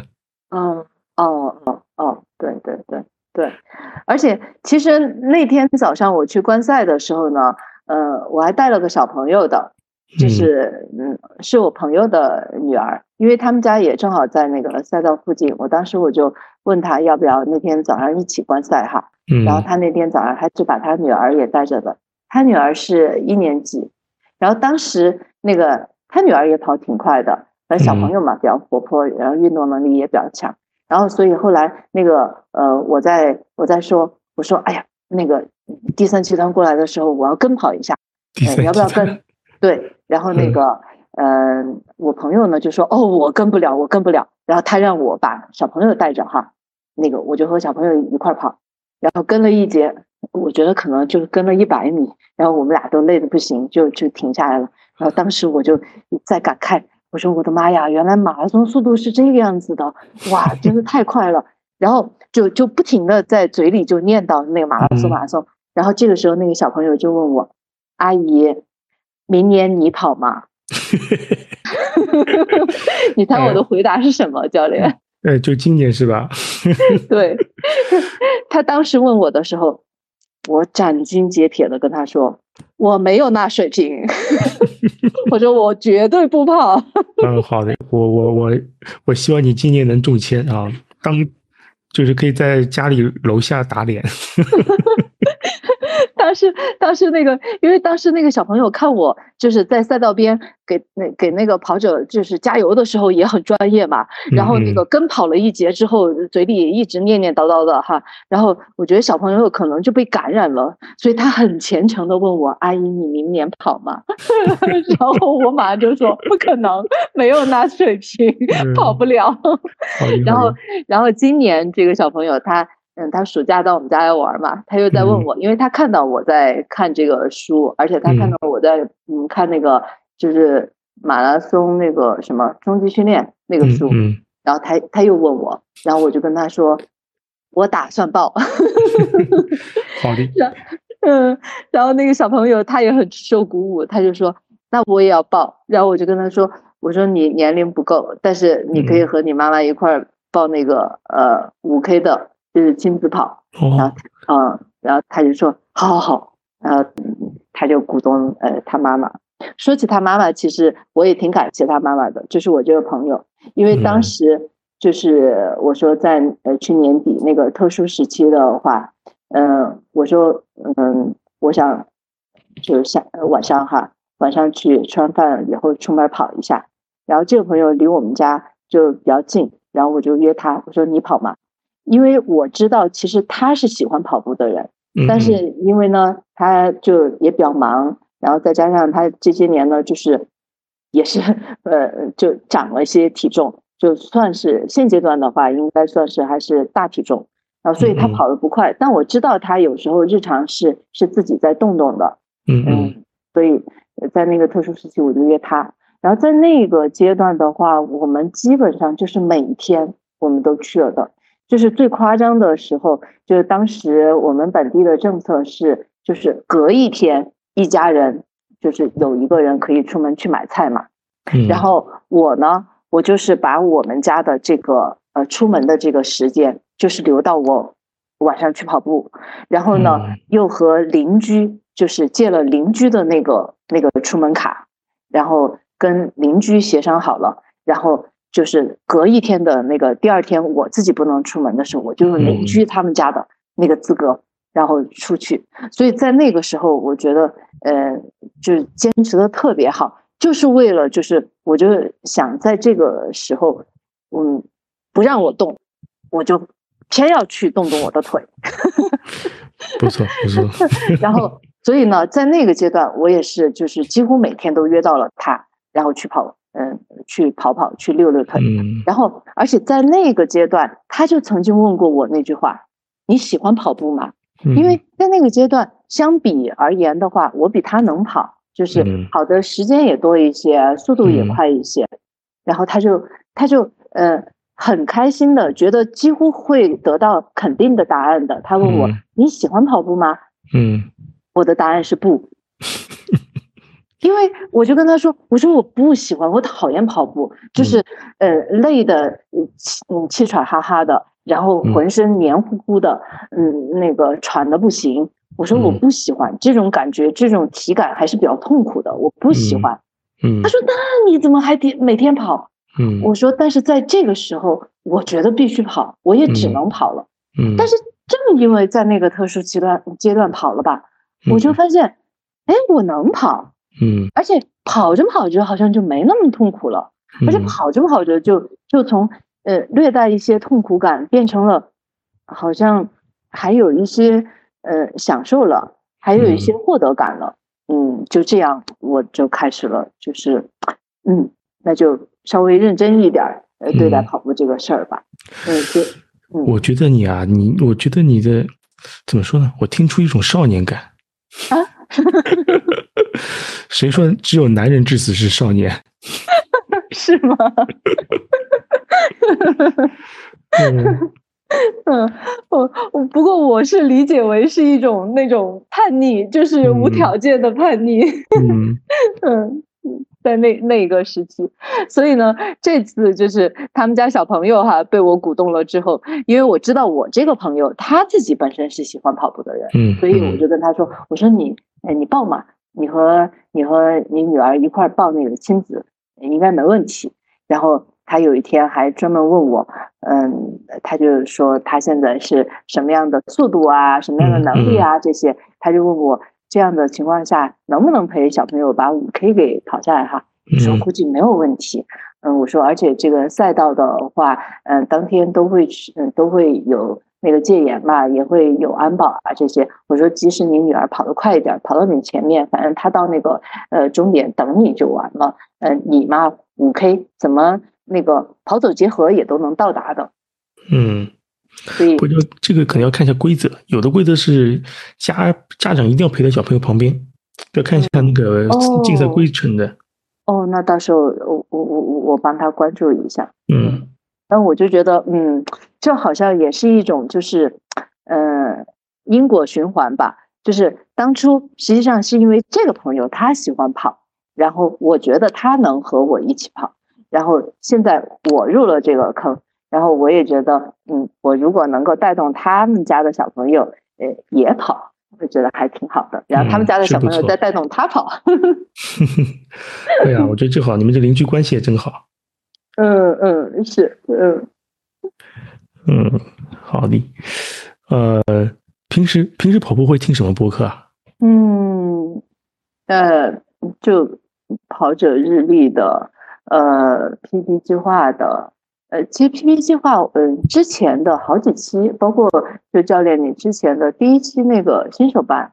嗯，哦哦哦，对对对对，而且其实那天早上我去观赛的时候呢，呃，我还带了个小朋友的。就是嗯，是我朋友的女儿，因为他们家也正好在那个赛道附近。我当时我就问他要不要那天早上一起观赛哈，然后他那天早上还是把他女儿也带着的。他女儿是一年级，然后当时那个他女儿也跑挺快的，反正小朋友嘛比较活泼，然后运动能力也比较强。然后所以后来那个呃，我在我在说，我说哎呀，那个第三集团过来的时候，我要跟跑一下，你要不要跟？对，然后那个，嗯，我朋友呢就说，哦，我跟不了，我跟不了。然后他让我把小朋友带着哈，那个我就和小朋友一块跑，然后跟了一节，我觉得可能就跟了一百米，然后我们俩都累得不行，就就停下来了。然后当时我就在感慨，我说我的妈呀，原来马拉松速度是这个样子的，哇，真的太快了。然后就就不停的在嘴里就念叨那个马拉松马拉松。然后这个时候那个小朋友就问我，阿姨。明年你跑吗？你猜我的回答是什么，教练？
呃，就今年是吧？
对，他当时问我的时候，我斩钉截铁的跟他说，我没有那水平，我说我绝对不跑。
嗯，好的，我我我我希望你今年能中签啊，当就是可以在家里楼下打脸。
当时，当时那个，因为当时那个小朋友看我就是在赛道边给那给那个跑者就是加油的时候也很专业嘛，然后那个跟跑了一节之后，嘴里一直念念叨叨的哈，然后我觉得小朋友可能就被感染了，所以他很虔诚的问我：“阿姨，你明年跑吗？” 然后我马上就说：“不可能，没有那水平，跑不了。”然后，然后今年这个小朋友他。嗯，他暑假到我们家来玩嘛，他又在问我，因为他看到我在看这个书，而且他看到我在嗯看那个就是马拉松那个什么终极训练那个书，然后他他又问我，然后我就跟他说，我打算报。
好的。
嗯，然后那个小朋友他也很受鼓舞，他就说那我也要报，然后我就跟他说，我说你年龄不够，但是你可以和你妈妈一块儿报那个呃五 K 的。就是亲自跑，然后嗯，然后他就说好好好，然后他就鼓动呃他妈妈。说起他妈妈，其实我也挺感谢他妈妈的，就是我这个朋友，因为当时就是我说在呃去年底那个特殊时期的话，嗯，我说嗯，我想就是下晚上哈，晚上去吃完饭以后出门跑一下，然后这个朋友离我们家就比较近，然后我就约他，我说你跑吗？因为我知道，其实他是喜欢跑步的人，但是因为呢，他就也比较忙，然后再加上他这些年呢，就是也是 呃，就长了一些体重，就算是现阶段的话，应该算是还是大体重。然后所以他跑得不快，但我知道他有时候日常是是自己在动动的，
嗯嗯
所以呃在那个特殊时期我就约他，然后在那个阶段的话，我们基本上就是每一天我们都去了的，就是最夸张的时候，就是当时我们本地的政策是，就是隔一天一家人就是有一个人可以出门去买菜嘛，
嗯，
然后我呢，我就是把我们家的这个呃出门的这个时间，就是留到我晚上去跑步，然后呢，
嗯
又和邻居就是借了邻居的那个那个出门卡，然后跟邻居协商好了，然后就是隔一天的那个第二天我自己不能出门的时候，我就用邻居他们家的那个资格。然后出去，所以在那个时候，我觉得，呃，就是坚持的特别好，就是为了，就是我就想在这个时候，嗯，不让我动，我就偏要去动动我的腿，
不错不错，
然后，所以呢，在那个阶段，我也是，就是几乎每天都约到了他，然后去跑，嗯，去跑跑，去溜溜腿，
嗯
然后，而且在那个阶段，他就曾经问过我那句话：“你喜欢跑步吗？”
嗯，
因为在那个阶段，相比而言的话，我比他能跑，就是
嗯
跑的时间也多一些，速度也
嗯
快一些。然后他就他就呃很开心的，觉得几乎会得到肯定的答案的。他问我、
嗯
你喜欢跑步吗？
嗯
我的答案是不，因为我就跟他说，我说我不喜欢，我讨厌跑步，就是、呃累的嗯气嗯气喘哈哈的，然后
嗯
浑身黏糊糊的，嗯那个喘的不行。我说我
嗯
不喜欢这种感觉，这种体感还是比较痛苦的，我不喜欢。
嗯
他说那你怎么还得每天跑？
嗯
我说但是在这个时候，我觉得必须跑，我也只
嗯
能跑了。
嗯，
但是正因为在那个特殊阶段阶段跑了吧，我就
嗯
发现，哎，我能跑，
嗯。
而且跑着跑着好像就没那么痛苦了，而且
嗯。
跑着跑着就就从呃略带一些痛苦感变成了好像还有一些呃享受了，还有一些获得感了，嗯，就这样我就开始了，就是嗯，那就稍微认真一点儿呃对待
嗯。
跑步这个事儿吧，嗯，就嗯。
我觉得你啊，你我觉得你的怎么说呢？我听出一种少年感
啊。
谁说只有男人至死是少年？
是吗？
嗯
嗯，我我不过我是理解为是一种那种叛逆，就是无
嗯
条件的叛逆。
嗯
嗯，在那那个时期，所以呢，这次就是他们家小朋友哈被我鼓动了之后，因为我知道我这个朋友他自己本身是喜欢跑步的人，
嗯，
所以我就跟他说：“我说你，哎，你报嘛，你和你和你女儿一块儿报那个亲子，应该没问题。”然后他有一天还专门问我，嗯，他就说他现在是什么样的速度啊，什么样的能力啊，这些，他就问我这样的情况下能不能陪小朋友把五 K 给跑下来哈？我说
嗯
估计没有问题。嗯，我说而且这个赛道的话，嗯，当天都会去，嗯，都会有那个戒严嘛，也会有安保啊这些。我说即使你女儿跑得快一点，跑到你前面，反正她到那个呃终点等你就完了。嗯，你嘛五 K 怎么那个跑走结合也都能到达的，
嗯，
所以
这个可能要看一下规则，有的规则是家家长一定要陪在小朋友旁边，要看一下那个
哦
竞赛规程的。
哦，那到时候我我我我我帮他关注一下。
嗯
但我就觉得，嗯，这好像也是一种就是，呃，因果循环吧。就是当初实际上是因为这个朋友他喜欢跑，然后我觉得他能和我一起跑，然后现在我入了这个坑，然后我也觉得，嗯，我如果能够带动他们家的小朋友，呃，也跑，我觉得还挺好的。然后他们
嗯
家的小朋友再带动他跑，
对呀，我觉得正好，你们这邻居关系也真好。
嗯嗯，是，嗯。
嗯，好的。呃，平时平时跑步会听什么播客啊？
嗯，呃，就跑者日历的，呃，PP 计划的，呃，其实 PP 计划，嗯、之前的好几期，包括就教练你之前的第一期那个新手班，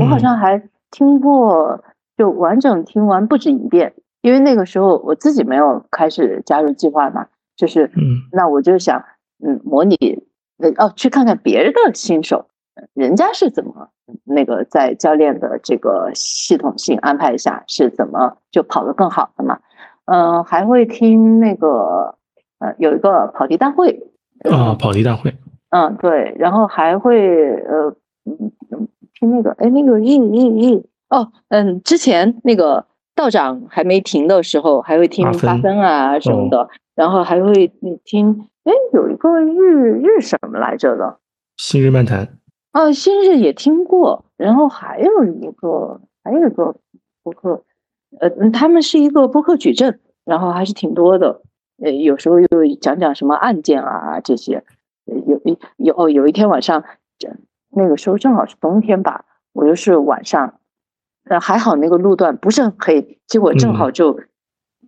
我好
嗯
像还听过，就完整听完不止一遍，因为那个时候我自己没有开始加入计划嘛，就是
嗯
那我就想，嗯，模拟呃哦，去看看别人的新手，人家是怎么那个在教练的这个系统性安排下是怎么就跑得更好的嘛？嗯，还会听那个呃有一个跑题大会
啊，跑题大会，
嗯对，然后还会呃听那个哎那个应应应哦嗯之前那个道长还没停的时候还会听八分啊什么的，然后还会听。哎，有一个日日什么来着的？
新日漫谈。
啊，新日也听过，然后还有一个，还有一个播客，呃，他们是一个播客矩阵，然后还是挺多的。呃，有时候又讲讲什么案件啊这些。有一有哦，有一天晚上，那个时候正好是冬天吧，我又是晚上，呃，还好那个路段不是很黑，结果正好就，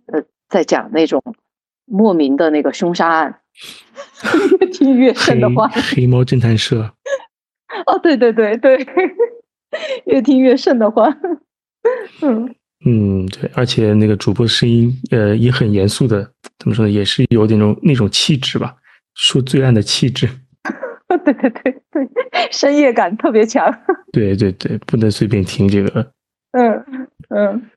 呃，在讲那种莫名的那个凶杀案。越 听越瘆得慌。
黑猫侦探社。
哦，对对对对，越听越瘆得慌。
嗯嗯，对，而且那个主播声音，呃，也很严肃的，怎么说呢，也是有点那种那种气质吧，说罪案的气质。
对对对对，深夜感特别强。
对对对，不能随便听这个。
嗯嗯。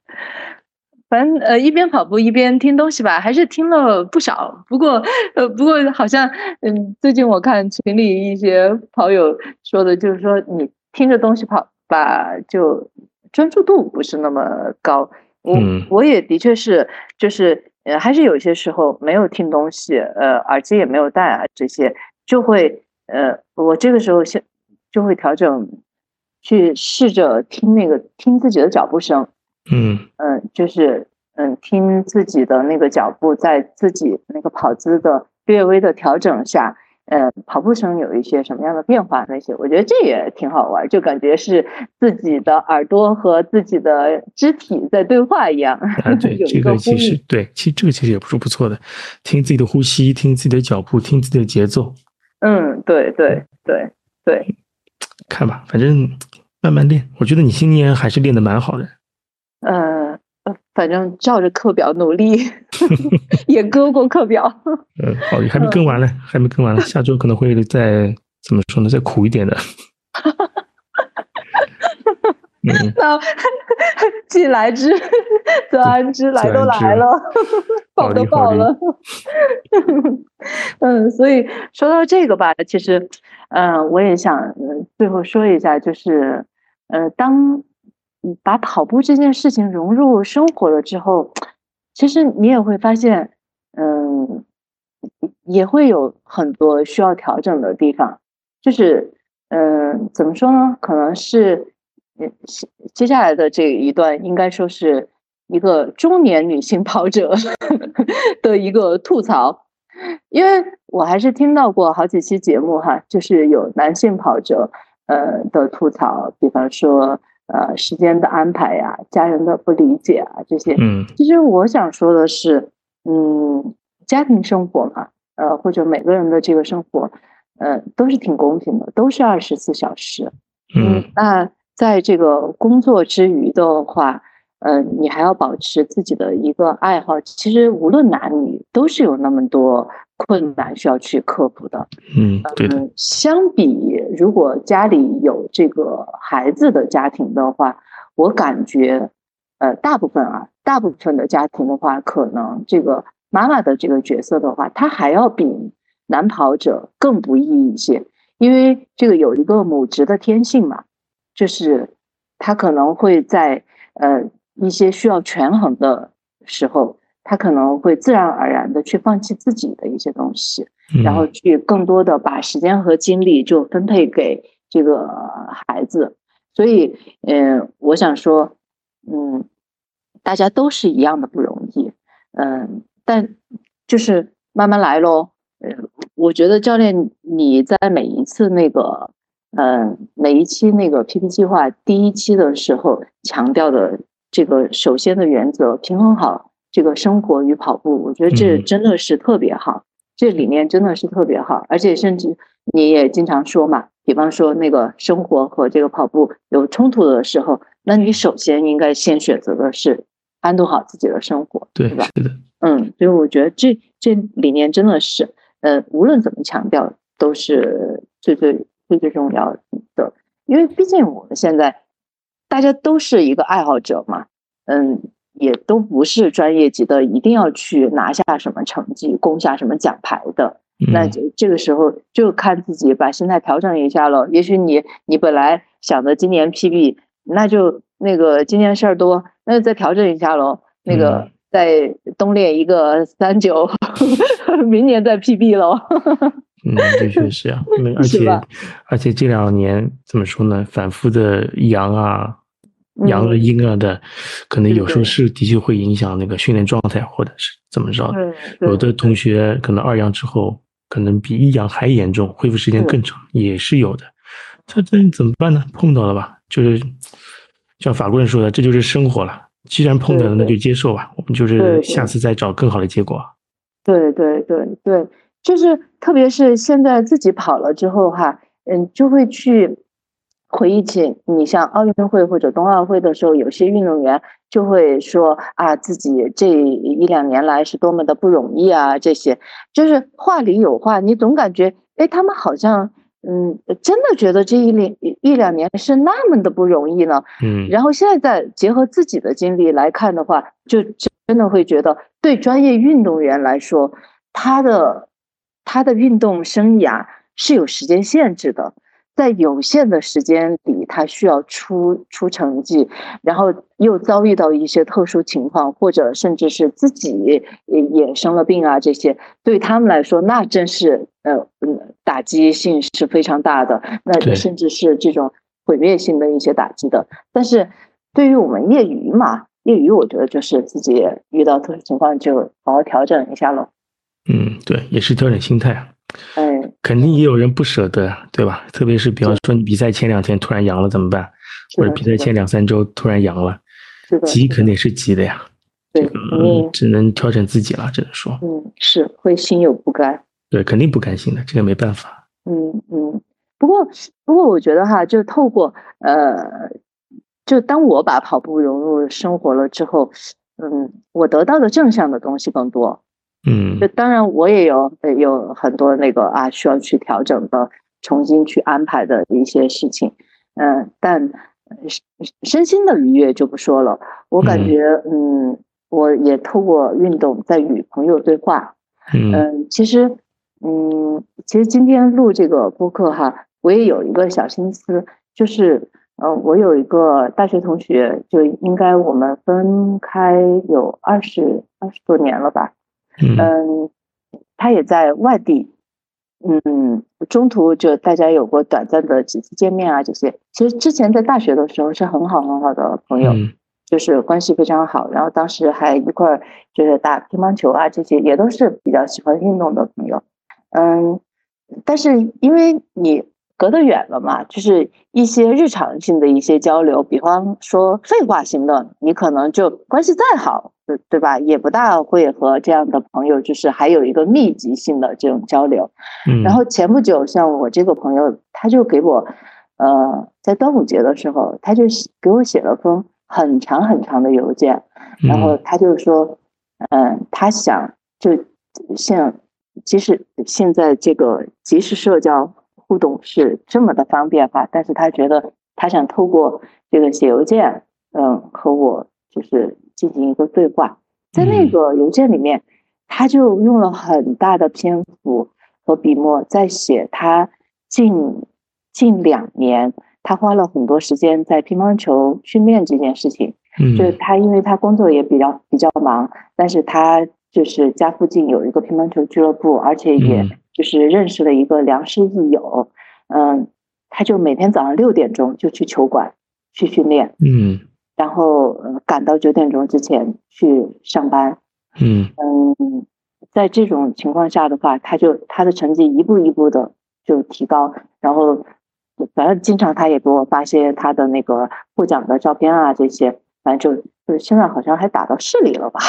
反正呃一边跑步一边听东西吧，还是听了不少。不过呃不过好像嗯最近我看群里一些跑友说的，就是说你听着东西跑吧，就专注度不是那么高。我我也的确是，就是呃还是有些时候没有听东西，呃耳机也没有戴啊，这些就会呃我这个时候先就会调整，去试着听那个听自己的脚步声。
嗯
嗯，就是嗯，听自己的那个脚步，在自己那个跑姿的略微的调整下，嗯，跑步声有一些什么样的变化？那些我觉得这也挺好玩，就感觉是自己的耳朵和自己的肢体在对话一样。
啊，对，这个其实对，其实这个其实也不是不错的，听自己的呼吸，听自己的脚步，听自己的节奏。
嗯，对对对对，
看吧，反正慢慢练。我觉得你今年还是练的蛮好的。
呃，反正照着课表努力，也割过课表。
嗯，好，还没更完呢，还没更完呢，下周可能会再怎么说呢，再苦一点的。
那既来之则安之，来都来了，报都报了。嗯，所以说到这个吧，其实，嗯，我也想最后说一下，就是，呃，当。把跑步这件事情融入生活了之后，其实你也会发现，嗯，也会有很多需要调整的地方。就是，嗯，怎么说呢？可能是，嗯，接下来的这一段应该说是一个中年女性跑者 的一个吐槽，因为我还是听到过好几期节目哈，就是有男性跑者呃的吐槽，比方说。呃，时间的安排呀，家人的不理解啊，这些，
嗯，
其实我想说的是，嗯，家庭生活嘛，呃，或者每个人的这个生活，呃，都是挺公平的，都是二十四小时，
嗯，
那在这个工作之余的话，呃，你还要保持自己的一个爱好，其实无论男女，都是有那么多。困难需要去克服的，
嗯，对的。
相比如果家里有这个孩子的家庭的话，我感觉，呃，大部分啊，大部分的家庭的话，可能这个妈妈的这个角色的话，她还要比男跑者更不易一些，因为这个有一个母职的天性嘛，就是他可能会在呃一些需要权衡的时候。他可能会自然而然的去放弃自己的一些东西，然后去更多的把时间和精力就分配给这个孩子。所以，嗯，我想说，嗯，大家都是一样的不容易，嗯，但就是慢慢来喽。呃，我觉得教练你在每一次那个，嗯，每一期那个 PP 计划第一期的时候强调的这个首先的原则，平衡好。这个生活与跑步，我觉得这真的是特别好，这理念真的是特别好，而且甚至你也经常说嘛，比方说那个生活和这个跑步有冲突的时候，那你首先应该先选择的是安顿好自己的生活，
对
吧？
是的，
嗯，所以我觉得这这理念真的是，呃，无论怎么强调，都是最最最最重要的，因为毕竟我们现在大家都是一个爱好者嘛，嗯，也都不是专业级的，一定要去拿下什么成绩、攻下什么奖牌的。那就这个时候就看自己把心态调整一下了。也许你你本来想着今年 PB，那就那个今年事儿多，那就再调整一下喽。那个再冬练一个三九，明年再 PB 喽。
嗯，的确是啊，而且而且这两年怎么说呢？反复的阳啊、阳了阴啊的，可能有时候是的确会影响那个训练状态，或者是怎么着。有的同学可能二阳之后。可能比一阳还严重，恢复时间更长，也是有的。他这怎么办呢？碰到了吧，就是像法国人说的，这就是生活了。既然碰到了，那就接受吧。我们就是下次再找更好的结果。
对对对对，就是特别是现在自己跑了之后哈，嗯，就会去。回忆起你像奥运会或者冬奥会的时候，有些运动员就会说啊，自己这一两年来是多么的不容易啊，这些就是话里有话，你总感觉哎，他们好像嗯，真的觉得这一两一两年是那么的不容易呢。
嗯，
然后现在再结合自己的经历来看的话，就真的会觉得，对专业运动员来说，他的他的运动生涯是有时间限制的。在有限的时间里，他需要出出成绩，然后又遭遇到一些特殊情况，或者甚至是自己也也生了病啊，这些对他们来说，那真是呃嗯打击性是非常大的，那甚至是这种毁灭性的一些打击的。但是对于我们业余嘛，业余我觉得就是自己遇到特殊情况就好好调整一下喽。
嗯，对，也是调整心态啊。
嗯，
肯定也有人不舍得，对吧？特别是比方说你比赛前两天突然阳了怎么办？或者比赛前两三周突然阳了，急肯定是急的呀。
对，
嗯，只能调整自己了，只能说。
嗯，是会心有不甘。
对，肯定不甘心的，这个没办法。
嗯嗯，不过不过我觉得哈，就透过呃，就当我把跑步融入生活了之后，嗯，我得到的正向的东西更多。
嗯，
就当然我也有有很多那个啊需要去调整的，重新去安排的一些事情，嗯，但身身心的愉悦就不说了。我感觉，嗯，我也透过运动在与朋友对话。嗯，其实，嗯，其实今天录这个播客哈，我也有一个小心思，就是，嗯，我有一个大学同学，就应该我们分开有二十二十多年了吧。嗯，他也在外地，嗯，中途就大家有过短暂的几次见面啊，这些。其实之前在大学的时候是很好很好的朋友，就是关系非常好，然后当时还一块儿就是打乒乓球啊，这些也都是比较喜欢运动的朋友，嗯，但是因为你。隔得远了嘛，就是一些日常性的一些交流，比方说废话型的，你可能就关系再好，对对吧？也不大会和这样的朋友，就是还有一个密集性的这种交流。
嗯。
然后前不久，像我这个朋友，他就给我，呃，在端午节的时候，他就给我写了封很长很长的邮件，然后他就说，嗯，他想就像，即使现在这个即时社交。互动是这么的方便哈，但是他觉得他想透过这个写邮件，嗯，和我就是进行一个对话。在那个邮件里面，他就用了很大的篇幅和笔墨在写他近近两年，他花了很多时间在乒乓球训练这件事情。
嗯，
就是他因为他工作也比较比较忙，但是他就是家附近有一个乒乓球俱乐部，而且也。就是认识了一个良师益友，嗯，他就每天早上六点钟就去球馆去训练，
嗯，
然后赶到九点钟之前去上班，
嗯
嗯，在这种情况下的话，他就他的成绩一步一步的就提高，然后反正经常他也给我发些他的那个获奖的照片啊，这些，反正就就是现在好像还打到市里了吧，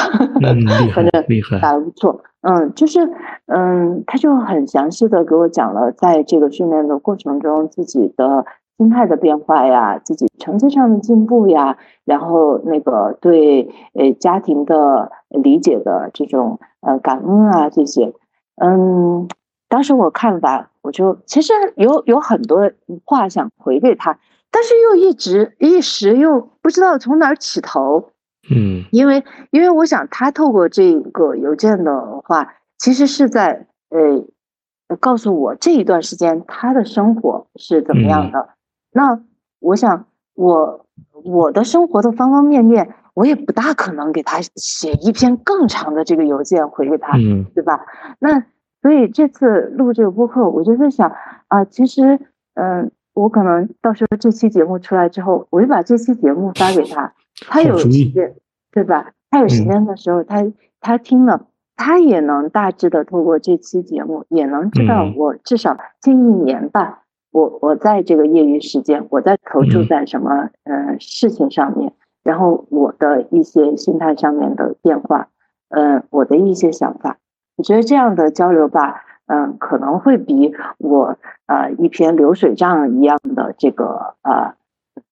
嗯，厉害，厉害，
打的不错。嗯，就是，嗯，他就很详细的给我讲了，在这个训练的过程中，自己的心态的变化呀，自己成绩上的进步呀，然后那个对呃家庭的理解的这种呃感恩啊这些，嗯，当时我看了吧，我就其实有有很多话想回给他，但是又一直一时又不知道从哪儿起头。
嗯，
因为因为我想他透过这个邮件的话，其实是在呃告诉我这一段时间他的生活是怎么样的。那我想我我的生活的方方面面，我也不大可能给他写一篇更长的这个邮件回给他，
嗯，
对吧？那所以这次录这个播客，我就在想啊，其实嗯，我可能到时候这期节目出来之后，我就把这期节目发给他。他有时间，对吧？他有时间的时候，他他听了，他也能大致的通过这期节目，也能知道我至少近一年吧，我我在这个业余时间，我在投注在什么呃事情上面，然后我的一些心态上面的变化，呃，我的一些想法，我觉得这样的交流吧，嗯，可能会比我呃一篇流水账一样的这个呃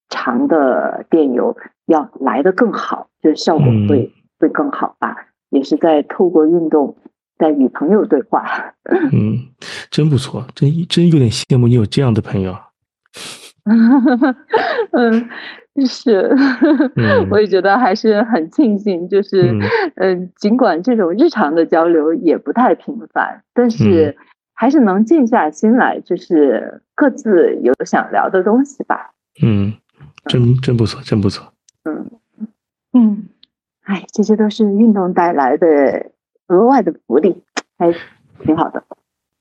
长的电邮。要来的更好，就是效果会会更好吧？也是在透过运动，在与朋友对话。
嗯，真不错，真真有点羡慕你有这样的朋友。
嗯，是，我也觉得还是很庆幸，就是嗯，尽管这种日常的交流也不太频繁，但是还是能静下心来，就是各自有想聊的东西吧。
嗯，真真不错，真不错。
嗯嗯，哎，这些都是运动带来的额外的福利，还挺好的。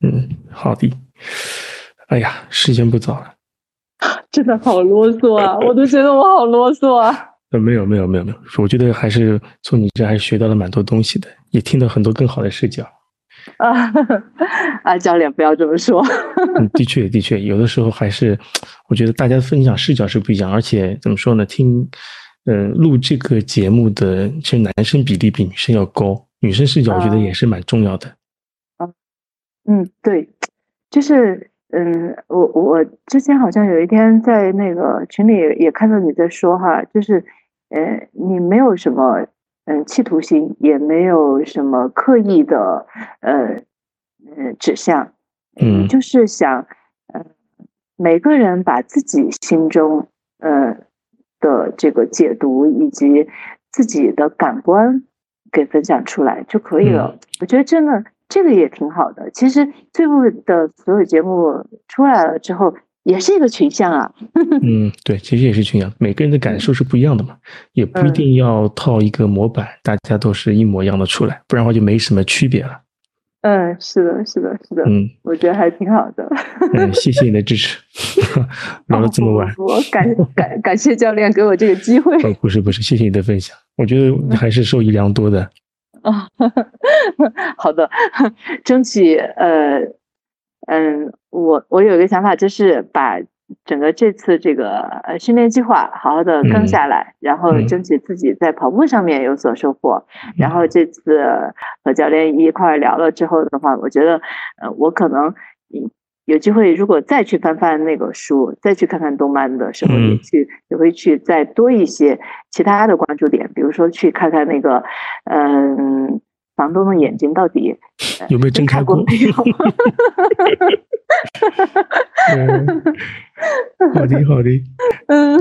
嗯，好的。哎呀，时间不早了，
真的好啰嗦啊！我都觉得我好啰嗦啊。
呃，没有没有没有没有，我觉得还是从你这还是学到了蛮多东西的，也听到很多更好的视角。
啊啊，教练不要这么说。
嗯，的确的确，有的时候还是我觉得大家分享视角是不一样，而且怎么说呢，听。嗯，录这个节目的其实男生比例比女生要高，女生视角我觉得也是蛮重要的。
嗯嗯，对，就是嗯，我我之前好像有一天在那个群里也看到你在说哈，就是呃，你没有什么嗯企图心，也没有什么刻意的呃呃指向，
嗯，
就是想呃每个人把自己心中呃。的这个解读以及自己的感官给分享出来就可以了。我觉得真的这个也挺好的。其实最后的所有节目出来了之后，也是一个群像啊。
嗯，对，其实也是群像，每个人的感受是不一样的嘛，也不一定要套一个模板，大家都是一模一样的出来，不然的话就没什么区别了。
嗯，是的，是的，是的，
嗯，
我觉得还挺好的。
嗯，谢谢你的支持，聊了这么晚，
我感感感谢教练给我这个机会。
哦，不是不是，谢谢你的分享，我觉得你还是受益良多的。
啊，好的，争取呃嗯，我我有一个想法，就是把。整个这次这个呃训练计划好好的跟下来，然后争取自己在跑步上面有所收获。然后这次和教练一块聊了之后的话，我觉得呃我可能有机会，如果再去翻翻那个书，再去看看动漫的时候，也去也会去再多一些其他的关注点，比如说去看看那个嗯。房东的眼睛到底
有没有睁开过？
没有。
好的，好的。
嗯，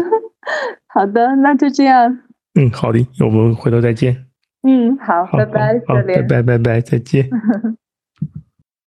好的，那就这样。
嗯，好的，我们回头再见。
嗯，好，拜拜，
好，拜拜，拜拜，再见。